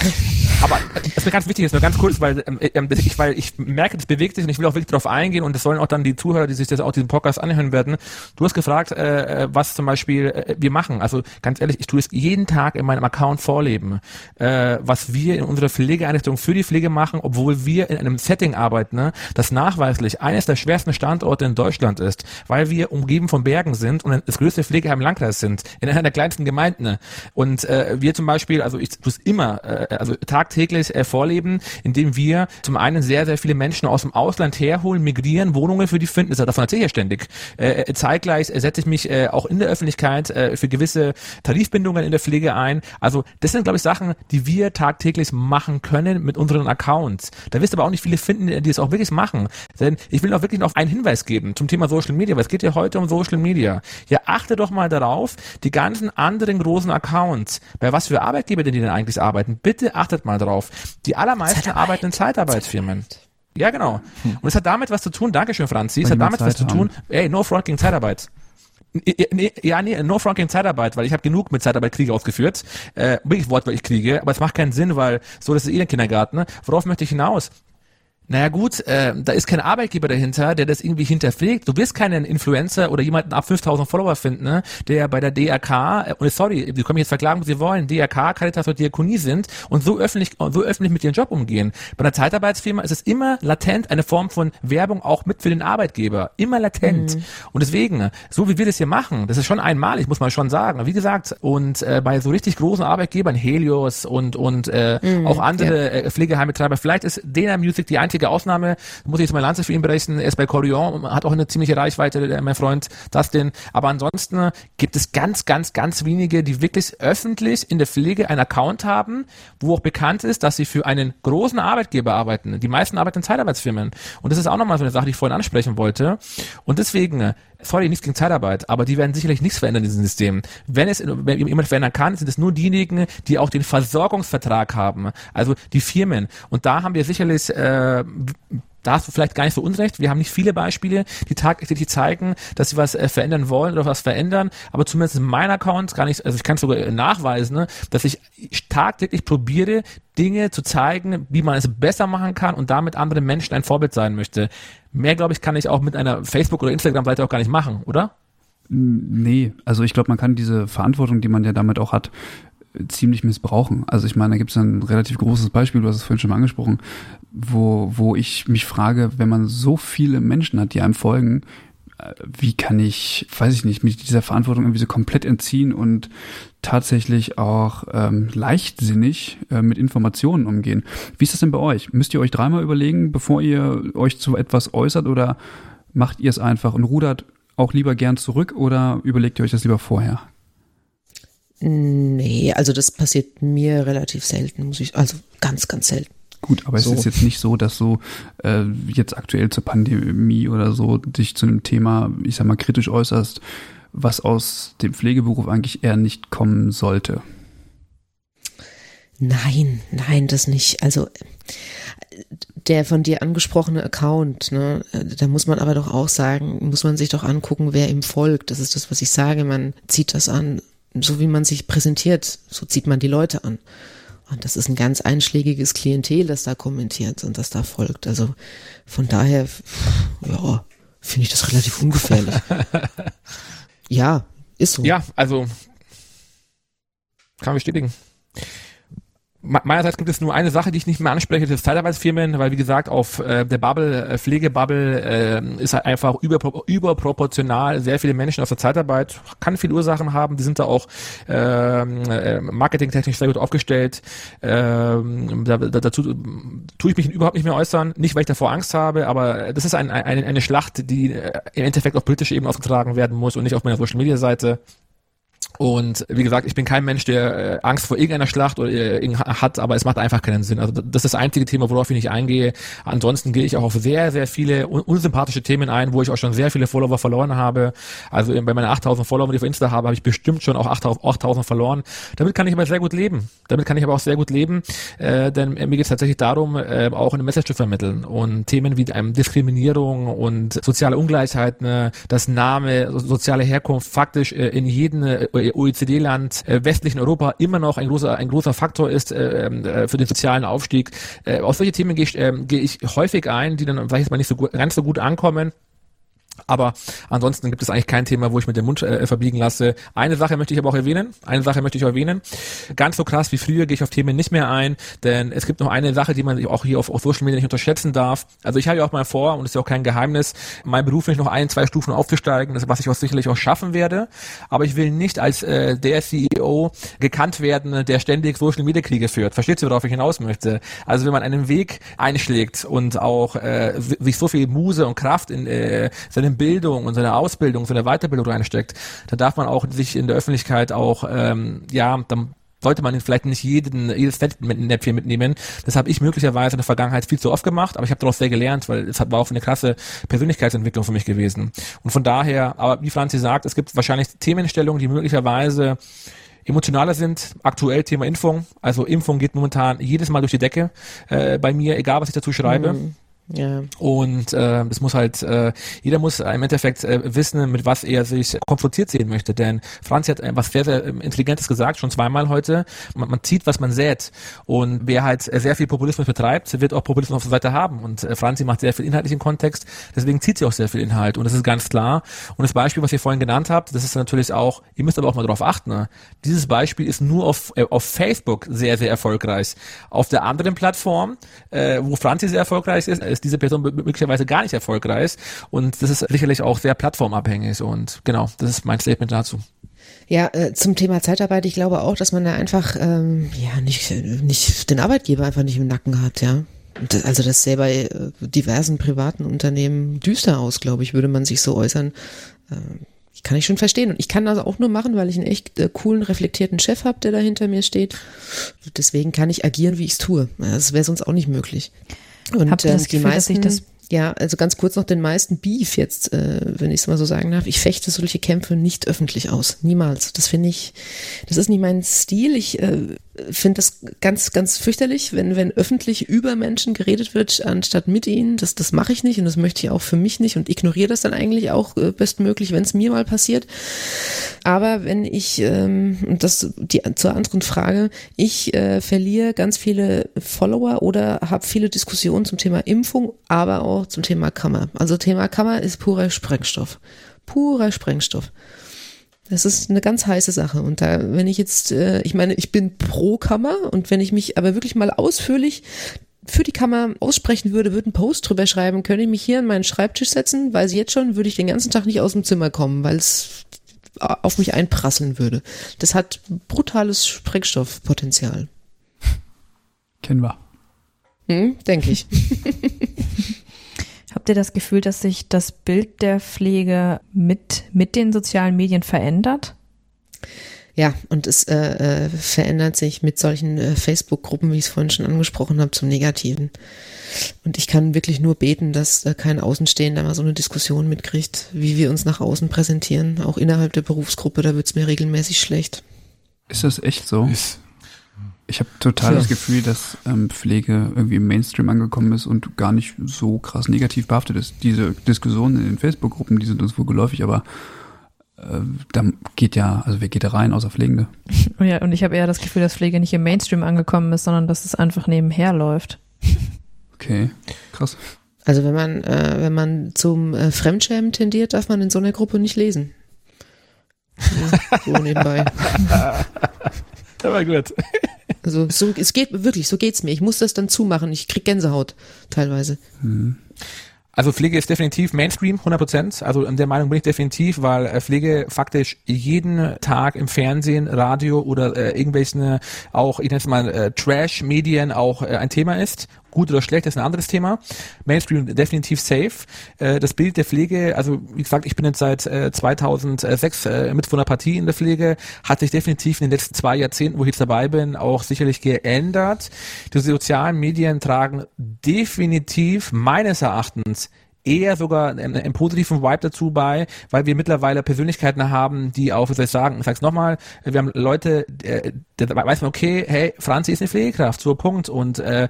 Speaker 4: Aber es ist mir ganz wichtig, ist nur ganz kurz, weil, ähm, ähm, das- ich, weil ich merke, das bewegt sich und ich will auch wirklich darauf eingehen und das sollen auch dann die Zuhörer, die sich das auch diesen Podcast anhören werden. Du hast gefragt, äh, äh, was zum Beispiel äh, wir machen. Also ganz ehrlich, ich tue es jeden Tag in meinem Account vorleben, äh, was wir in unserer Pflegeeinrichtung für die Pflege machen, obwohl wir in einem Setting arbeiten, ne, das nachweislich eines der schwersten Standorte in Deutschland ist, weil wir umgeben von Bergen sind und das größte Pflegeheim im Landkreis sind, in einer der kleinsten Gemeinden. Und äh, wir zum Beispiel, also ich tue immer, äh, also tagtäglich äh, vorleben, indem wir zum einen sehr, sehr viele Menschen aus dem Ausland herholen, migrieren, Wohnungen für die finden, das, davon erzähle ich ja ständig. Äh, äh, zeitgleich äh, setze ich mich äh, auch in der Öffentlichkeit äh, für gewisse Tarifbindungen in der Pflege ein. Also das sind, glaube ich, Sachen, die wir tagtäglich machen können mit unseren Accounts. Da wirst du aber auch nicht viele finden, die es auch wirklich machen. Denn ich will auch wirklich noch einen Hinweis geben zum Thema Social Media, weil es geht ja heute um Social Media. Ja, achte doch mal darauf, die ganzen anderen großen Accounts, bei was für Arbeitgeber denn die denn eigentlich arbeiten, bitte achtet mal drauf. Die allermeisten
Speaker 1: Zeitarbeit.
Speaker 4: arbeiten in Zeitarbeitsfirmen. Ja, genau. Und es hat damit was zu tun, Dankeschön, Franzi, es hat damit was
Speaker 2: Zeit
Speaker 4: zu tun, ey, no front gegen Zeitarbeit. Nee, Ja, nee, no front gegen Zeitarbeit, weil ich habe genug mit Zeitarbeit Kriege ausgeführt. Äh, wirklich wortwörtlich Kriege, aber es macht keinen Sinn, weil so, das ist eh ein Kindergarten. Ne? Worauf möchte ich hinaus? Naja gut, äh, da ist kein Arbeitgeber dahinter, der das irgendwie hinterpflegt. Du wirst keinen Influencer oder jemanden ab 5000 Follower finden, ne, der bei der DRK, äh, und sorry, die können mich jetzt verklagen, sie wollen, DRK, Caritas oder Diakonie sind und so öffentlich, so öffentlich mit ihrem Job umgehen. Bei einer Zeitarbeitsfirma ist es immer latent eine Form von Werbung auch mit für den Arbeitgeber. Immer latent. Und deswegen, so wie wir das hier machen, das ist schon einmalig, muss man schon sagen. Wie gesagt, und äh, bei so richtig großen Arbeitgebern, Helios und, und äh, auch andere äh, Pflegeheimbetreiber, vielleicht ist Dena Music die einzige Ausnahme, muss ich jetzt mal Lanze für ihn berechnen, er ist bei Corion, hat auch eine ziemliche Reichweite, mein Freund Dustin, aber ansonsten gibt es ganz, ganz, ganz wenige, die wirklich öffentlich in der Pflege einen Account haben, wo auch bekannt ist, dass sie für einen großen Arbeitgeber arbeiten. Die meisten arbeiten in Zeitarbeitsfirmen. Und das ist auch nochmal so eine Sache, die ich vorhin ansprechen wollte. Und deswegen sorry, nichts gegen Zeitarbeit, aber die werden sicherlich nichts verändern in diesem System. Wenn es, wenn jemand verändern kann, sind es nur diejenigen, die auch den Versorgungsvertrag haben, also die Firmen. Und da haben wir sicherlich, äh, da hast du vielleicht gar nicht so unrecht. Wir haben nicht viele Beispiele, die tagtäglich zeigen, dass sie was äh, verändern wollen oder was verändern. Aber zumindest in meinem Account gar nicht, also ich kann es sogar äh, nachweisen, ne, dass ich tagtäglich probiere, Dinge zu zeigen, wie man es besser machen kann und damit anderen Menschen ein Vorbild sein möchte. Mehr, glaube ich, kann ich auch mit einer Facebook- oder Instagram-Seite auch gar nicht machen, oder?
Speaker 2: Nee, also ich glaube, man kann diese Verantwortung, die man ja damit auch hat, ziemlich missbrauchen. Also ich meine, da gibt es ein relativ großes Beispiel, du hast es vorhin schon mal angesprochen, wo, wo ich mich frage, wenn man so viele Menschen hat, die einem folgen, äh, wie kann ich, weiß ich nicht, mich dieser Verantwortung irgendwie so komplett entziehen und tatsächlich auch ähm, leichtsinnig äh, mit Informationen umgehen. Wie ist das denn bei euch? Müsst ihr euch dreimal überlegen, bevor ihr euch zu etwas äußert oder macht ihr es einfach und rudert auch lieber gern zurück oder überlegt ihr euch das lieber vorher?
Speaker 1: Nee, also das passiert mir relativ selten, muss ich, also ganz, ganz selten.
Speaker 2: Gut, aber
Speaker 1: So.
Speaker 2: es ist jetzt nicht so, dass du äh, jetzt aktuell zur Pandemie oder so dich zu einem Thema, ich sag mal, kritisch äußerst, was aus dem Pflegeberuf eigentlich eher nicht kommen sollte.
Speaker 1: Nein, nein, das nicht. Also der von dir angesprochene Account, ne, da muss man aber doch auch sagen, muss man sich doch angucken, wer ihm folgt. Das ist das, was ich sage. Man zieht das an, so wie man sich präsentiert, so zieht man die Leute an. Und das ist ein ganz einschlägiges Klientel, das da kommentiert und das da folgt. Also von daher, ja, finde ich das relativ ungefährlich. ja, ist so.
Speaker 4: Ja, also kann bestätigen. Me- Meinerseits gibt es nur eine Sache, die ich nicht mehr anspreche, das ist Zeitarbeitsfirmen, weil wie gesagt, auf äh, der Bubble, äh, Pflegebubble äh, ist halt einfach überpro überproportional sehr viele Menschen aus der Zeitarbeit, kann viele Ursachen haben, die sind da auch ähm, äh, marketingtechnisch sehr gut aufgestellt. Ähm, da, da, dazu tue ich mich überhaupt nicht mehr äußern, nicht weil ich davor Angst habe, aber das ist ein, ein, eine Schlacht, die äh, im Endeffekt auf politischer Ebene ausgetragen werden muss und nicht auf meiner Social Media Seite. Und wie gesagt, ich bin kein Mensch, der äh, Angst vor irgendeiner Schlacht oder äh, hat, aber es macht einfach keinen Sinn. Also das ist das einzige Thema, worauf ich nicht eingehe. Ansonsten gehe ich auch auf sehr, sehr viele un unsympathische Themen ein, wo ich auch schon sehr viele Follower verloren habe. Also bei meinen 8000 Followern, die ich auf Insta habe, habe ich bestimmt schon auch 8000 verloren. Damit kann ich aber sehr gut leben. Damit kann ich aber auch sehr gut leben, äh, denn mir geht es tatsächlich darum, äh, auch eine Message zu vermitteln und Themen wie ähm, Diskriminierung und soziale Ungleichheit, ne, das Name, soziale Herkunft faktisch äh, in jedem äh, OECD-Land, äh, westlichen Europa immer noch ein großer, ein großer Faktor ist äh, äh, für den sozialen Aufstieg. Äh, auf solche Themen gehe ich, äh, gehe ich häufig ein, die dann, jetzt mal, nicht so gut, ganz so gut ankommen. Aber ansonsten gibt es eigentlich kein Thema, wo ich mit dem Mund äh, verbiegen lasse. Eine Sache möchte ich aber auch erwähnen. Eine Sache möchte ich erwähnen. Ganz so krass wie früher gehe ich auf Themen nicht mehr ein, denn es gibt noch eine Sache, die man auch hier auf, auf Social Media nicht unterschätzen darf. Also ich habe ja auch mal vor, und das ist ja auch kein Geheimnis, mein Beruf nicht noch ein, zwei Stufen aufzusteigen, das, was ich auch sicherlich auch schaffen werde. Aber ich will nicht als äh, der CEO gekannt werden, der ständig Social Media Kriege führt. Versteht ihr, worauf ich hinaus möchte? Also wenn man einen Weg einschlägt und auch äh, sich so viel Muse und Kraft in äh, seine Bildung und seine Ausbildung, seine Weiterbildung reinsteckt, da darf man auch sich in der Öffentlichkeit auch, ähm, ja, dann sollte man vielleicht nicht jeden, jedes Fettnäpfchen mitnehmen. Das habe ich möglicherweise in der Vergangenheit viel zu oft gemacht, aber ich habe daraus sehr gelernt, weil es war auch eine krasse Persönlichkeitsentwicklung für mich gewesen. Und von daher, aber wie Franzi sagt, es gibt wahrscheinlich Themenstellungen, die möglicherweise emotionaler sind. Aktuell Thema Impfung. Also Impfung geht momentan jedes Mal durch die Decke äh, bei mir, egal was ich dazu schreibe. Mhm. Ja. Und äh, es muss halt, äh, jeder muss im Endeffekt äh, wissen, mit was er sich konfrontiert sehen möchte. Denn Franz hat was sehr, sehr ähm, Intelligentes gesagt, schon zweimal heute. Man, man zieht, was man sät. Und wer halt sehr viel Populismus betreibt, wird auch Populismus auf der Seite haben. Und äh, Franzi macht sehr viel inhaltlichen Kontext, deswegen zieht sie auch sehr viel Inhalt. Und das ist ganz klar. Und das Beispiel, was ihr vorhin genannt habt, das ist natürlich auch, ihr müsst aber auch mal darauf achten. Ne? Dieses Beispiel ist nur auf, äh, auf Facebook sehr, sehr erfolgreich. Auf der anderen Plattform, äh, wo Franzi sehr erfolgreich ist, ist diese Person möglicherweise gar nicht erfolgreich und das ist sicherlich auch sehr plattformabhängig und genau, das ist mein Statement dazu.
Speaker 1: Ja, äh, zum Thema Zeitarbeit, ich glaube auch, dass man da einfach ähm, ja nicht, nicht den Arbeitgeber einfach nicht im Nacken hat, ja. Also das sähe bei äh, diversen privaten Unternehmen düster aus, glaube ich, würde man sich so äußern. Ähm, kann ich schon verstehen. Und ich kann das auch nur machen, weil ich einen echt äh, coolen, reflektierten Chef habe, der da hinter mir steht. Deswegen kann ich agieren, wie ich es tue. Das wäre sonst auch nicht möglich. Und Habt ihr das Gefühl, die meisten, dass sich das ja, also ganz kurz noch den meisten Beef jetzt, äh, wenn ich es mal so sagen darf. Ich fechte solche Kämpfe nicht öffentlich aus. Niemals. Das finde ich, das ist nicht mein Stil. Ich äh, finde das ganz, ganz fürchterlich, wenn, wenn öffentlich über Menschen geredet wird, anstatt mit ihnen. Das, das mache ich nicht und das möchte ich auch für mich nicht und ignoriere das dann eigentlich auch äh, bestmöglich, wenn es mir mal passiert. Aber wenn ich, ähm, und das die zur anderen Frage, ich äh, verliere ganz viele Follower oder habe viele Diskussionen zum Thema Impfung, aber auch zum Thema Kammer. Also Thema Kammer ist purer Sprengstoff. Purer Sprengstoff. Das ist eine ganz heiße Sache. Und da, wenn ich jetzt, äh, ich meine, ich bin pro Kammer und wenn ich mich aber wirklich mal ausführlich für die Kammer aussprechen würde, würde einen Post drüber schreiben, könnte ich mich hier an meinen Schreibtisch setzen, weil sie jetzt schon würde ich den ganzen Tag nicht aus dem Zimmer kommen, weil es auf mich einprasseln würde. Das hat brutales Sprengstoffpotenzial.
Speaker 2: Kennen wir.
Speaker 1: Hm, denke ich.
Speaker 5: Habt ihr das Gefühl, dass sich das Bild der Pflege mit, mit den sozialen Medien verändert?
Speaker 1: Ja, und es äh, äh, verändert sich mit solchen äh, Facebook-Gruppen, wie ich es vorhin schon angesprochen habe, zum Negativen. Und ich kann wirklich nur beten, dass äh, kein Außenstehender mal so eine Diskussion mitkriegt, wie wir uns nach außen präsentieren. Auch innerhalb der Berufsgruppe, da wird es mir regelmäßig schlecht.
Speaker 2: Ist das echt so? Ist ich habe total das Gefühl, dass ähm, Pflege irgendwie im Mainstream angekommen ist und gar nicht so krass negativ behaftet ist. Diese Diskussionen in den Facebook-Gruppen, die sind uns wohl geläufig, aber äh, da geht ja, also wer geht da rein, außer Pflegende?
Speaker 5: Ja, und ich habe eher das Gefühl, dass Pflege nicht im Mainstream angekommen ist, sondern dass es einfach nebenher läuft.
Speaker 2: Okay, krass.
Speaker 1: Also wenn man, äh, wenn man zum äh, Fremdschämen tendiert, darf man in so einer Gruppe nicht lesen. Ja, so nebenbei.
Speaker 4: War gut.
Speaker 1: Also so, es geht wirklich, so geht's mir. Ich muss das dann zumachen. Ich krieg Gänsehaut teilweise. Mhm.
Speaker 4: Also Pflege ist definitiv Mainstream, 100 Prozent. Also in der Meinung bin ich definitiv, weil äh, Pflege faktisch jeden Tag im Fernsehen, Radio oder äh, irgendwelchen auch, ich nenne es mal äh, Trash-Medien auch äh, ein Thema ist Gut oder schlecht ist ein anderes Thema. Mainstream definitiv safe. Äh, das Bild der Pflege, also wie gesagt, ich bin jetzt seit äh, 2006 äh, mit von der Partie in der Pflege, hat sich definitiv in den letzten zwei Jahrzehnten, wo ich jetzt dabei bin, auch sicherlich geändert. Die sozialen Medien tragen definitiv meines Erachtens eher sogar einen, einen positiven Vibe dazu bei, weil wir mittlerweile Persönlichkeiten haben, die auch, wie soll ich sagen, ich sag's nochmal, wir haben Leute, äh, da weiß man, okay, hey, Franzi ist eine Pflegekraft, so Punkt. Und äh,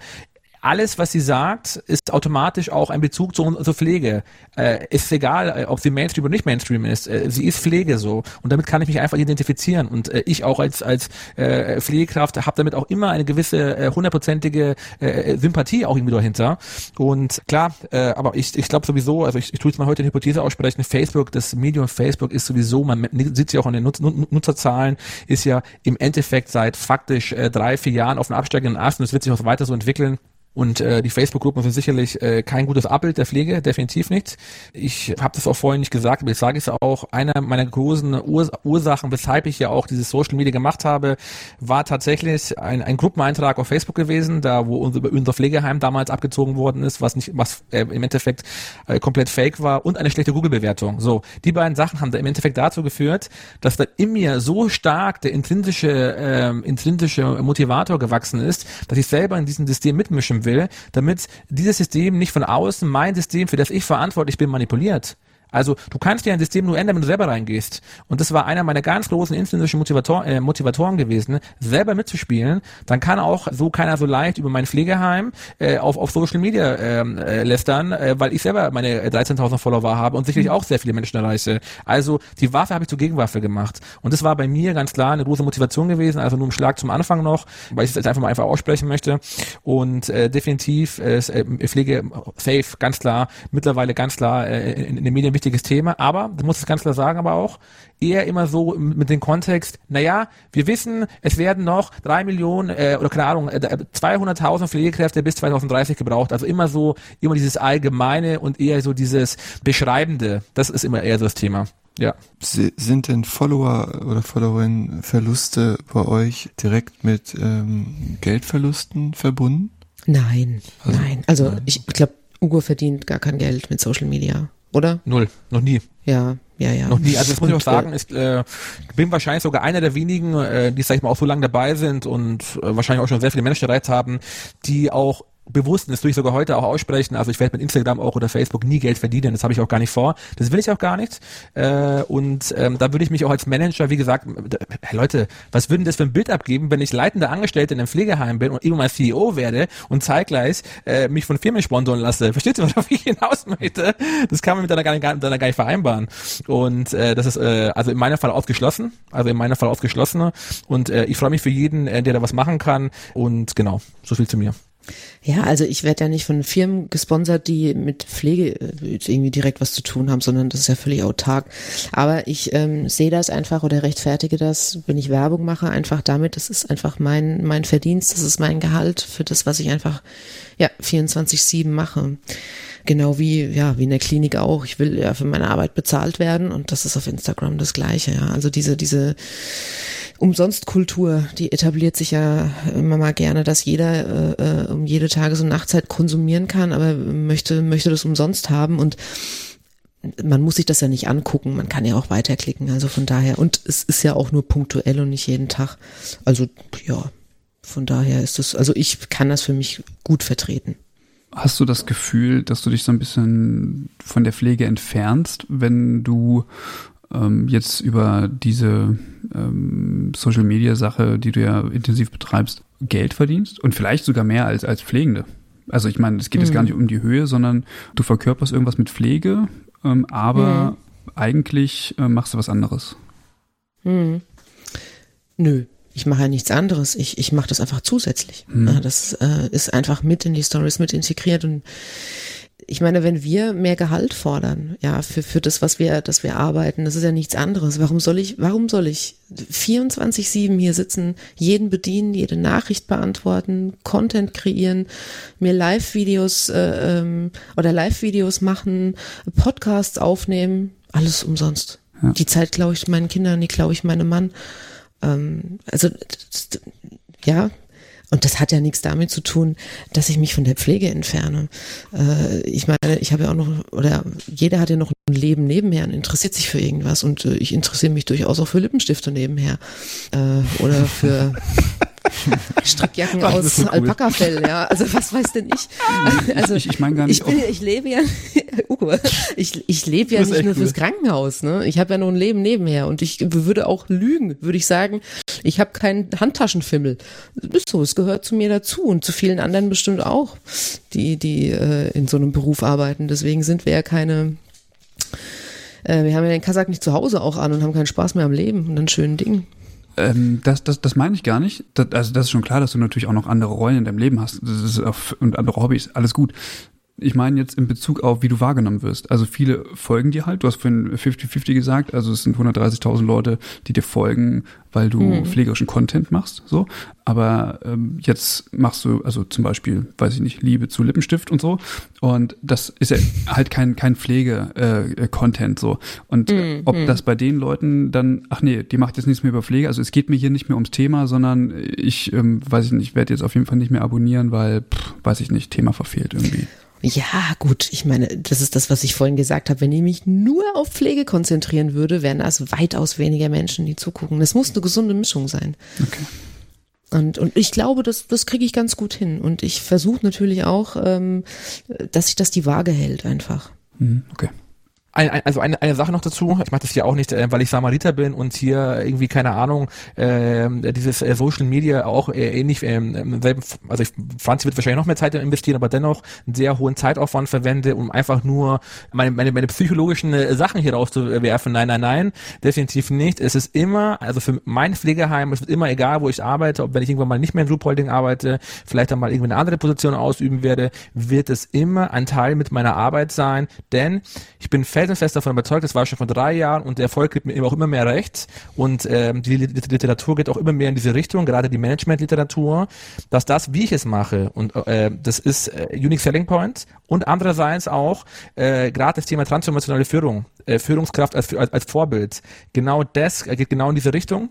Speaker 4: alles, was sie sagt, ist automatisch auch ein Bezug zu, zur Pflege. Äh, ist egal, äh, ob sie Mainstream oder nicht Mainstream ist. Äh, sie ist Pflege so. Und damit kann ich mich einfach identifizieren. Und äh, ich auch als, als äh, Pflegekraft habe damit auch immer eine gewisse äh, hundertprozentige äh, Sympathie auch irgendwie dahinter. Und klar, äh, aber ich, ich glaube sowieso, also ich, ich tue jetzt mal heute eine Hypothese aussprechen, Facebook, das Medium Facebook ist sowieso, man sieht ja auch an den Nutz, Nutzerzahlen, ist ja im Endeffekt seit faktisch äh, drei, vier Jahren auf einem absteigenden Ast und es wird sich auch weiter so entwickeln. Und äh, die Facebook-Gruppen sind sicherlich äh, kein gutes Abbild der Pflege, definitiv nicht. Ich habe das auch vorhin nicht gesagt, aber ich sage es auch, einer meiner großen Urs Ursachen, weshalb ich ja auch dieses Social Media gemacht habe, war tatsächlich ein, ein Gruppeneintrag auf Facebook gewesen, da wo unser, unser Pflegeheim damals abgezogen worden ist, was nicht, was äh, im Endeffekt äh, komplett fake war und eine schlechte Google-Bewertung. So, die beiden Sachen haben da im Endeffekt dazu geführt, dass da in mir so stark der intrinsische, äh, intrinsische Motivator gewachsen ist, dass ich selber in diesem System mitmischen will will, damit dieses System nicht von außen mein System, für das ich verantwortlich bin, manipuliert. Also du kannst ja ein System nur ändern, wenn du selber reingehst. Und das war einer meiner ganz großen intrinsischen Motivator, äh, Motivatoren gewesen, selber mitzuspielen. Dann kann auch so keiner so leicht über mein Pflegeheim äh, auf, auf Social Media ähm, äh, lästern, äh, weil ich selber meine 13.000 Follower habe und sicherlich auch sehr viele Menschen erreiche. Also die Waffe habe ich zur Gegenwaffe gemacht. Und das war bei mir ganz klar eine große Motivation gewesen, also nur ein Schlag zum Anfang noch, weil ich es jetzt einfach mal einfach aussprechen möchte. Und äh, definitiv äh, Pflege safe, ganz klar, mittlerweile ganz klar äh, in, in den Medien wichtiges Thema, aber, du musst es ganz klar sagen, aber auch, eher immer so mit dem Kontext, naja, wir wissen, es werden noch drei Millionen äh, oder keine Ahnung, äh, 200.000 Pflegekräfte bis 2030 gebraucht. Also immer so, immer dieses Allgemeine und eher so dieses Beschreibende. Das ist immer eher so das Thema. Ja.
Speaker 3: Sind denn Follower oder Followerinnen Verluste bei euch direkt mit ähm, Geldverlusten verbunden?
Speaker 1: Nein, also, nein. Also nein. ich glaube, Ugo verdient gar kein Geld mit Social Media oder?
Speaker 4: Null, noch nie.
Speaker 1: Ja, ja, ja.
Speaker 4: Noch nie. Also das muss ich auch sagen, ich äh, bin wahrscheinlich sogar einer der wenigen, äh, die, sag ich mal, auch so lange dabei sind und äh, wahrscheinlich auch schon sehr viele Menschen erreicht haben, die auch bewusst, und das tue ich sogar heute auch aussprechen, also ich werde mit Instagram auch oder Facebook nie Geld verdienen, das habe ich auch gar nicht vor, das will ich auch gar nicht. Äh, und ähm, da würde ich mich auch als Manager, wie gesagt, hey Leute, was würden das für ein Bild abgeben, wenn ich leitender Angestellte in einem Pflegeheim bin und irgendwann CEO werde und zeitgleich äh, mich von Firmen sponsoren lasse, versteht ihr, worauf ich hinaus möchte? Das kann man mit einer gar nicht, mit einer gar nicht vereinbaren. Und äh, das ist äh, also in meinem Fall ausgeschlossen, also in meinem Fall ausgeschlossen. Und äh, ich freue mich für jeden, äh, der da was machen kann. Und genau, so viel zu mir.
Speaker 1: Ja, also ich werde ja nicht von Firmen gesponsert, die mit Pflege äh, irgendwie direkt was zu tun haben, sondern das ist ja völlig autark. Aber ich ähm, sehe das einfach oder rechtfertige das, wenn ich Werbung mache, einfach damit, das ist einfach mein, mein Verdienst, das ist mein Gehalt für das, was ich einfach ja 24-7 mache. Genau wie, ja, wie in der Klinik auch. Ich will ja für meine Arbeit bezahlt werden und das ist auf Instagram das Gleiche, ja. Also diese, diese Umsonstkultur, die etabliert sich ja immer mal gerne, dass jeder äh, äh, um jede Tages- und Nachtzeit konsumieren kann, aber möchte, möchte das umsonst haben und man muss sich das ja nicht angucken, man kann ja auch weiterklicken, also von daher, und es ist ja auch nur punktuell und nicht jeden Tag. Also ja, von daher ist es, also ich kann das für mich gut vertreten.
Speaker 2: Hast du das Gefühl, dass du dich so ein bisschen von der Pflege entfernst, wenn du ähm, jetzt über diese ähm, Social Media Sache, die du ja intensiv betreibst, Geld verdienst und vielleicht sogar mehr als als Pflegende. Also ich meine, es geht mhm. jetzt gar mhm. nicht um die Höhe, sondern du verkörperst irgendwas mit Pflege, ähm, aber mhm. eigentlich äh, machst du was anderes.
Speaker 1: Mhm. Nö, ich mache ja nichts anderes. Ich, ich mache das einfach zusätzlich. Mhm. Ja, das äh, ist einfach mit in die Stories mit integriert und ich meine, wenn wir mehr Gehalt fordern, ja, für, für das, was wir, dass wir arbeiten, das ist ja nichts anderes. Warum soll ich, warum soll ich 24-7 hier sitzen, jeden bedienen, jede Nachricht beantworten, Content kreieren, mir Live-Videos äh, ähm, oder Live-Videos machen, Podcasts aufnehmen, alles umsonst. Ja. Die Zeit klaue ich meinen Kindern, die klaue ich meinem Mann. Ähm, also ja, Und das hat ja nichts damit zu tun, dass ich mich von der Pflege entferne. Äh, ich meine, ich habe ja auch noch, oder jeder hat ja noch ein Leben nebenher und interessiert sich für irgendwas. Und äh, ich interessiere mich durchaus auch für Lippenstifte nebenher. Äh, oder für Strickjacken
Speaker 2: Ach,
Speaker 1: aus
Speaker 2: cool.
Speaker 1: Alpakafell, ja. Also was weiß denn ich? Also
Speaker 2: Ich- ich meine gar nicht
Speaker 1: Ich, bin, ich lebe ja, Uwe, ich, ich lebe ja nicht nur
Speaker 4: cool.
Speaker 1: fürs Krankenhaus, ne? Ich habe ja noch ein Leben nebenher und ich würde auch lügen, würde ich sagen, ich habe keinen Handtaschenfimmel. Ist so, es gehört zu mir dazu und zu vielen anderen bestimmt auch, die, die äh, in so einem Beruf arbeiten. Deswegen sind wir ja keine, äh, wir haben ja den Kasach nicht zu Hause auch an und haben keinen Spaß mehr am Leben und an schönen Dingen.
Speaker 2: Ähm, das, das, das meine ich gar nicht. Das, also das ist schon klar, dass du natürlich auch noch andere Rollen in deinem Leben hast auch, und andere Hobbys. Alles gut. Ich meine jetzt in Bezug auf, wie du wahrgenommen wirst. Also viele folgen dir halt. Du hast vorhin 50-50 gesagt. Also es sind 130.000 Leute, die dir folgen, weil du pflegerischen Content machst. So. Aber ähm, jetzt machst du, also zum Beispiel, weiß ich nicht, Liebe zu Lippenstift und so. Und das ist ja halt kein, kein Pflege-Content so. Und äh, ob das bei den Leuten dann, ach nee, die macht jetzt nichts mehr über Pflege. Also es geht mir hier nicht mehr ums Thema, sondern ich, ähm, weiß ich nicht, werde jetzt auf jeden Fall nicht mehr abonnieren, weil, pff, weiß ich nicht, Thema verfehlt irgendwie.
Speaker 1: Ja, gut, ich meine, das ist das, was ich vorhin gesagt habe. Wenn ich mich nur auf Pflege konzentrieren würde, wären das weitaus weniger Menschen, die zugucken. Das muss eine gesunde Mischung sein.
Speaker 2: Okay.
Speaker 1: Und, und ich glaube, das, das kriege ich ganz gut hin. Und ich versuche natürlich auch, ähm, dass sich das die Waage hält einfach.
Speaker 2: Mhm, okay.
Speaker 4: Ein, ein, also eine, eine Sache noch dazu, ich mache das hier auch nicht, äh, weil ich Samariter bin und hier irgendwie, keine Ahnung, äh, dieses äh, Social Media auch äh, ähnlich, im selben, also ich, Franzi wird wahrscheinlich noch mehr Zeit investieren, aber dennoch einen sehr hohen Zeitaufwand verwende, um einfach nur meine, meine, meine psychologischen äh, Sachen hier rauszuwerfen. Nein, nein, nein, definitiv nicht. Es ist immer, also für mein Pflegeheim, es wird immer egal, wo ich arbeite, ob wenn ich irgendwann mal nicht mehr in Ruhpolding arbeite, vielleicht dann mal irgendwie eine andere Position ausüben werde, wird es immer ein Teil mit meiner Arbeit sein, denn ich bin felsenfest davon überzeugt, das war schon vor drei Jahren und der Erfolg gibt mir auch immer mehr recht. Und ähm, die Lit- Literatur geht auch immer mehr in diese Richtung, gerade die Management-Literatur, dass das, wie ich es mache und äh, das ist äh, Unique Selling Point und andererseits auch äh, gerade das Thema transformationale Führung, äh, Führungskraft als, als, als Vorbild, genau das äh, geht genau in diese Richtung.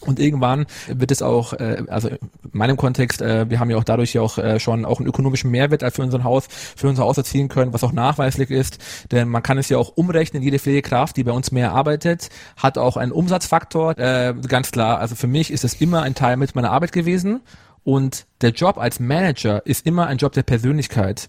Speaker 4: Und irgendwann wird es auch, äh, also in meinem Kontext, äh, wir haben ja auch dadurch ja auch äh, schon auch einen ökonomischen Mehrwert für unseren Haus, für unser Haus erzielen können, was auch nachweislich ist. Denn man kann es ja auch umrechnen, jede Pflegekraft, die bei uns mehr arbeitet, hat auch einen Umsatzfaktor. Äh, ganz klar, also für mich ist es immer ein Teil mit meiner Arbeit gewesen. Und der Job als Manager ist immer ein Job der Persönlichkeit.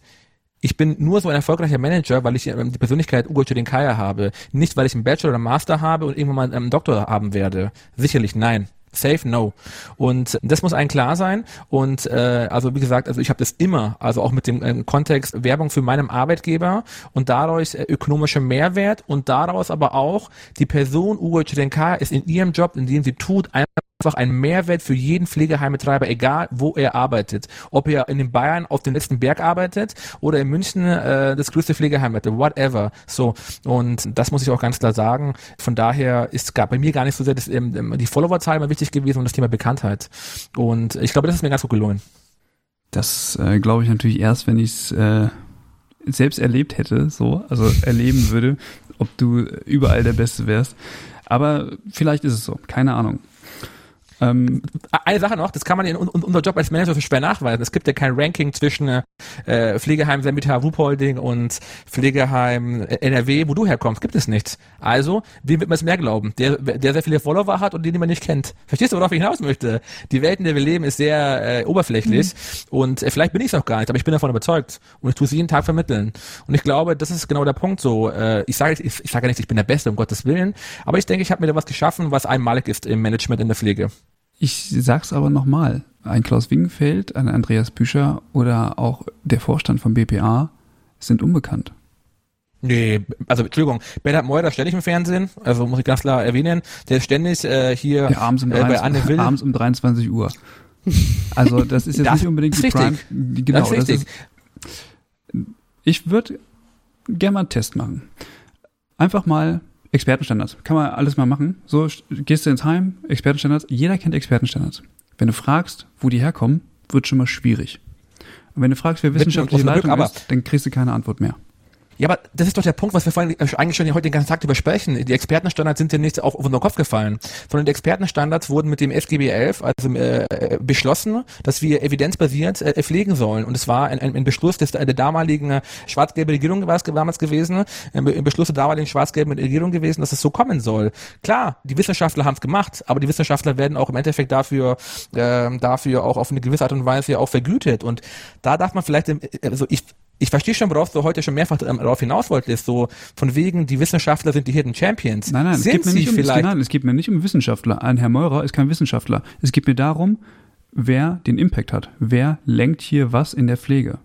Speaker 4: Ich bin nur so ein erfolgreicher Manager, weil ich ähm, die Persönlichkeit Ugo Chudinkaya habe. Nicht, weil ich einen Bachelor oder Master habe und irgendwann mal einen Doktor haben werde. Sicherlich nein. Safe no. Und das muss einem klar sein. Und äh, also wie gesagt, also ich habe das immer, also auch mit dem ähm, Kontext Werbung für meinen Arbeitgeber und daraus äh, ökonomischer Mehrwert und daraus aber auch die Person Ugo Chudinkaya ist in ihrem Job, in dem sie tut, einfach ein Mehrwert für jeden Pflegeheimbetreiber, egal wo er arbeitet. Ob er in den Bayern auf dem letzten Berg arbeitet oder in München äh, das größte Pflegeheim hatte, whatever. So und das muss ich auch ganz klar sagen. Von daher ist gar, bei mir gar nicht so sehr das, ähm, die Followerzahl immer wichtig gewesen und das Thema Bekanntheit. Und ich glaube, das ist mir ganz gut gelungen.
Speaker 2: Das äh, glaube ich natürlich erst, wenn ich es äh, selbst erlebt hätte, so, also erleben würde, ob du überall der Beste wärst. Aber vielleicht ist es so, keine Ahnung. Ähm,
Speaker 4: Eine Sache noch, das kann man in un unser Job als Manager so schwer nachweisen. Es gibt ja kein Ranking zwischen äh, Pflegeheim Semitar Ruhpolding und Pflegeheim äh, NRW, wo du herkommst. Gibt es nicht. Also, wem wird man es mehr glauben? Der, der sehr viele Follower hat und den, den man nicht kennt. Verstehst du, worauf ich hinaus möchte? Die Welt, in der wir leben, ist sehr äh, oberflächlich und äh, vielleicht bin ich es auch gar nicht, aber ich bin davon überzeugt und ich tue es jeden Tag vermitteln. Und ich glaube, das ist genau der Punkt so. Äh, ich sage ich, ich sage ja nicht, ich bin der Beste, um Gottes Willen, aber ich denke, ich habe mir da was geschaffen, was einmalig ist im Management in der Pflege.
Speaker 2: Ich sag's aber nochmal. Ein Klaus Wingenfeld, ein Andreas Büscher oder auch der Vorstand von BPA sind unbekannt.
Speaker 4: Nee, also Entschuldigung, Bernhard Meurer ständig im Fernsehen, also muss ich ganz klar erwähnen, der ist ständig äh, hier
Speaker 2: Ja, abends, um
Speaker 4: äh, bei Anne
Speaker 2: 23,
Speaker 4: Will.
Speaker 2: abends um 23 Uhr. Also das ist jetzt
Speaker 4: Das
Speaker 2: nicht unbedingt
Speaker 4: ist
Speaker 2: die
Speaker 4: richtig.
Speaker 2: Prime. Genau,
Speaker 4: das ist richtig.
Speaker 2: ist, ich würde gerne mal einen Test machen. Einfach mal Expertenstandards. Kann man alles mal machen. So st- gehst du ins Heim, Expertenstandards. Jeder kennt Expertenstandards. Wenn du fragst, wo die herkommen, wird schon mal schwierig. Und wenn du fragst, wer wissenschaftliche
Speaker 4: Glück
Speaker 2: Leitung
Speaker 4: aber.
Speaker 2: ist, dann kriegst du keine Antwort mehr.
Speaker 4: Ja, aber das ist doch der Punkt, was wir vorhin äh, eigentlich schon heute den ganzen Tag übersprechen. Die Expertenstandards sind ja nicht auf, auf unseren Kopf gefallen, sondern die Expertenstandards wurden mit dem SGB 11 also äh, beschlossen, dass wir evidenzbasiert äh, pflegen sollen. Und es war ein, ein Beschluss des, der damaligen äh, schwarz-gelben Regierung war es damals gewesen, ein Beschluss der damaligen schwarz-gelben Regierung gewesen, dass es so kommen soll. Klar, die Wissenschaftler haben es gemacht, aber die Wissenschaftler werden auch im Endeffekt dafür, äh, dafür auch auf eine gewisse Art und Weise auch vergütet. Und da darf man vielleicht, also ich ich verstehe schon, worauf du heute schon mehrfach ähm, darauf hinaus wolltest, so von wegen, die Wissenschaftler sind die Hidden Champions.
Speaker 2: Nein, nein,
Speaker 4: sind
Speaker 2: es geht, mir nicht um,
Speaker 4: vielleicht?
Speaker 2: nein, es geht mir nicht um Wissenschaftler. Ein Herr Meurer ist kein Wissenschaftler. Es geht mir darum, wer den Impact hat. Wer lenkt hier was in der Pflege?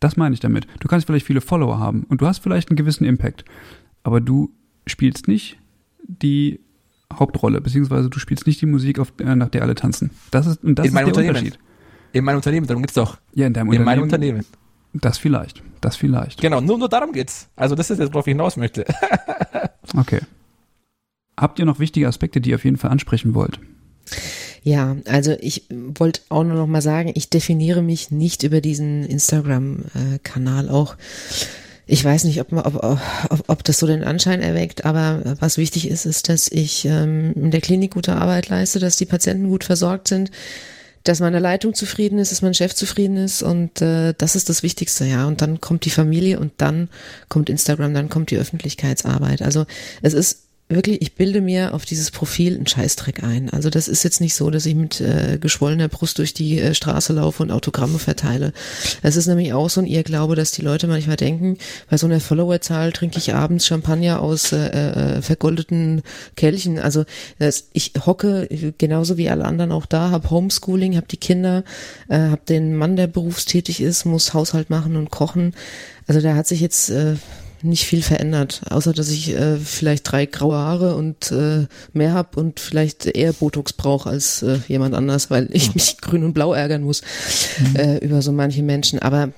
Speaker 2: Das meine ich damit. Du kannst vielleicht viele Follower haben und du hast vielleicht einen gewissen Impact, aber du spielst nicht die Hauptrolle, beziehungsweise du spielst nicht die Musik, auf, äh, nach der alle tanzen. Das ist, und das
Speaker 4: in
Speaker 2: ist der. Unterschied.
Speaker 4: In meinem Unternehmen, darum geht's doch.
Speaker 2: Ja, in deinem
Speaker 4: In
Speaker 2: Unternehmen.
Speaker 4: meinem Unternehmen.
Speaker 2: Das vielleicht. Das vielleicht.
Speaker 4: Genau, nur, nur darum geht's. Also das ist jetzt, worauf ich hinaus möchte.
Speaker 2: Okay. Habt ihr noch wichtige Aspekte, die ihr auf jeden Fall ansprechen wollt?
Speaker 1: Ja, also ich wollte auch nur noch mal sagen, ich definiere mich nicht über diesen Instagram-Kanal auch. Ich weiß nicht, ob, ob, ob, ob das so den Anschein erweckt, aber was wichtig ist, ist, dass ich ähm, in der Klinik gute Arbeit leiste, dass die Patienten gut versorgt sind, dass meine Leitung zufrieden ist, dass mein Chef zufrieden ist und äh, das ist das Wichtigste, ja. Und dann kommt die Familie und dann kommt Instagram, dann kommt die Öffentlichkeitsarbeit. Also es ist wirklich, ich bilde mir auf dieses Profil einen Scheißdreck ein. Also das ist jetzt nicht so, dass ich mit äh, geschwollener Brust durch die äh, Straße laufe und Autogramme verteile. Es ist nämlich auch so ein Irrglaube, dass die Leute manchmal denken, bei so einer Followerzahl trinke ich abends Champagner aus äh, äh, vergoldeten Kelchen. Also das, ich hocke genauso wie alle anderen auch da, habe Homeschooling, habe die Kinder, äh, habe den Mann, der berufstätig ist, muss Haushalt machen und kochen. Also da hat sich jetzt äh, nicht viel verändert, außer dass ich äh, vielleicht drei graue Haare und äh, mehr hab und vielleicht eher Botox brauche als äh, jemand anders, weil ich mich grün und blau ärgern muss äh, über so manche Menschen. Aber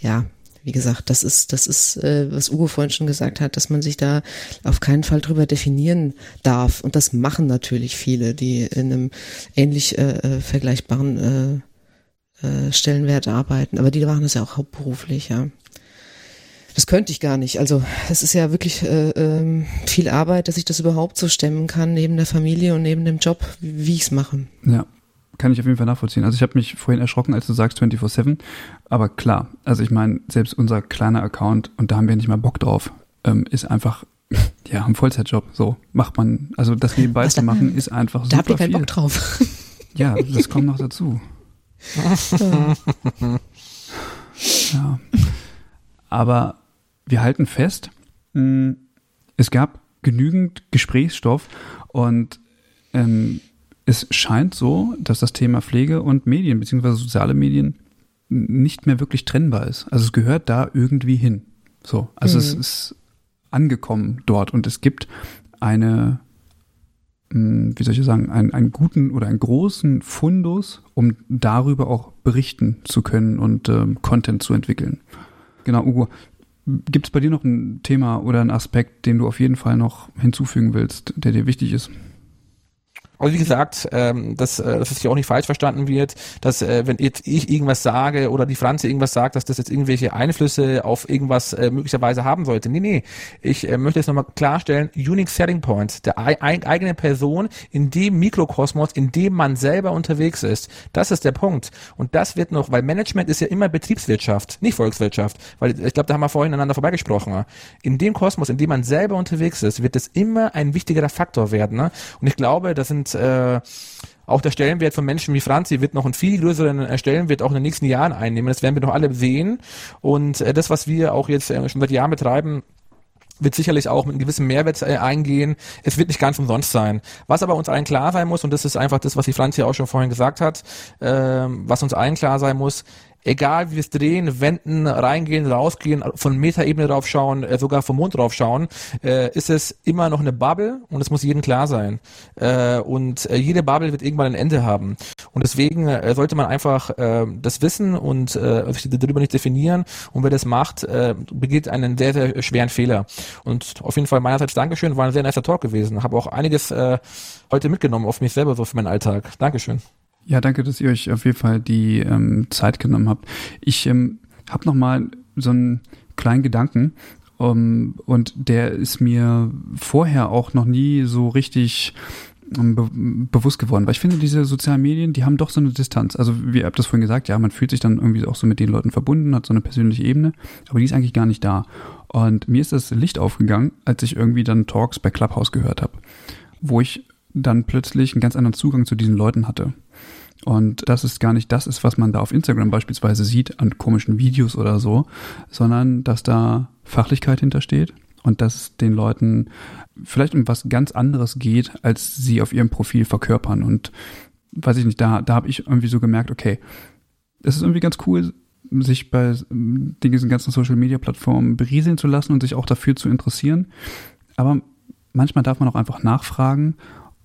Speaker 1: ja, wie gesagt, das ist, das ist, äh, was Ugo vorhin schon gesagt hat, dass man sich da auf keinen Fall drüber definieren darf. Und das machen natürlich viele, die in einem ähnlich äh, äh, vergleichbaren äh, äh, Stellenwert arbeiten. Aber die machen das ja auch hauptberuflich, ja. Das könnte ich gar nicht. Also es ist ja wirklich äh, ähm, viel Arbeit, dass ich das überhaupt so stemmen kann, neben der Familie und neben dem Job, wie ich es mache.
Speaker 2: Ja, kann ich auf jeden Fall nachvollziehen. Also ich habe mich vorhin erschrocken, als du sagst 24-7. Aber klar, also ich meine, selbst unser kleiner Account, und da haben wir nicht mal Bock drauf, ähm, ist einfach, ja, ein Vollzeitjob. So macht man, also das nebenbei
Speaker 1: Was
Speaker 2: zu
Speaker 1: da-
Speaker 2: machen, ist einfach
Speaker 1: Da habt ihr keinen
Speaker 2: viel.
Speaker 1: Bock drauf.
Speaker 2: Ja, das kommt noch dazu. ja. Aber wir halten fest, mh, es gab genügend Gesprächsstoff und ähm, es scheint so, dass das Thema Pflege und Medien beziehungsweise soziale Medien nicht mehr wirklich trennbar ist. Also es gehört da irgendwie hin. So, also es
Speaker 1: Mhm.
Speaker 2: ist angekommen dort und es gibt eine, mh, wie soll ich sagen, einen, einen guten oder einen großen Fundus, um darüber auch berichten zu können und ähm, Content zu entwickeln. Genau, Ugo, gibt es bei dir noch ein Thema oder einen Aspekt, den du auf jeden Fall noch hinzufügen willst, der dir wichtig ist?
Speaker 4: Also wie gesagt, ähm, dass, äh, dass es hier auch nicht falsch verstanden wird, dass äh, wenn jetzt ich irgendwas sage oder die Franze irgendwas sagt, dass das jetzt irgendwelche Einflüsse auf irgendwas äh, möglicherweise haben sollte. Nee, nee. Ich äh, möchte jetzt nochmal klarstellen, Unique Selling Point, der ei eigene Person in dem Mikrokosmos, in dem man selber unterwegs ist. Das ist der Punkt. Und das wird noch, weil Management ist ja immer Betriebswirtschaft, nicht Volkswirtschaft. Weil ich glaube, da haben wir vorhin aneinander vorbeigesprochen. In dem Kosmos, in dem man selber unterwegs ist, wird es immer ein wichtigerer Faktor werden. Ne? Und ich glaube, das sind äh, auch der Stellenwert von Menschen wie Franzi wird noch einen viel größeren äh, Stellenwert auch in den nächsten Jahren einnehmen. Das werden wir noch alle sehen. Und äh, das, was wir auch jetzt äh, schon seit Jahren betreiben, wird sicherlich auch mit einem gewissen Mehrwert äh, eingehen. Es wird nicht ganz umsonst sein. Was aber uns allen klar sein muss, und das ist einfach das, was die Franzi auch schon vorhin gesagt hat, ähm, was uns allen klar sein muss, egal wie wir es drehen, wenden, reingehen, rausgehen, von Metaebene drauf schauen, äh, sogar vom Mond drauf schauen, äh, ist es immer noch eine Bubble und es muss jedem klar sein. Äh, und jede Bubble wird irgendwann ein Ende haben. Und deswegen sollte man einfach äh, das wissen und sich darüber nicht definieren. Und wer das macht, begeht einen sehr, sehr schweren Fehler. Und auf jeden Fall meinerseits Dankeschön, war ein sehr nicer Talk gewesen. Habe auch einiges heute mitgenommen auf mich selber so für meinen Alltag. Dankeschön.
Speaker 2: Ja, danke, dass ihr euch auf jeden Fall die ähm, Zeit genommen habt. Ich ähm, habe noch mal so einen kleinen Gedanken Um, und der ist mir vorher auch noch nie so richtig um, be bewusst geworden. Weil ich finde, diese sozialen Medien, die haben doch so eine Distanz. Also, wie ihr habt das vorhin gesagt, ja, man fühlt sich dann irgendwie auch so mit den Leuten verbunden, hat so eine persönliche Ebene, aber die ist eigentlich gar nicht da. Und mir ist das Licht aufgegangen, als ich irgendwie dann Talks bei Clubhouse gehört habe, wo ich dann plötzlich einen ganz anderen Zugang zu diesen Leuten hatte. Und das ist gar nicht das ist, was man da auf Instagram beispielsweise sieht, an komischen Videos oder so, sondern dass da Fachlichkeit hintersteht und dass den Leuten vielleicht um was ganz anderes geht, als sie auf ihrem Profil verkörpern. Und weiß ich nicht, da, da habe ich irgendwie so gemerkt, okay, es ist irgendwie ganz cool, sich bei diesen ganzen Social Media Plattformen berieseln zu lassen und sich auch dafür zu interessieren. Aber manchmal darf man auch einfach nachfragen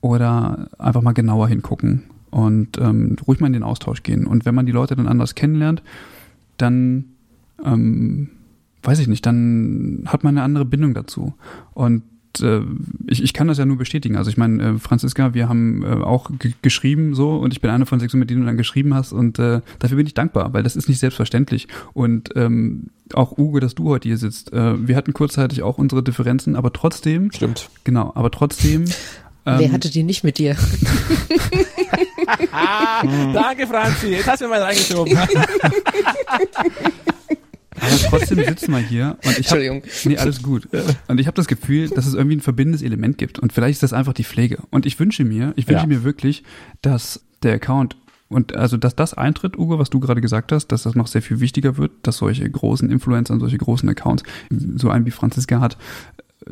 Speaker 2: oder einfach mal genauer hingucken und ähm, ruhig mal in den Austausch gehen. Und wenn man die Leute dann anders kennenlernt, dann ähm, weiß ich nicht, dann hat man eine andere Bindung dazu. Und äh, ich, ich kann das ja nur bestätigen. Also ich meine, äh, Franziska, wir haben äh, auch geschrieben so und ich bin einer von sechs, mit denen du dann geschrieben hast und äh, dafür bin ich dankbar, weil das ist nicht selbstverständlich. Und ähm, auch Uwe, dass du heute hier sitzt. Äh, wir hatten kurzzeitig auch unsere Differenzen, aber trotzdem.
Speaker 4: Stimmt.
Speaker 2: Genau, aber trotzdem.
Speaker 1: Ähm, Wer hatte die nicht mit dir?
Speaker 4: Danke, Franzi. Jetzt hast du mir mal reingeschoben.
Speaker 2: Aber trotzdem sitzen wir hier und ich habe nee alles gut und ich habe das Gefühl, dass es irgendwie ein verbindendes Element gibt und vielleicht ist das einfach die Pflege und ich wünsche mir, ich wünsche ja. mir wirklich, dass der Account und also dass das eintritt, Ugo, was du gerade gesagt hast, dass das noch sehr viel wichtiger wird, dass solche großen Influencer und solche großen Accounts, so ein wie Franziska hat,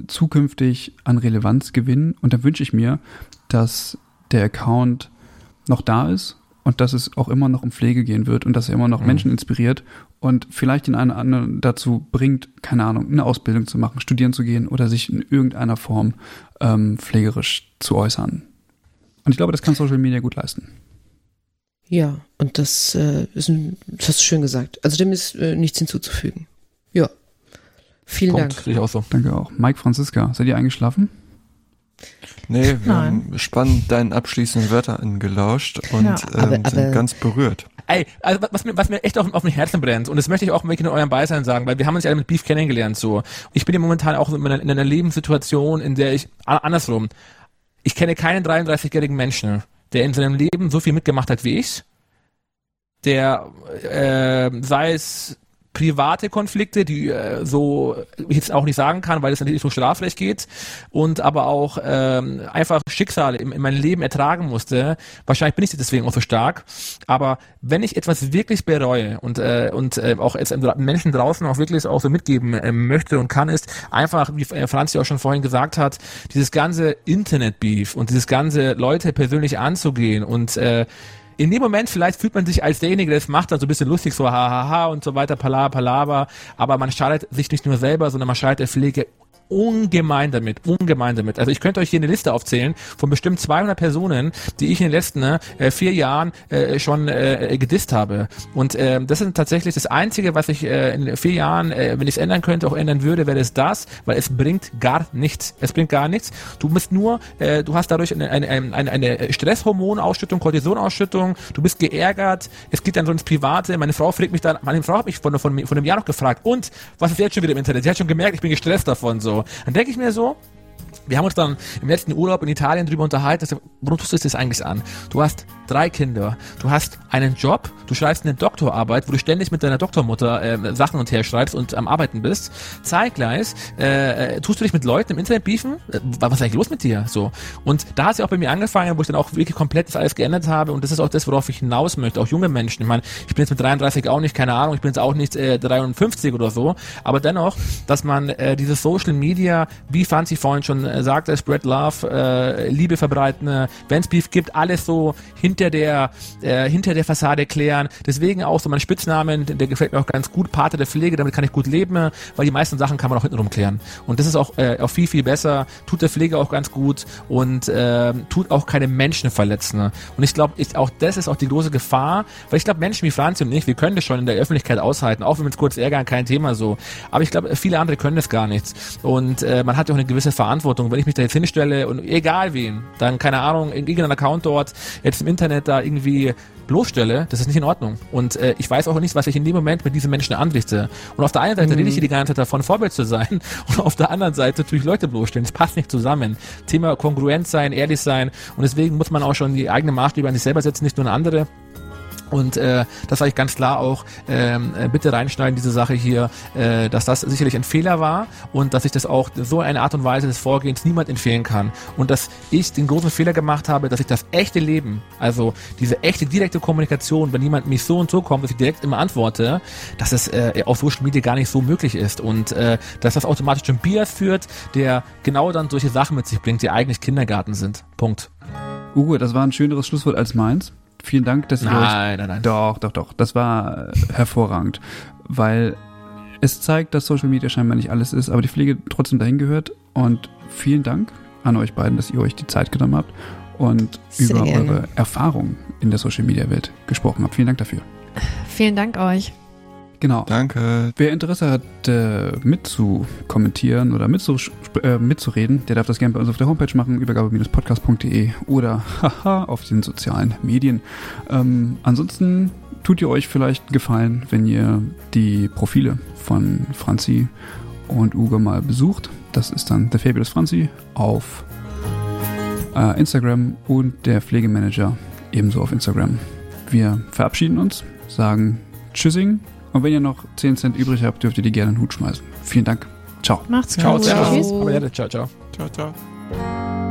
Speaker 2: zukünftig an Relevanz gewinnen und dann wünsche ich mir, dass der Account noch da ist und dass es auch immer noch um Pflege gehen wird und dass er immer noch mhm. Menschen inspiriert und vielleicht den einen oder anderen dazu bringt, keine Ahnung, eine Ausbildung zu machen, studieren zu gehen oder sich in irgendeiner Form ähm, pflegerisch zu äußern. Und ich glaube, das kann Social Media gut leisten.
Speaker 1: Ja, und das äh, ist ein, das hast du schön gesagt. Also dem ist äh, nichts hinzuzufügen. Ja. Vielen Punkt, Dank.
Speaker 2: Ich auch so. Danke auch. Mike Franziska, seid ihr eingeschlafen?
Speaker 3: Nee, wir Nein. haben spannend deinen abschließenden Wörter angelauscht und ja, aber, ähm, sind aber, ganz berührt.
Speaker 4: Ey, also was mir, was mir echt auf, auf dem Herzen brennt, und das möchte ich auch wirklich in eurem Beisein sagen, weil wir haben uns ja mit Beef kennengelernt so. Ich bin ja momentan auch in einer, in einer Lebenssituation, in der ich, andersrum, ich kenne keinen 33-jährigen Menschen, der in seinem Leben so viel mitgemacht hat wie ich, der, äh, sei es private Konflikte, die äh, so ich jetzt auch nicht sagen kann, weil es natürlich so Strafrecht geht und aber auch ähm, einfach Schicksale in, in meinem Leben ertragen musste. Wahrscheinlich bin ich deswegen auch so stark. Aber wenn ich etwas wirklich bereue und äh, und äh, auch jetzt Menschen draußen auch wirklich auch so mitgeben äh, möchte und kann, ist einfach, wie Franz ja auch schon vorhin gesagt hat, dieses ganze Internet-Beef und dieses ganze Leute persönlich anzugehen und äh, in dem Moment vielleicht fühlt man sich als derjenige, der es macht, dann so ein bisschen lustig, so hahaha und so weiter, palaver, palaver, aber man schadet sich nicht nur selber, sondern man schadet der Pflege ungemein damit, ungemein damit. Also ich könnte euch hier eine Liste aufzählen von bestimmt 200 Personen, die ich in den letzten äh, vier Jahren äh, schon äh, gedisst habe. Und äh, das ist tatsächlich das Einzige, was ich äh, in vier Jahren, äh, wenn ich es ändern könnte, auch ändern würde, wäre es das, weil es bringt gar nichts. Es bringt gar nichts. Du bist nur, äh, du hast dadurch eine, eine, eine, eine Stresshormonausschüttung, Cortisonausschüttung, du bist geärgert, es geht dann so ins Private. Meine Frau fragt mich dann, meine Frau hat mich von, von, von einem Jahr noch gefragt, und was ist jetzt schon wieder im Internet? Sie hat schon gemerkt, ich bin gestresst davon so. Dann denke ich mir so, wir haben uns dann im letzten Urlaub in Italien drüber unterhalten, warum tust du das eigentlich an? Du hast drei Kinder, du hast einen Job, du schreibst eine Doktorarbeit, wo du ständig mit deiner Doktormutter äh, Sachen und her schreibst und am Arbeiten bist. Zeitgleich äh, äh, tust du dich mit Leuten im Internet beefen. Äh, was ist eigentlich los mit dir? So und da hat es auch bei mir angefangen, wo ich dann auch wirklich komplett das alles geändert habe und das ist auch das, worauf ich hinaus möchte. Auch junge Menschen. Ich meine, ich bin jetzt mit 33 auch nicht, keine Ahnung, ich bin jetzt auch nicht äh, 53 oder so, aber dennoch, dass man äh, dieses Social Media, wie Franzi vorhin schon äh, sagte, Spread Love, äh, Liebe verbreiten, äh, wenn es Beef gibt, alles so hinter der äh, hinter der Fassade klären. Deswegen auch so mein Spitznamen, der gefällt mir auch ganz gut, Pate der Pflege, damit kann ich gut leben, weil die meisten Sachen kann man auch hintenrum klären. Und das ist auch, äh, auch viel, viel besser, tut der Pflege auch ganz gut und äh, tut auch keine Menschen verletzen. Und ich glaube, auch das ist auch die große Gefahr, weil ich glaube, Menschen wie Franzi und ich, wir können das schon in der Öffentlichkeit aushalten, auch wenn wir uns kurz ärgern, kein Thema so. Aber ich glaube, viele andere können das gar nicht. Und äh, man hat ja auch eine gewisse Verantwortung. Wenn ich mich da jetzt hinstelle und egal wen, dann, keine Ahnung, in irgendeinem Account dort, jetzt im Internet Internet da irgendwie bloßstelle, das ist nicht in Ordnung. Und äh, ich weiß auch nicht, was ich in dem Moment mit diesen Menschen anrichte. Und auf der einen Seite mhm. rede ich hier die ganze Zeit davon, Vorbild zu sein und auf der anderen Seite natürlich Leute bloßstellen. Das passt nicht zusammen. Thema kongruent sein, ehrlich sein und deswegen muss man auch schon die eigene Maßstäbe an sich selber setzen, nicht nur an andere. Und äh, das sage ich ganz klar auch, ähm, äh, bitte reinschneiden diese Sache hier, äh, dass das sicherlich ein Fehler war und dass ich das auch so eine Art und Weise des Vorgehens niemand empfehlen kann. Und dass ich den großen Fehler gemacht habe, dass ich das echte Leben, also diese echte direkte Kommunikation, wenn jemand mich so und so kommt, dass ich direkt immer antworte, dass es äh, auf Social Media gar nicht so möglich ist und äh, dass das automatisch zum Bias führt, der genau dann solche Sachen mit sich bringt, die eigentlich Kindergarten sind. Punkt.
Speaker 2: Uwe, das war ein schöneres Schlusswort als meins. Vielen Dank, dass ihr
Speaker 4: nein,
Speaker 2: euch.
Speaker 4: Nein, nein,
Speaker 2: Doch, doch, doch. Das war äh, hervorragend. Weil es zeigt, dass Social Media scheinbar nicht alles ist, aber die Pflege trotzdem dahin gehört. Und vielen Dank an euch beiden, dass ihr euch die Zeit genommen habt und Sehr über gerne. eure Erfahrungen in der Social Media Welt gesprochen habt. Vielen Dank dafür.
Speaker 5: Vielen Dank euch.
Speaker 2: Genau.
Speaker 3: Danke.
Speaker 2: Wer Interesse hat, äh, mitzukommentieren oder äh, mitzureden, der darf das gerne bei uns auf der Homepage machen, übergabe-podcast.de oder haha auf den sozialen Medien. Ähm, ansonsten tut ihr euch vielleicht gefallen, wenn ihr die Profile von Franzi und Uwe mal besucht. Das ist dann der Fabulous Franzi auf äh, Instagram und der Pflegemanager ebenso auf Instagram. Wir verabschieden uns, sagen Tschüssing und wenn ihr noch 10 Cent übrig habt, dürft ihr die gerne in den Hut schmeißen. Vielen Dank. Ciao.
Speaker 5: Macht's
Speaker 4: gut.
Speaker 5: Ciao.
Speaker 4: Ciao. Ciao. Ciao. Ciao.
Speaker 3: Ciao, ciao.